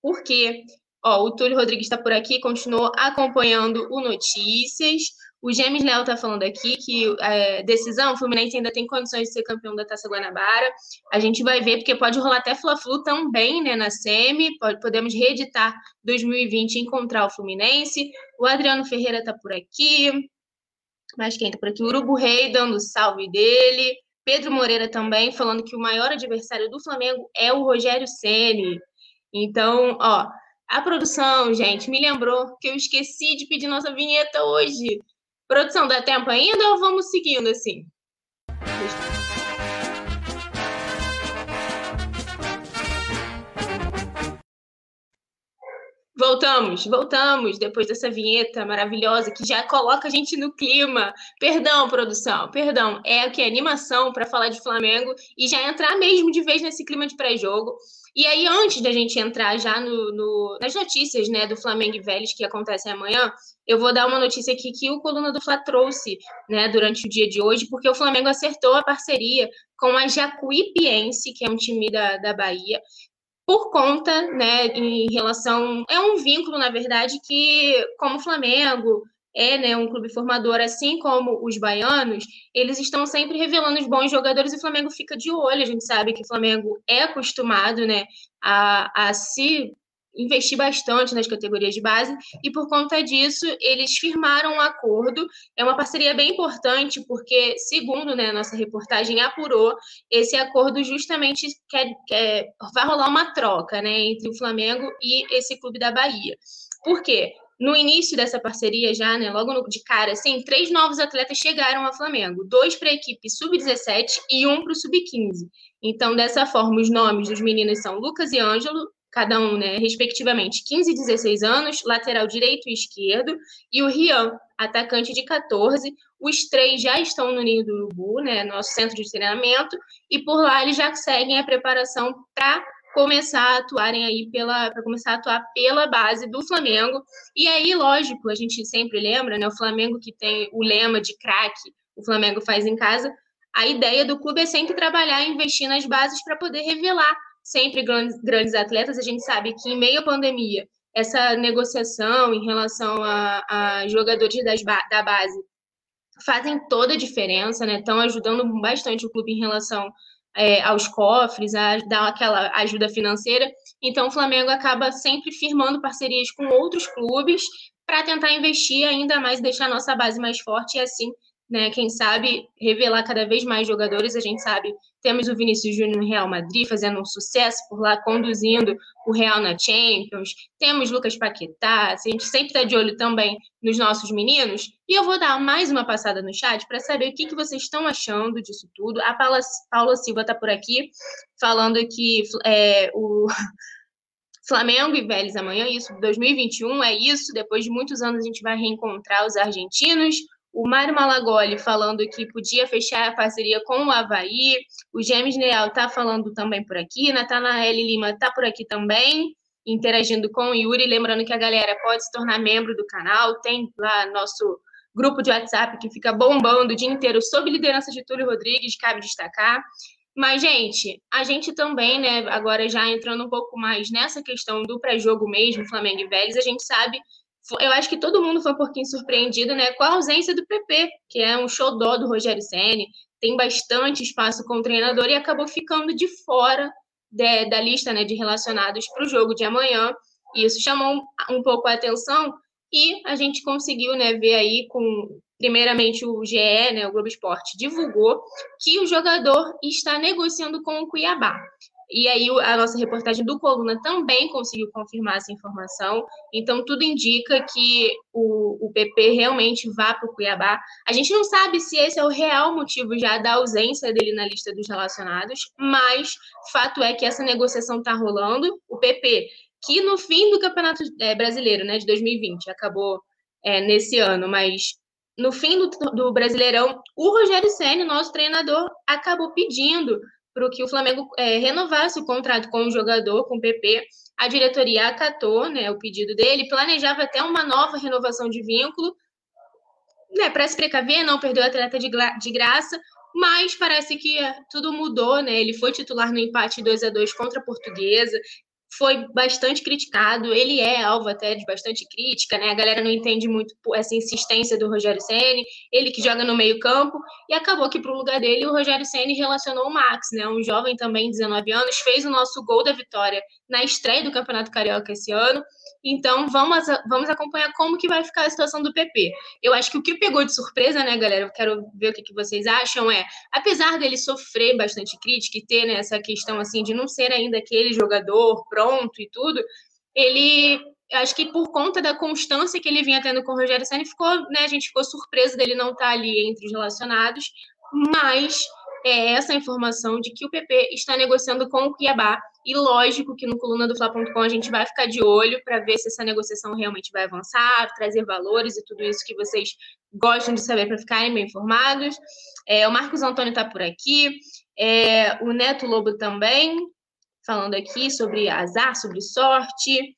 porque ó, o Túlio Rodrigues está por aqui, continuou acompanhando o Notícias. O James Léo está falando aqui que é, decisão, o Fluminense ainda tem condições de ser campeão da Taça Guanabara. A gente vai ver, porque pode rolar até Fla-Flu também, né, na SEMI. Pode, podemos reeditar 2020 e encontrar o Fluminense. O Adriano Ferreira está por aqui. Mas quem está por aqui? O Urubu Rei dando salve dele. Pedro Moreira também falando que o maior adversário do Flamengo é o Rogério Ceni. Então, ó, a produção, gente, me lembrou que eu esqueci de pedir nossa vinheta hoje. Produção, dá tempo ainda ou vamos seguindo assim? Voltamos, voltamos depois dessa vinheta maravilhosa que já coloca a gente no clima. Perdão, produção, perdão. É aqui animação para falar de Flamengo e já entrar mesmo de vez nesse clima de pré-jogo. E aí, antes da gente entrar já no, no, nas notícias né, do Flamengo e Vélez que acontecem amanhã, eu vou dar uma notícia aqui que o Coluna do Fla trouxe né, durante o dia de hoje, porque o Flamengo acertou a parceria com a Jacuipiense, que é um time da, da Bahia, por conta, né, em relação. É um vínculo, na verdade, que, como o Flamengo, é né, um clube formador, assim como os baianos, eles estão sempre revelando os bons jogadores e o Flamengo fica de olho. A gente sabe que o Flamengo é acostumado né, a, a se investir bastante nas categorias de base e por conta disso eles firmaram um acordo. É uma parceria bem importante porque, segundo né, nossa reportagem apurou, esse acordo justamente quer, quer vai rolar uma troca né, entre o Flamengo e esse clube da Bahia. Por quê? no início dessa parceria já, né, logo no, de cara, assim, três novos atletas chegaram ao Flamengo, dois para a equipe sub-17 e um para o sub-15. Então, dessa forma, os nomes dos meninos são Lucas e Ângelo, cada um, né, respectivamente, 15 e 16 anos, lateral direito e esquerdo, e o Rian, atacante de 14. Os três já estão no Ninho do Urubu, né, nosso centro de treinamento, e por lá eles já seguem a preparação para começar a atuarem aí pela para começar a atuar pela base do Flamengo. E aí, lógico, a gente sempre lembra, né, o Flamengo que tem o lema de craque, o Flamengo faz em casa. A ideia do clube é sempre trabalhar e investir nas bases para poder revelar sempre grandes, grandes atletas. A gente sabe que em meio à pandemia, essa negociação em relação a, a jogadores das, da base fazem toda a diferença, né? Estão ajudando bastante o clube em relação é, aos cofres, a dar aquela ajuda financeira. Então, o Flamengo acaba sempre firmando parcerias com outros clubes para tentar investir ainda mais, deixar a nossa base mais forte e assim né? Quem sabe revelar cada vez mais jogadores. A gente sabe, temos o Vinícius Júnior no Real Madrid fazendo um sucesso por lá, conduzindo o Real na Champions. Temos Lucas Paquetá. A gente sempre está de olho também nos nossos meninos. E eu vou dar mais uma passada no chat para saber o que, que vocês estão achando disso tudo. A Paula, Paula Silva está por aqui falando que é, o Flamengo e Vélez amanhã, isso, 2021 é isso. Depois de muitos anos a gente vai reencontrar os argentinos. O Mário Malagoli falando que podia fechar a parceria com o Havaí. O James Leal está falando também por aqui. Natanael Lima está por aqui também, interagindo com o Yuri. Lembrando que a galera pode se tornar membro do canal. Tem lá nosso grupo de WhatsApp que fica bombando o dia inteiro sob liderança de Túlio Rodrigues, cabe destacar. Mas, gente, a gente também, né, agora já entrando um pouco mais nessa questão do pré-jogo mesmo, Flamengo e Vélez, a gente sabe eu acho que todo mundo foi um pouquinho surpreendido, né, com a ausência do PP, que é um xodó do Rogério Ceni, tem bastante espaço com o treinador e acabou ficando de fora de, da lista, né, de relacionados para o jogo de amanhã. E isso chamou um pouco a atenção e a gente conseguiu, né, ver aí com primeiramente o GE, né, o Globo Esporte divulgou que o jogador está negociando com o Cuiabá. E aí a nossa reportagem do Coluna também conseguiu confirmar essa informação. Então tudo indica que o, o PP realmente vá para o Cuiabá. A gente não sabe se esse é o real motivo já da ausência dele na lista dos relacionados, mas fato é que essa negociação está rolando. O PP, que no fim do Campeonato é, Brasileiro, né, de 2020, acabou é, nesse ano, mas no fim do, do Brasileirão, o Rogério Senna, nosso treinador, acabou pedindo para que o Flamengo é, renovasse o contrato com o jogador, com o PP. A diretoria acatou né, o pedido dele, planejava até uma nova renovação de vínculo, né, para se precaver, não perder o atleta de, de graça, mas parece que tudo mudou, né? Ele foi titular no empate 2 a 2 contra a Portuguesa, foi bastante criticado, ele é alvo até de bastante crítica, né? A galera não entende muito essa insistência do Rogério Ceni, ele que joga no meio-campo, e acabou que para o lugar dele o Rogério Ceni relacionou o Max, né? Um jovem também, 19 anos, fez o nosso gol da vitória na estreia do Campeonato Carioca esse ano. Então, vamos, vamos acompanhar como que vai ficar a situação do PP. Eu acho que o que pegou de surpresa, né, galera? Eu quero ver o que, que vocês acham, é, apesar dele sofrer bastante crítica e ter né, essa questão, assim, de não ser ainda aquele jogador pronto e tudo, ele, acho que por conta da constância que ele vinha tendo com o Rogério Senna, ficou, né, a gente ficou surpreso dele não estar ali entre os relacionados, mas é essa informação de que o PP está negociando com o Cuiabá e lógico que no coluna do Fla.com a gente vai ficar de olho para ver se essa negociação realmente vai avançar, trazer valores e tudo isso que vocês gostam de saber para ficarem bem informados. É, o Marcos Antônio está por aqui, é, o Neto Lobo também, falando aqui sobre azar, sobre sorte.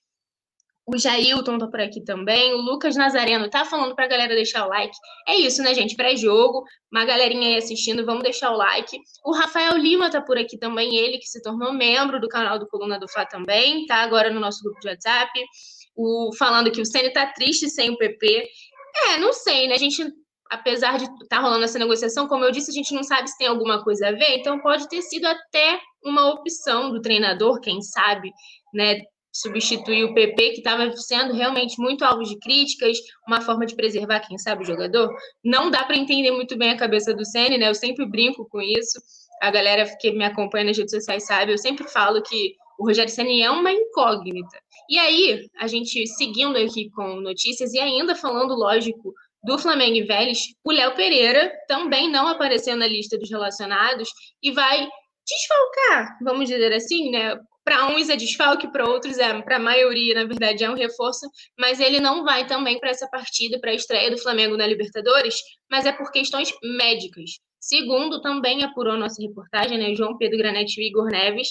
O Jailton tá por aqui também. O Lucas Nazareno tá falando pra galera deixar o like. É isso, né, gente? Pré-jogo. Uma galerinha aí assistindo, vamos deixar o like. O Rafael Lima tá por aqui também, ele que se tornou membro do canal do Coluna do Fá também, tá agora no nosso grupo de WhatsApp. O, falando que o Ceni tá triste sem o PP. É, não sei, né? A gente, apesar de estar tá rolando essa negociação, como eu disse, a gente não sabe se tem alguma coisa a ver, então pode ter sido até uma opção do treinador, quem sabe, né? Substituir o PP, que estava sendo realmente muito alvo de críticas, uma forma de preservar, quem sabe, o jogador. Não dá para entender muito bem a cabeça do Senna, né? Eu sempre brinco com isso. A galera que me acompanha nas redes sociais sabe, eu sempre falo que o Rogério Senna é uma incógnita. E aí, a gente seguindo aqui com notícias e ainda falando, lógico, do Flamengo e Vélez, o Léo Pereira também não apareceu na lista dos relacionados e vai desfalcar, vamos dizer assim, né? Para uns é desfalque, para outros é, para a maioria, na verdade, é um reforço, mas ele não vai também para essa partida, para a estreia do Flamengo na Libertadores, mas é por questões médicas. Segundo, também apurou nossa reportagem, né, João Pedro Granete e Igor Neves,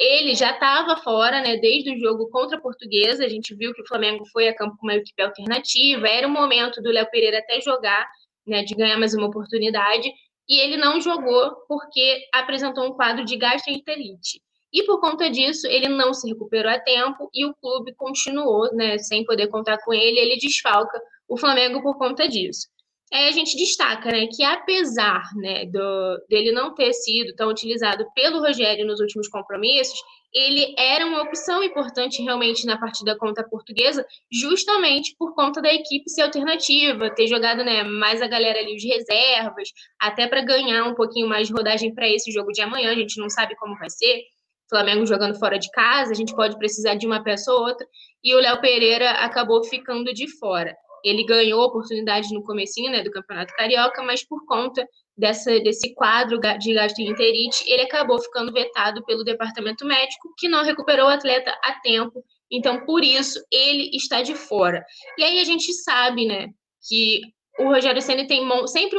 ele já estava fora, né, desde o jogo contra a Portuguesa. A gente viu que o Flamengo foi a campo com uma equipe alternativa. Era o momento do Léo Pereira até jogar, né, de ganhar mais uma oportunidade. E ele não jogou porque apresentou um quadro de gastroenterite. E por conta disso, ele não se recuperou a tempo e o clube continuou, né, sem poder contar com ele. Ele desfalca o Flamengo por conta disso. Aí a gente destaca né, que, apesar né, do, dele não ter sido tão utilizado pelo Rogério nos últimos compromissos, ele era uma opção importante realmente na partida contra a portuguesa, justamente por conta da equipe ser alternativa, ter jogado né, mais a galera ali, os reservas, até para ganhar um pouquinho mais de rodagem para esse jogo de amanhã. A gente não sabe como vai ser. Flamengo jogando fora de casa, a gente pode precisar de uma peça ou outra, e o Léo Pereira acabou ficando de fora. Ele ganhou oportunidade no comecinho né, do Campeonato Carioca, mas por conta dessa, desse quadro de gastroenterite, ele acabou ficando vetado pelo departamento médico, que não recuperou o atleta a tempo. Então, por isso, ele está de fora. E aí a gente sabe, né, que o Rogério Senna tem sempre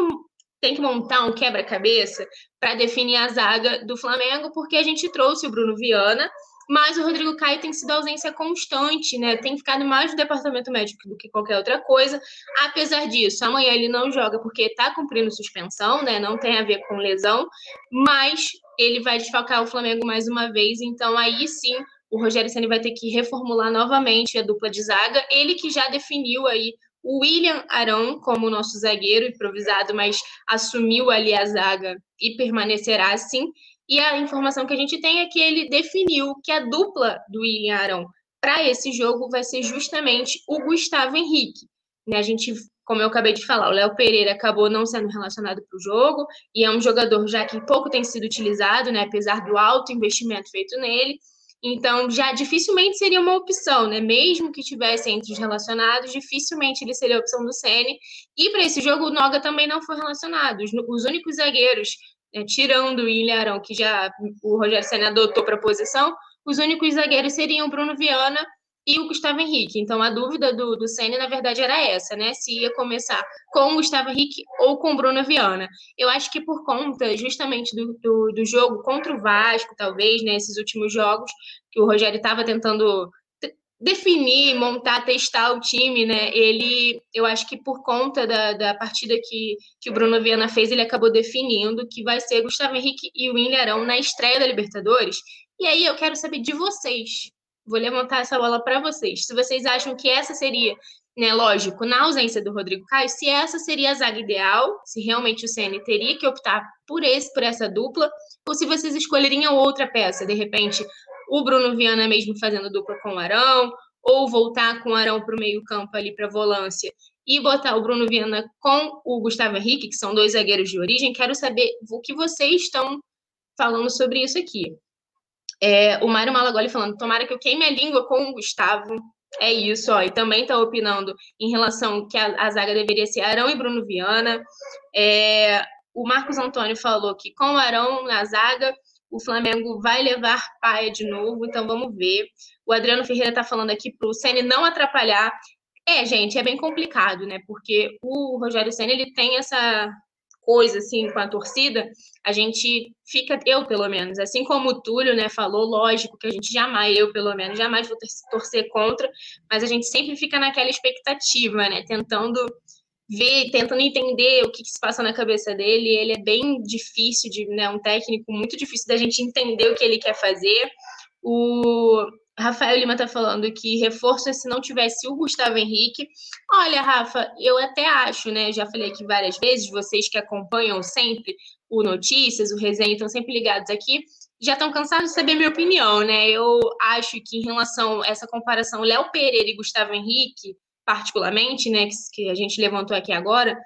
tem que montar um quebra-cabeça para definir a zaga do Flamengo, porque a gente trouxe o Bruno Viana, mas o Rodrigo Caio tem sido ausência constante, né? Tem ficado mais no departamento médico do que qualquer outra coisa. Apesar disso, amanhã ele não joga porque está cumprindo suspensão, né? Não tem a ver com lesão, mas ele vai desfalcar o Flamengo mais uma vez, então aí sim o Rogério Ceni vai ter que reformular novamente a dupla de zaga. Ele que já definiu aí o William Arão como nosso zagueiro improvisado, mas assumiu ali a zaga e permanecerá assim. E a informação que a gente tem é que ele definiu que a dupla do William Arão para esse jogo vai ser justamente o Gustavo Henrique. Né? A gente, como eu acabei de falar, o Léo Pereira acabou não sendo relacionado para o jogo e é um jogador já que pouco tem sido utilizado, né? apesar do alto investimento feito nele. Então, já dificilmente seria uma opção, né? Mesmo que tivesse entre os relacionados, dificilmente ele seria a opção do Sene. E para esse jogo, o Noga também não foi relacionado. Os, os únicos zagueiros, né, tirando o Ilharão, que já o Rogério Senna adotou para a posição, os únicos zagueiros seriam o Bruno Viana e o Gustavo Henrique. Então, a dúvida do, do Senna, na verdade, era essa, né? Se ia começar com o Gustavo Henrique ou com o Bruno Viana. Eu acho que por conta, justamente, do, do, do jogo contra o Vasco, talvez, né? Esses últimos jogos, que o Rogério estava tentando definir, montar, testar o time, né? Ele, eu acho que por conta da, da partida que, que o Bruno Viana fez, ele acabou definindo que vai ser Gustavo Henrique e o William na estreia da Libertadores. E aí eu quero saber de vocês. Vou levantar essa bola para vocês. Se vocês acham que essa seria, né, lógico, na ausência do Rodrigo Caio, se essa seria a zaga ideal, se realmente o CN teria que optar por esse, por essa dupla, ou se vocês escolheriam outra peça, de repente o Bruno Viana mesmo fazendo dupla com o Arão, ou voltar com o Arão para o meio-campo ali para volância e botar o Bruno Viana com o Gustavo Henrique, que são dois zagueiros de origem. Quero saber o que vocês estão falando sobre isso aqui. É, o Mário Malagoli falando, tomara que eu queime a língua com o Gustavo. É isso, ó. E também está opinando em relação que a, a, zaga deveria ser Arão e Bruno Viana. É, o Marcos Antônio falou que com o Arão na zaga, o Flamengo vai levar paia de novo, então vamos ver. O Adriano Ferreira está falando aqui para o Ceni não atrapalhar. É, gente, é bem complicado, né? Porque o Rogério Senna ele tem essa coisa assim com a torcida, a gente fica, eu pelo menos, assim como o Túlio, né, falou, lógico que a gente jamais, eu pelo menos, jamais vou torcer contra, mas a gente sempre fica naquela expectativa, né, tentando ver, tentando entender o que, que se passa na cabeça dele. Ele é bem difícil de, né, um técnico muito difícil da gente entender o que ele quer fazer. O Rafael Lima está falando que reforço é se não tivesse o Gustavo Henrique. Olha, Rafa, eu até acho, né? Já falei aqui várias vezes, vocês que acompanham sempre o Notícias, o Resenha, estão sempre ligados aqui, já estão cansados de saber minha opinião, né? Eu acho que em relação a essa comparação Léo Pereira e Gustavo Henrique, particularmente, né, que, que a gente levantou aqui agora,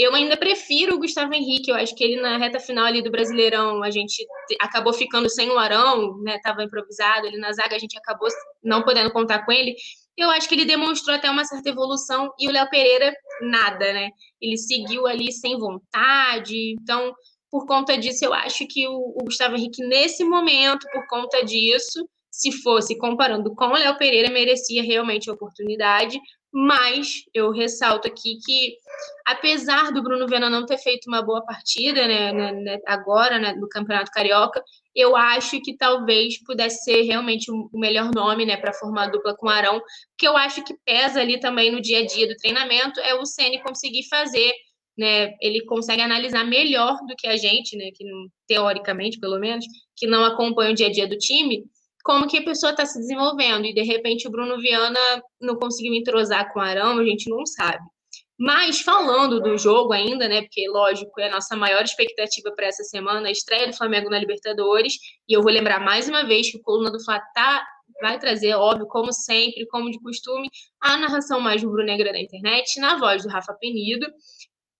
eu ainda prefiro o Gustavo Henrique. Eu acho que ele na reta final ali do Brasileirão, a gente acabou ficando sem o Arão, né? Tava improvisado ali na zaga, a gente acabou não podendo contar com ele. Eu acho que ele demonstrou até uma certa evolução e o Léo Pereira nada, né? Ele seguiu ali sem vontade. Então, por conta disso, eu acho que o, o Gustavo Henrique nesse momento, por conta disso, se fosse comparando com o Léo Pereira, merecia realmente a oportunidade, mas eu ressalto aqui que, apesar do Bruno Viana não ter feito uma boa partida, né, né, né agora, né, no Campeonato Carioca, eu acho que talvez pudesse ser realmente o melhor nome, né, para formar a dupla com o Arão, que eu acho que pesa ali também no dia a dia do treinamento, é o Ceni conseguir fazer, né, ele consegue analisar melhor do que a gente, né, que teoricamente, pelo menos, que não acompanha o dia a dia do time, como que a pessoa está se desenvolvendo. E de repente o Bruno Viana não conseguiu entrosar com o Arão, a gente não sabe. Mas falando do jogo ainda, né? Porque, lógico, é a nossa maior expectativa para essa semana, a estreia do Flamengo na Libertadores. E eu vou lembrar mais uma vez que o Coluna do Fla tá, vai trazer, óbvio, como sempre, como de costume, a narração mais rubro-negra da internet, na voz do Rafa Penido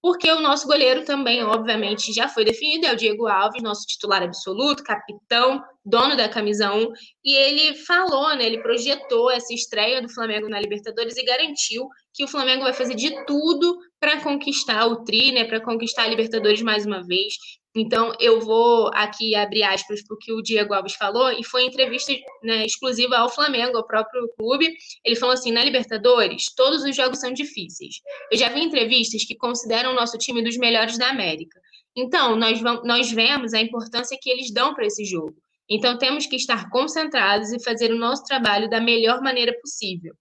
porque o nosso goleiro também, obviamente, já foi definido, é o Diego Alves, nosso titular absoluto, capitão, dono da camisa 1, e ele falou, né, ele projetou essa estreia do Flamengo na Libertadores e garantiu que o Flamengo vai fazer de tudo para conquistar o tri, né, para conquistar a Libertadores mais uma vez. Então, eu vou aqui abrir aspas para o que o Diego Alves falou, e foi entrevista né, exclusiva ao Flamengo, ao próprio clube. Ele falou assim: na Libertadores, todos os jogos são difíceis. Eu já vi entrevistas que consideram o nosso time dos melhores da América. Então, nós, vamos, nós vemos a importância que eles dão para esse jogo. Então, temos que estar concentrados e fazer o nosso trabalho da melhor maneira possível.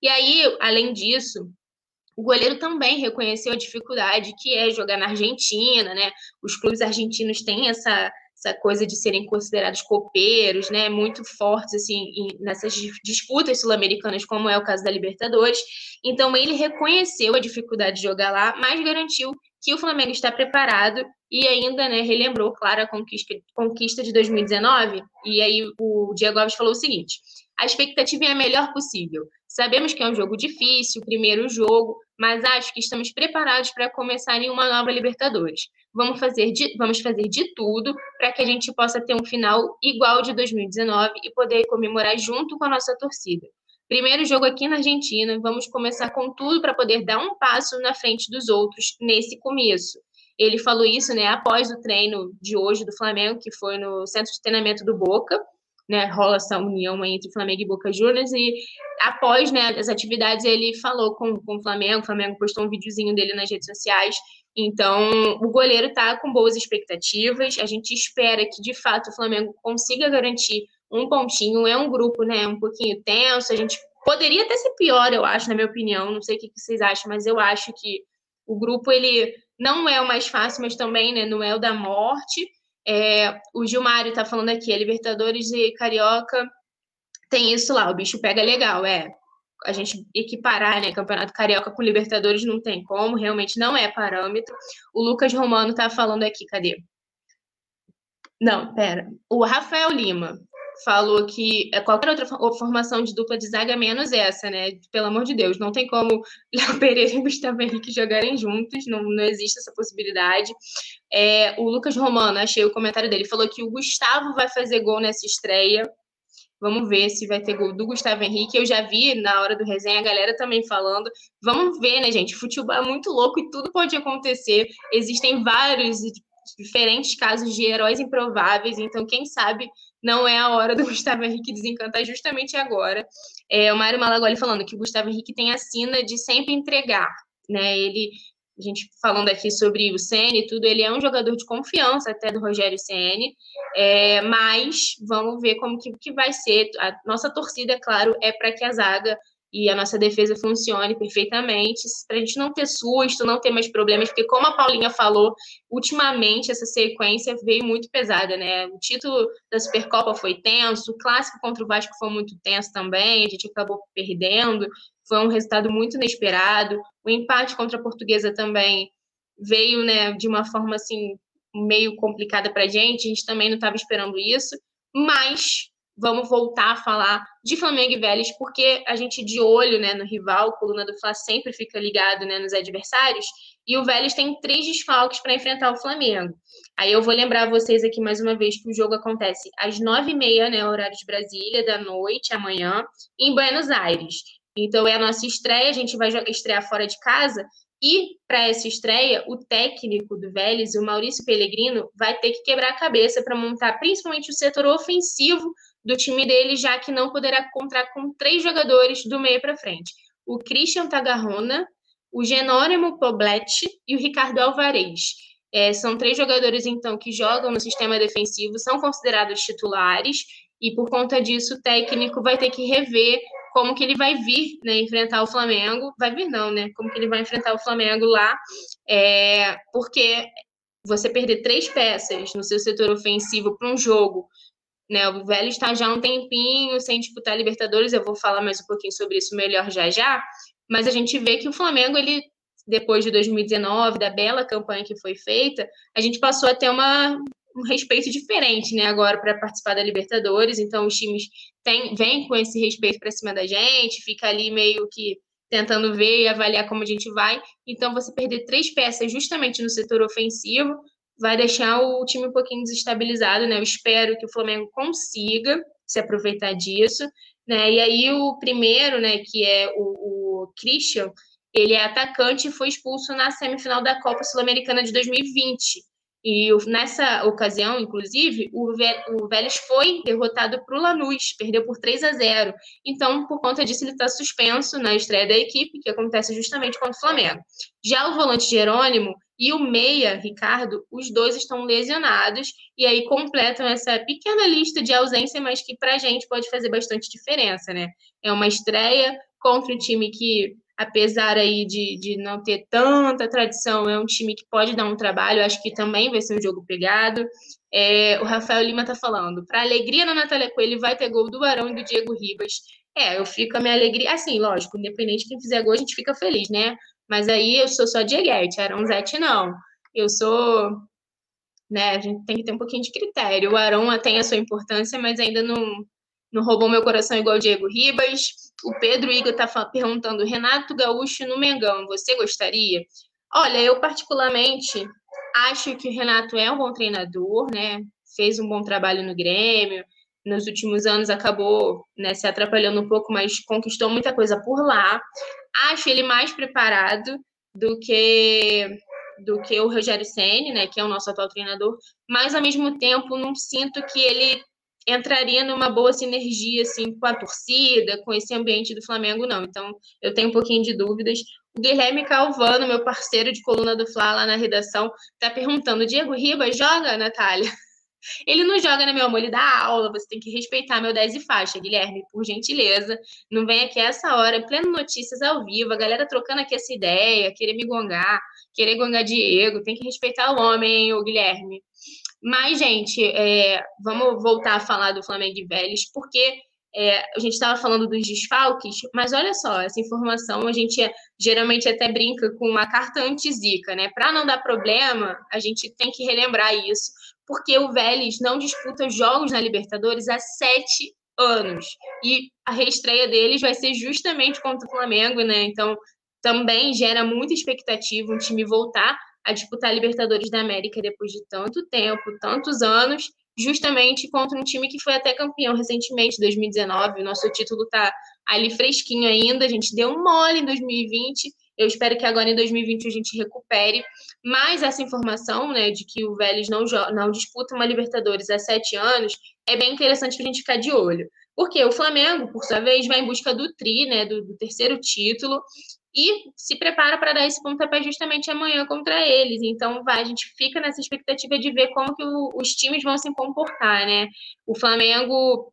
E aí, além disso, o goleiro também reconheceu a dificuldade que é jogar na Argentina, né? Os clubes argentinos têm essa, essa coisa de serem considerados copeiros, né? Muito fortes assim nessas disputas sul-americanas, como é o caso da Libertadores. Então ele reconheceu a dificuldade de jogar lá, mas garantiu que o Flamengo está preparado e ainda, né, relembrou, claro, a conquista, conquista de 2019. E aí o Diego Alves falou o seguinte: a expectativa é a melhor possível. Sabemos que é um jogo difícil, o primeiro jogo, mas acho que estamos preparados para começar em uma nova Libertadores. Vamos fazer de, vamos fazer de tudo para que a gente possa ter um final igual de 2019 e poder comemorar junto com a nossa torcida. Primeiro jogo aqui na Argentina, vamos começar com tudo para poder dar um passo na frente dos outros nesse começo. Ele falou isso, né, após o treino de hoje do Flamengo, que foi no centro de treinamento do Boca, né, rola essa união entre Flamengo e Boca Juniors e após né, as atividades ele falou com, com o Flamengo, o Flamengo postou um videozinho dele nas redes sociais, então o goleiro está com boas expectativas, a gente espera que de fato o Flamengo consiga garantir um pontinho, é um grupo né, um pouquinho tenso, a gente poderia até ser pior, eu acho, na minha opinião, não sei o que vocês acham, mas eu acho que o grupo ele não é o mais fácil, mas também né, não é o da morte, é, o Gilmário tá falando aqui, a Libertadores e Carioca tem isso lá, o bicho pega legal, é. A gente equiparar, né, Campeonato Carioca com Libertadores não tem como, realmente não é parâmetro. O Lucas Romano tá falando aqui, cadê? Não, pera. O Rafael Lima falou que é qualquer outra formação de dupla de zaga menos essa, né? Pelo amor de Deus, não tem como Léo Pereira e Gustavo Henrique jogarem juntos, não, não existe essa possibilidade. É, o Lucas Romano, achei o comentário dele, falou que o Gustavo vai fazer gol nessa estreia. Vamos ver se vai ter gol do Gustavo Henrique. Eu já vi na hora do resenha a galera também falando. Vamos ver, né, gente? Futebol é muito louco e tudo pode acontecer. Existem vários diferentes casos de heróis improváveis, então quem sabe não é a hora do Gustavo Henrique desencantar justamente agora. É, o Mário Malagoli falando que o Gustavo Henrique tem a sina de sempre entregar, né? Ele, a gente falando aqui sobre o Ceni e tudo, ele é um jogador de confiança até do Rogério Ceni, é, mas vamos ver como que, que vai ser. A nossa torcida, é claro, é para que a zaga e a nossa defesa funcione perfeitamente, para a gente não ter susto, não ter mais problemas, porque como a Paulinha falou, ultimamente essa sequência veio muito pesada, né? O título da Supercopa foi tenso, o clássico contra o Vasco foi muito tenso também, a gente acabou perdendo, foi um resultado muito inesperado. O empate contra a Portuguesa também veio, né, de uma forma assim meio complicada para a gente, a gente também não estava esperando isso, mas vamos voltar a falar de Flamengo e Vélez, porque a gente de olho né, no rival, coluna do Fla sempre fica ligado né, nos adversários, e o Vélez tem três desfalques para enfrentar o Flamengo. Aí eu vou lembrar vocês aqui mais uma vez que o jogo acontece às nove e meia, né, horário de Brasília, da noite, amanhã, em Buenos Aires. Então é a nossa estreia, a gente vai estrear fora de casa, e para essa estreia, o técnico do Vélez, o Maurício Pellegrino, vai ter que quebrar a cabeça para montar principalmente o setor ofensivo do time dele, já que não poderá contar com três jogadores do meio para frente. o Christian Tagarrona, o Genônimo Pobletti e o Ricardo Alvarez. É, são três jogadores, então, que jogam no sistema defensivo, são considerados titulares, e por conta disso o técnico vai ter que rever como que ele vai vir né, enfrentar o Flamengo. Vai vir não, né? Como que ele vai enfrentar o Flamengo lá, é, porque você perder três peças no seu setor ofensivo para um jogo né, o Velho está já há um tempinho sem disputar a Libertadores, eu vou falar mais um pouquinho sobre isso melhor já já, mas a gente vê que o Flamengo, ele depois de 2019, da bela campanha que foi feita, a gente passou a ter uma, um respeito diferente, né, agora para participar da Libertadores. Então os times têm, vêm com esse respeito para cima da gente, fica ali meio que tentando ver e avaliar como a gente vai. Então você perder três peças justamente no setor ofensivo vai deixar o time um pouquinho desestabilizado, né? Eu espero que o Flamengo consiga se aproveitar disso, né? E aí o primeiro, né, que é o, o Christian, ele é atacante e foi expulso na semifinal da Copa Sul-Americana de 2020. E nessa ocasião, inclusive, o, Vélez foi derrotado para o Lanús, perdeu por 3 a 0. Então, por conta disso, ele está suspenso na estreia da equipe, que acontece justamente contra o Flamengo. Já o volante Jerônimo e o meia, Ricardo, os dois estão lesionados, e aí completam essa pequena lista de ausência, mas que para a gente pode fazer bastante diferença, né? É uma estreia contra um time que apesar aí de, de não ter tanta tradição, é um time que pode dar um trabalho, acho que também vai ser um jogo pegado. É, o Rafael Lima está falando, para alegria da Natália Coelho, vai ter gol do Barão e do Diego Ribas. É, eu fico a minha alegria, assim, lógico, independente de quem fizer gol, a gente fica feliz, né? Mas aí eu sou só Dieguete, Arãozete não. Eu sou, né, a gente tem que ter um pouquinho de critério. O Arão tem a sua importância, mas ainda não, não roubou meu coração igual o Diego Ribas. O Pedro Igor está perguntando: Renato Gaúcho no Mengão, você gostaria? Olha, eu particularmente acho que o Renato é um bom treinador, né? Fez um bom trabalho no Grêmio. Nos últimos anos acabou né, se atrapalhando um pouco, mas conquistou muita coisa por lá. Acho ele mais preparado do que do que o Rogério Ceni, né, que é o nosso atual treinador, mas ao mesmo tempo não sinto que ele entraria numa boa sinergia assim com a torcida, com esse ambiente do Flamengo, não. Então, eu tenho um pouquinho de dúvidas. O Guilherme Calvano, meu parceiro de coluna do Fla lá na redação, tá perguntando: Diego Ribas joga, Natália? Ele não joga, né, meu amor? Ele dá aula, você tem que respeitar meu 10 e faixa, Guilherme, por gentileza. Não vem aqui essa hora, pleno notícias ao vivo, a galera trocando aqui essa ideia, querer me gongar, querer gongar Diego, tem que respeitar o homem, hein, o Guilherme. Mas, gente, é, vamos voltar a falar do Flamengo e Vélez, porque é, a gente estava falando dos desfalques, mas olha só, essa informação a gente é, geralmente até brinca com uma carta anti-zica, né? Para não dar problema, a gente tem que relembrar isso, porque o Vélez não disputa jogos na Libertadores há sete anos. E a reestreia deles vai ser justamente contra o Flamengo, né? Então também gera muita expectativa um time voltar a disputar a Libertadores da América depois de tanto tempo, tantos anos, justamente contra um time que foi até campeão recentemente, 2019. O nosso título está ali fresquinho ainda, a gente deu um mole em 2020. Eu espero que agora em 2020 a gente recupere. Mas essa informação, né, de que o Vélez não, não disputa uma Libertadores há sete anos, é bem interessante para a gente ficar de olho. Porque o Flamengo, por sua vez, vai em busca do tri, né, do, do terceiro título, e se prepara para dar esse pontapé justamente amanhã contra eles. Então, vai, a gente fica nessa expectativa de ver como que o, os times vão se comportar, né? O Flamengo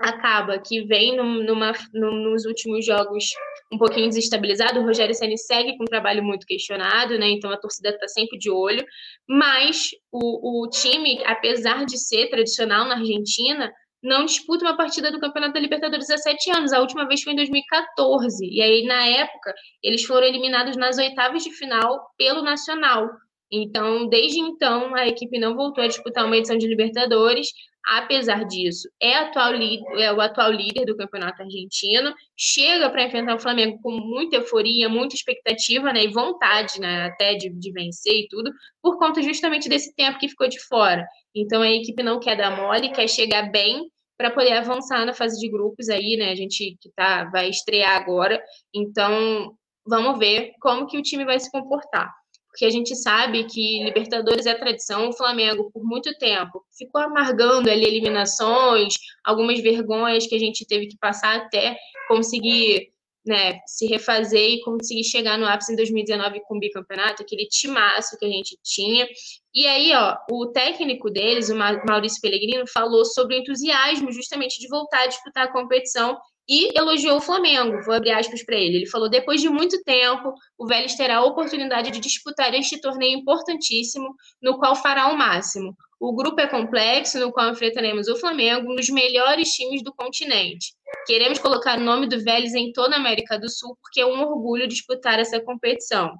acaba que vem numa, nos últimos jogos um pouquinho desestabilizado. O Rogério Ceni segue com um trabalho muito questionado, né? Então a torcida está sempre de olho. Mas o, o time, apesar de ser tradicional na Argentina, não disputa uma partida do Campeonato da Libertadores há sete anos. A última vez foi em 2014. E aí, na época, eles foram eliminados nas oitavas de final pelo Nacional. Então, desde então, a equipe não voltou a disputar uma edição de Libertadores. Apesar disso, é, atual é o atual líder do campeonato argentino. Chega para enfrentar o Flamengo com muita euforia, muita expectativa né, e vontade né, até de, de vencer e tudo, por conta justamente desse tempo que ficou de fora. Então a equipe não quer dar mole, quer chegar bem para poder avançar na fase de grupos aí, né? A gente que tá vai estrear agora, então vamos ver como que o time vai se comportar. Porque a gente sabe que Libertadores é tradição, o Flamengo por muito tempo ficou amargando ali eliminações, algumas vergonhas que a gente teve que passar até conseguir né, se refazer e conseguir chegar no ápice em 2019 com o bicampeonato, aquele timaço que a gente tinha. E aí, ó, o técnico deles, o Maurício Pellegrino, falou sobre o entusiasmo justamente de voltar a disputar a competição e elogiou o Flamengo. Vou abrir aspas para ele. Ele falou: depois de muito tempo, o Vélez terá a oportunidade de disputar este torneio importantíssimo, no qual fará o máximo. O grupo é complexo, no qual enfrentaremos o Flamengo, um dos melhores times do continente. Queremos colocar o nome do Vélez em toda a América do Sul, porque é um orgulho disputar essa competição.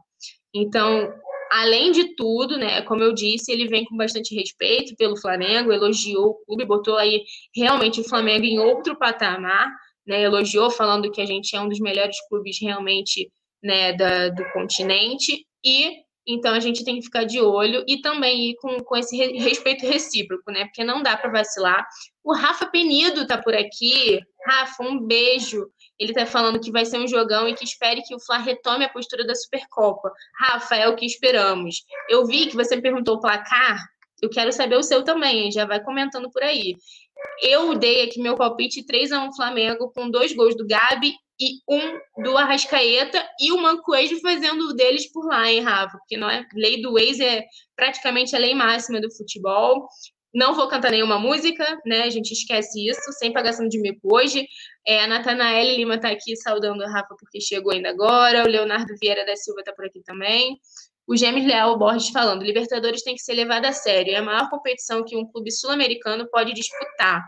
Então, além de tudo, né, como eu disse, ele vem com bastante respeito pelo Flamengo, elogiou o clube, botou aí realmente o Flamengo em outro patamar né, elogiou, falando que a gente é um dos melhores clubes realmente né, da, do continente, e então a gente tem que ficar de olho e também ir com, com esse respeito recíproco, né? Porque não dá para vacilar. O Rafa Penido tá por aqui. Rafa, um beijo. Ele tá falando que vai ser um jogão e que espere que o Fla retome a postura da Supercopa. Rafa, é o que esperamos. Eu vi que você me perguntou o placar. Eu quero saber o seu também, já vai comentando por aí. Eu dei aqui meu palpite 3 a 1 Flamengo com dois gols do Gabi e um do Arrascaeta e o Mancoejo fazendo o deles por lá, hein, Rafa? Porque não é lei do ex é praticamente a lei máxima do futebol. Não vou cantar nenhuma música, né? A gente esquece isso, sem pagação de mico hoje. É, a Natanael Lima está aqui saudando a Rafa porque chegou ainda agora. O Leonardo Vieira da Silva está por aqui também o James Leal Borges falando: Libertadores tem que ser levada a sério, é a maior competição que um clube sul-americano pode disputar.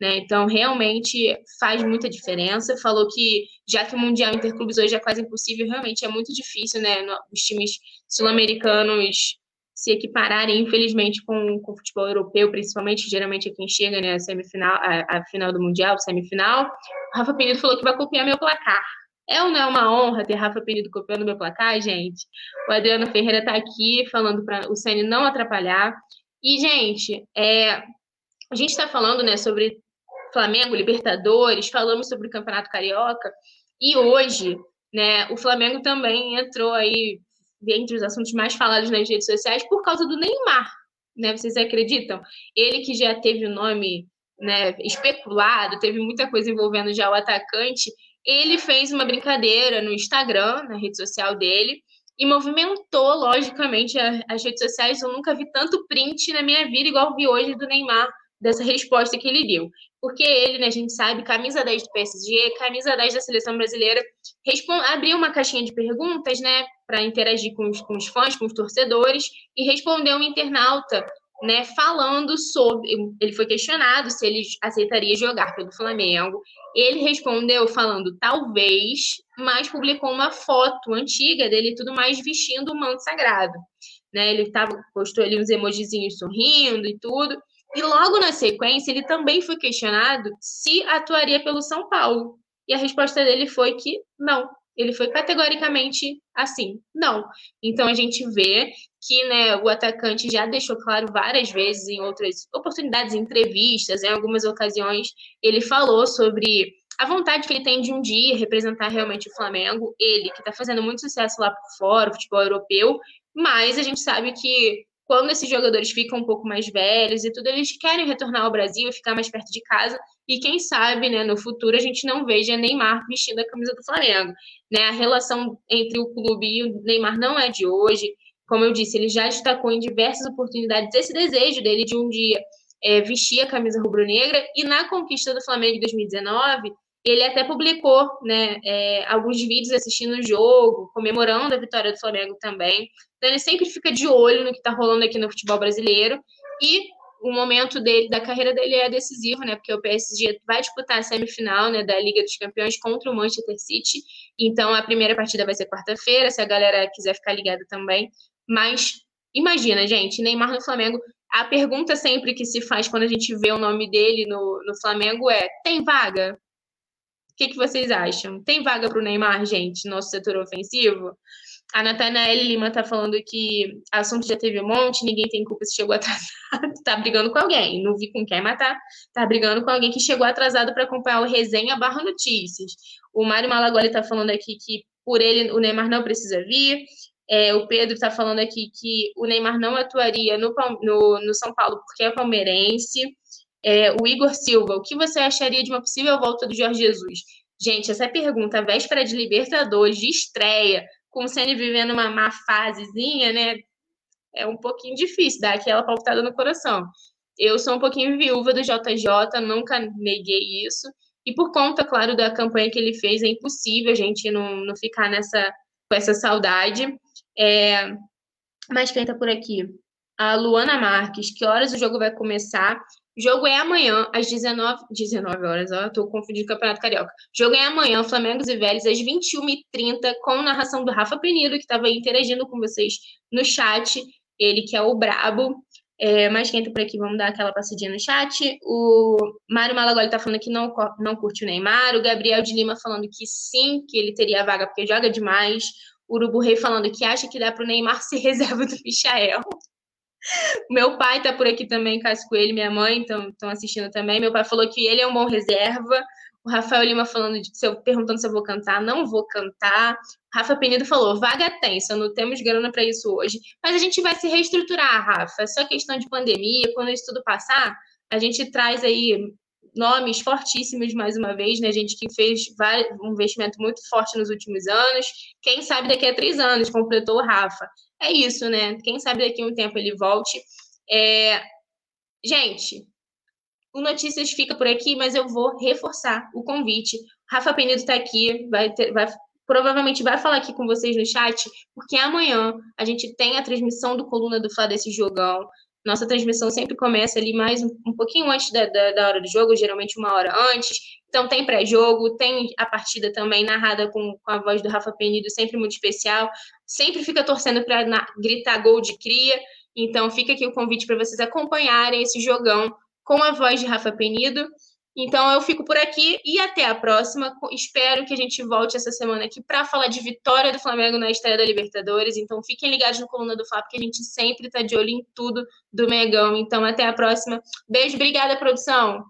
Né? Então, realmente faz muita diferença. Falou que, já que o Mundial Interclubes hoje é quase impossível, realmente é muito difícil né, os times sul-americanos se equipararem, infelizmente, com, com o futebol europeu, principalmente, geralmente é quem chega né, a, semifinal, a, a final do Mundial, semifinal. O Rafa Penido falou que vai copiar meu placar. É ou não é uma honra ter Rafa Penido copiando meu placar, gente? O Adriano Ferreira está aqui falando para o Sene não atrapalhar. E, gente, é, a gente está falando né, sobre Flamengo, Libertadores, falamos sobre o Campeonato Carioca, e hoje né, o Flamengo também entrou aí entre os assuntos mais falados nas redes sociais por causa do Neymar. Né? Vocês acreditam? Ele que já teve o nome né, especulado, teve muita coisa envolvendo já o atacante, ele fez uma brincadeira no Instagram, na rede social dele, e movimentou, logicamente, as redes sociais. Eu nunca vi tanto print na minha vida, igual vi hoje do Neymar, dessa resposta que ele deu. Porque ele, né, a gente sabe, camisa 10 do PSG, camisa 10 da seleção brasileira, abriu uma caixinha de perguntas, né, para interagir com os, com os fãs, com os torcedores, e respondeu um internauta né, falando sobre. Ele foi questionado se ele aceitaria jogar pelo Flamengo. Ele respondeu falando talvez, mas publicou uma foto antiga dele tudo mais vestindo o manto sagrado. Né, ele tava, postou ali uns emojizinhos sorrindo e tudo. E logo na sequência, ele também foi questionado se atuaria pelo São Paulo. E a resposta dele foi que não, ele foi categoricamente assim, não. Então a gente vê que né, o atacante já deixou claro várias vezes em outras oportunidades, em entrevistas, em algumas ocasiões, ele falou sobre a vontade que ele tem de um dia representar realmente o Flamengo, ele que está fazendo muito sucesso lá por fora, o futebol europeu, mas a gente sabe que quando esses jogadores ficam um pouco mais velhos e tudo, eles querem retornar ao Brasil e ficar mais perto de casa. E quem sabe, né, no futuro a gente não veja Neymar vestindo a camisa do Flamengo. Né? A relação entre o clube e o Neymar não é de hoje. Como eu disse, ele já destacou em diversas oportunidades esse desejo dele de um dia é, vestir a camisa rubro-negra. E na conquista do Flamengo em 2019, ele até publicou né, é, alguns vídeos assistindo o jogo, comemorando a vitória do Flamengo também. Então ele sempre fica de olho no que está rolando aqui no futebol brasileiro. E o momento dele, da carreira dele é decisivo, né? Porque o PSG vai disputar a semifinal né, da Liga dos Campeões contra o Manchester City. Então a primeira partida vai ser quarta-feira, se a galera quiser ficar ligada também. Mas imagina, gente, Neymar no Flamengo. A pergunta sempre que se faz quando a gente vê o nome dele no, no Flamengo é: tem vaga? que, que vocês acham? Tem vaga para o Neymar, gente, nosso setor ofensivo? A Natanael Lima tá falando que assunto já teve um monte, ninguém tem culpa se chegou atrasado. tá brigando com alguém. Não vi com quem, mas tá, brigando com alguém que chegou atrasado para acompanhar o resenha barra notícias. O Mário Malagoli tá falando aqui que por ele o Neymar não precisa vir. É, o Pedro está falando aqui que o Neymar não atuaria no, no, no São Paulo porque é palmeirense. É, o Igor Silva, o que você acharia de uma possível volta do Jorge Jesus? Gente, essa pergunta, véspera de Libertadores, de estreia, com o Ceni vivendo uma má fasezinha, né? É um pouquinho difícil, dar aquela palpitada no coração. Eu sou um pouquinho viúva do JJ, nunca neguei isso. E por conta, claro, da campanha que ele fez, é impossível a gente não, não ficar nessa, com essa saudade. É... Mas quem tá por aqui? A Luana Marques, que horas o jogo vai começar? O jogo é amanhã, às 19, 19 horas, ó, tô confundindo o Campeonato Carioca. O jogo é amanhã, Flamengo e Vélez, às 21h30, com narração do Rafa Penido, que estava interagindo com vocês no chat. Ele que é o Brabo. É, mas quem tá por aqui, vamos dar aquela passadinha no chat. O Mário Malagoli tá falando que não, não curte o Neymar. O Gabriel de Lima falando que sim, que ele teria vaga porque joga demais. O Urubu Rei falando que acha que dá pro Neymar ser reserva do Michael. Meu pai tá por aqui também, Cássio Coelho, minha mãe estão assistindo também. Meu pai falou que ele é um bom reserva. O Rafael Lima falando de, se eu, perguntando se eu vou cantar, não vou cantar. Rafa Penido falou: vaga tem, só não temos grana para isso hoje. Mas a gente vai se reestruturar, Rafa. É só questão de pandemia, quando isso tudo passar, a gente traz aí nomes fortíssimos mais uma vez, né? Gente que fez um investimento muito forte nos últimos anos. Quem sabe daqui a três anos, completou o Rafa é isso, né? Quem sabe daqui a um tempo ele volte. É... Gente, o Notícias fica por aqui, mas eu vou reforçar o convite. Rafa Penido está aqui, vai, ter, vai provavelmente vai falar aqui com vocês no chat, porque amanhã a gente tem a transmissão do Coluna do Fla desse jogão. Nossa transmissão sempre começa ali mais um, um pouquinho antes da, da, da, hora do jogo, geralmente uma hora antes. Então tem pré-jogo, tem a partida também narrada com, com a voz do Rafa Penido, sempre muito especial. Sempre fica torcendo para gritar gol de cria. Então fica aqui o convite para vocês acompanharem esse jogão com a voz de Rafa Penido. Então eu fico por aqui e até a próxima. Espero que a gente volte essa semana aqui para falar de vitória do Flamengo na estreia da Libertadores. Então fiquem ligados no coluna do Fla, porque a gente sempre está de olho em tudo do Megão. Então até a próxima. Beijo, obrigada, produção.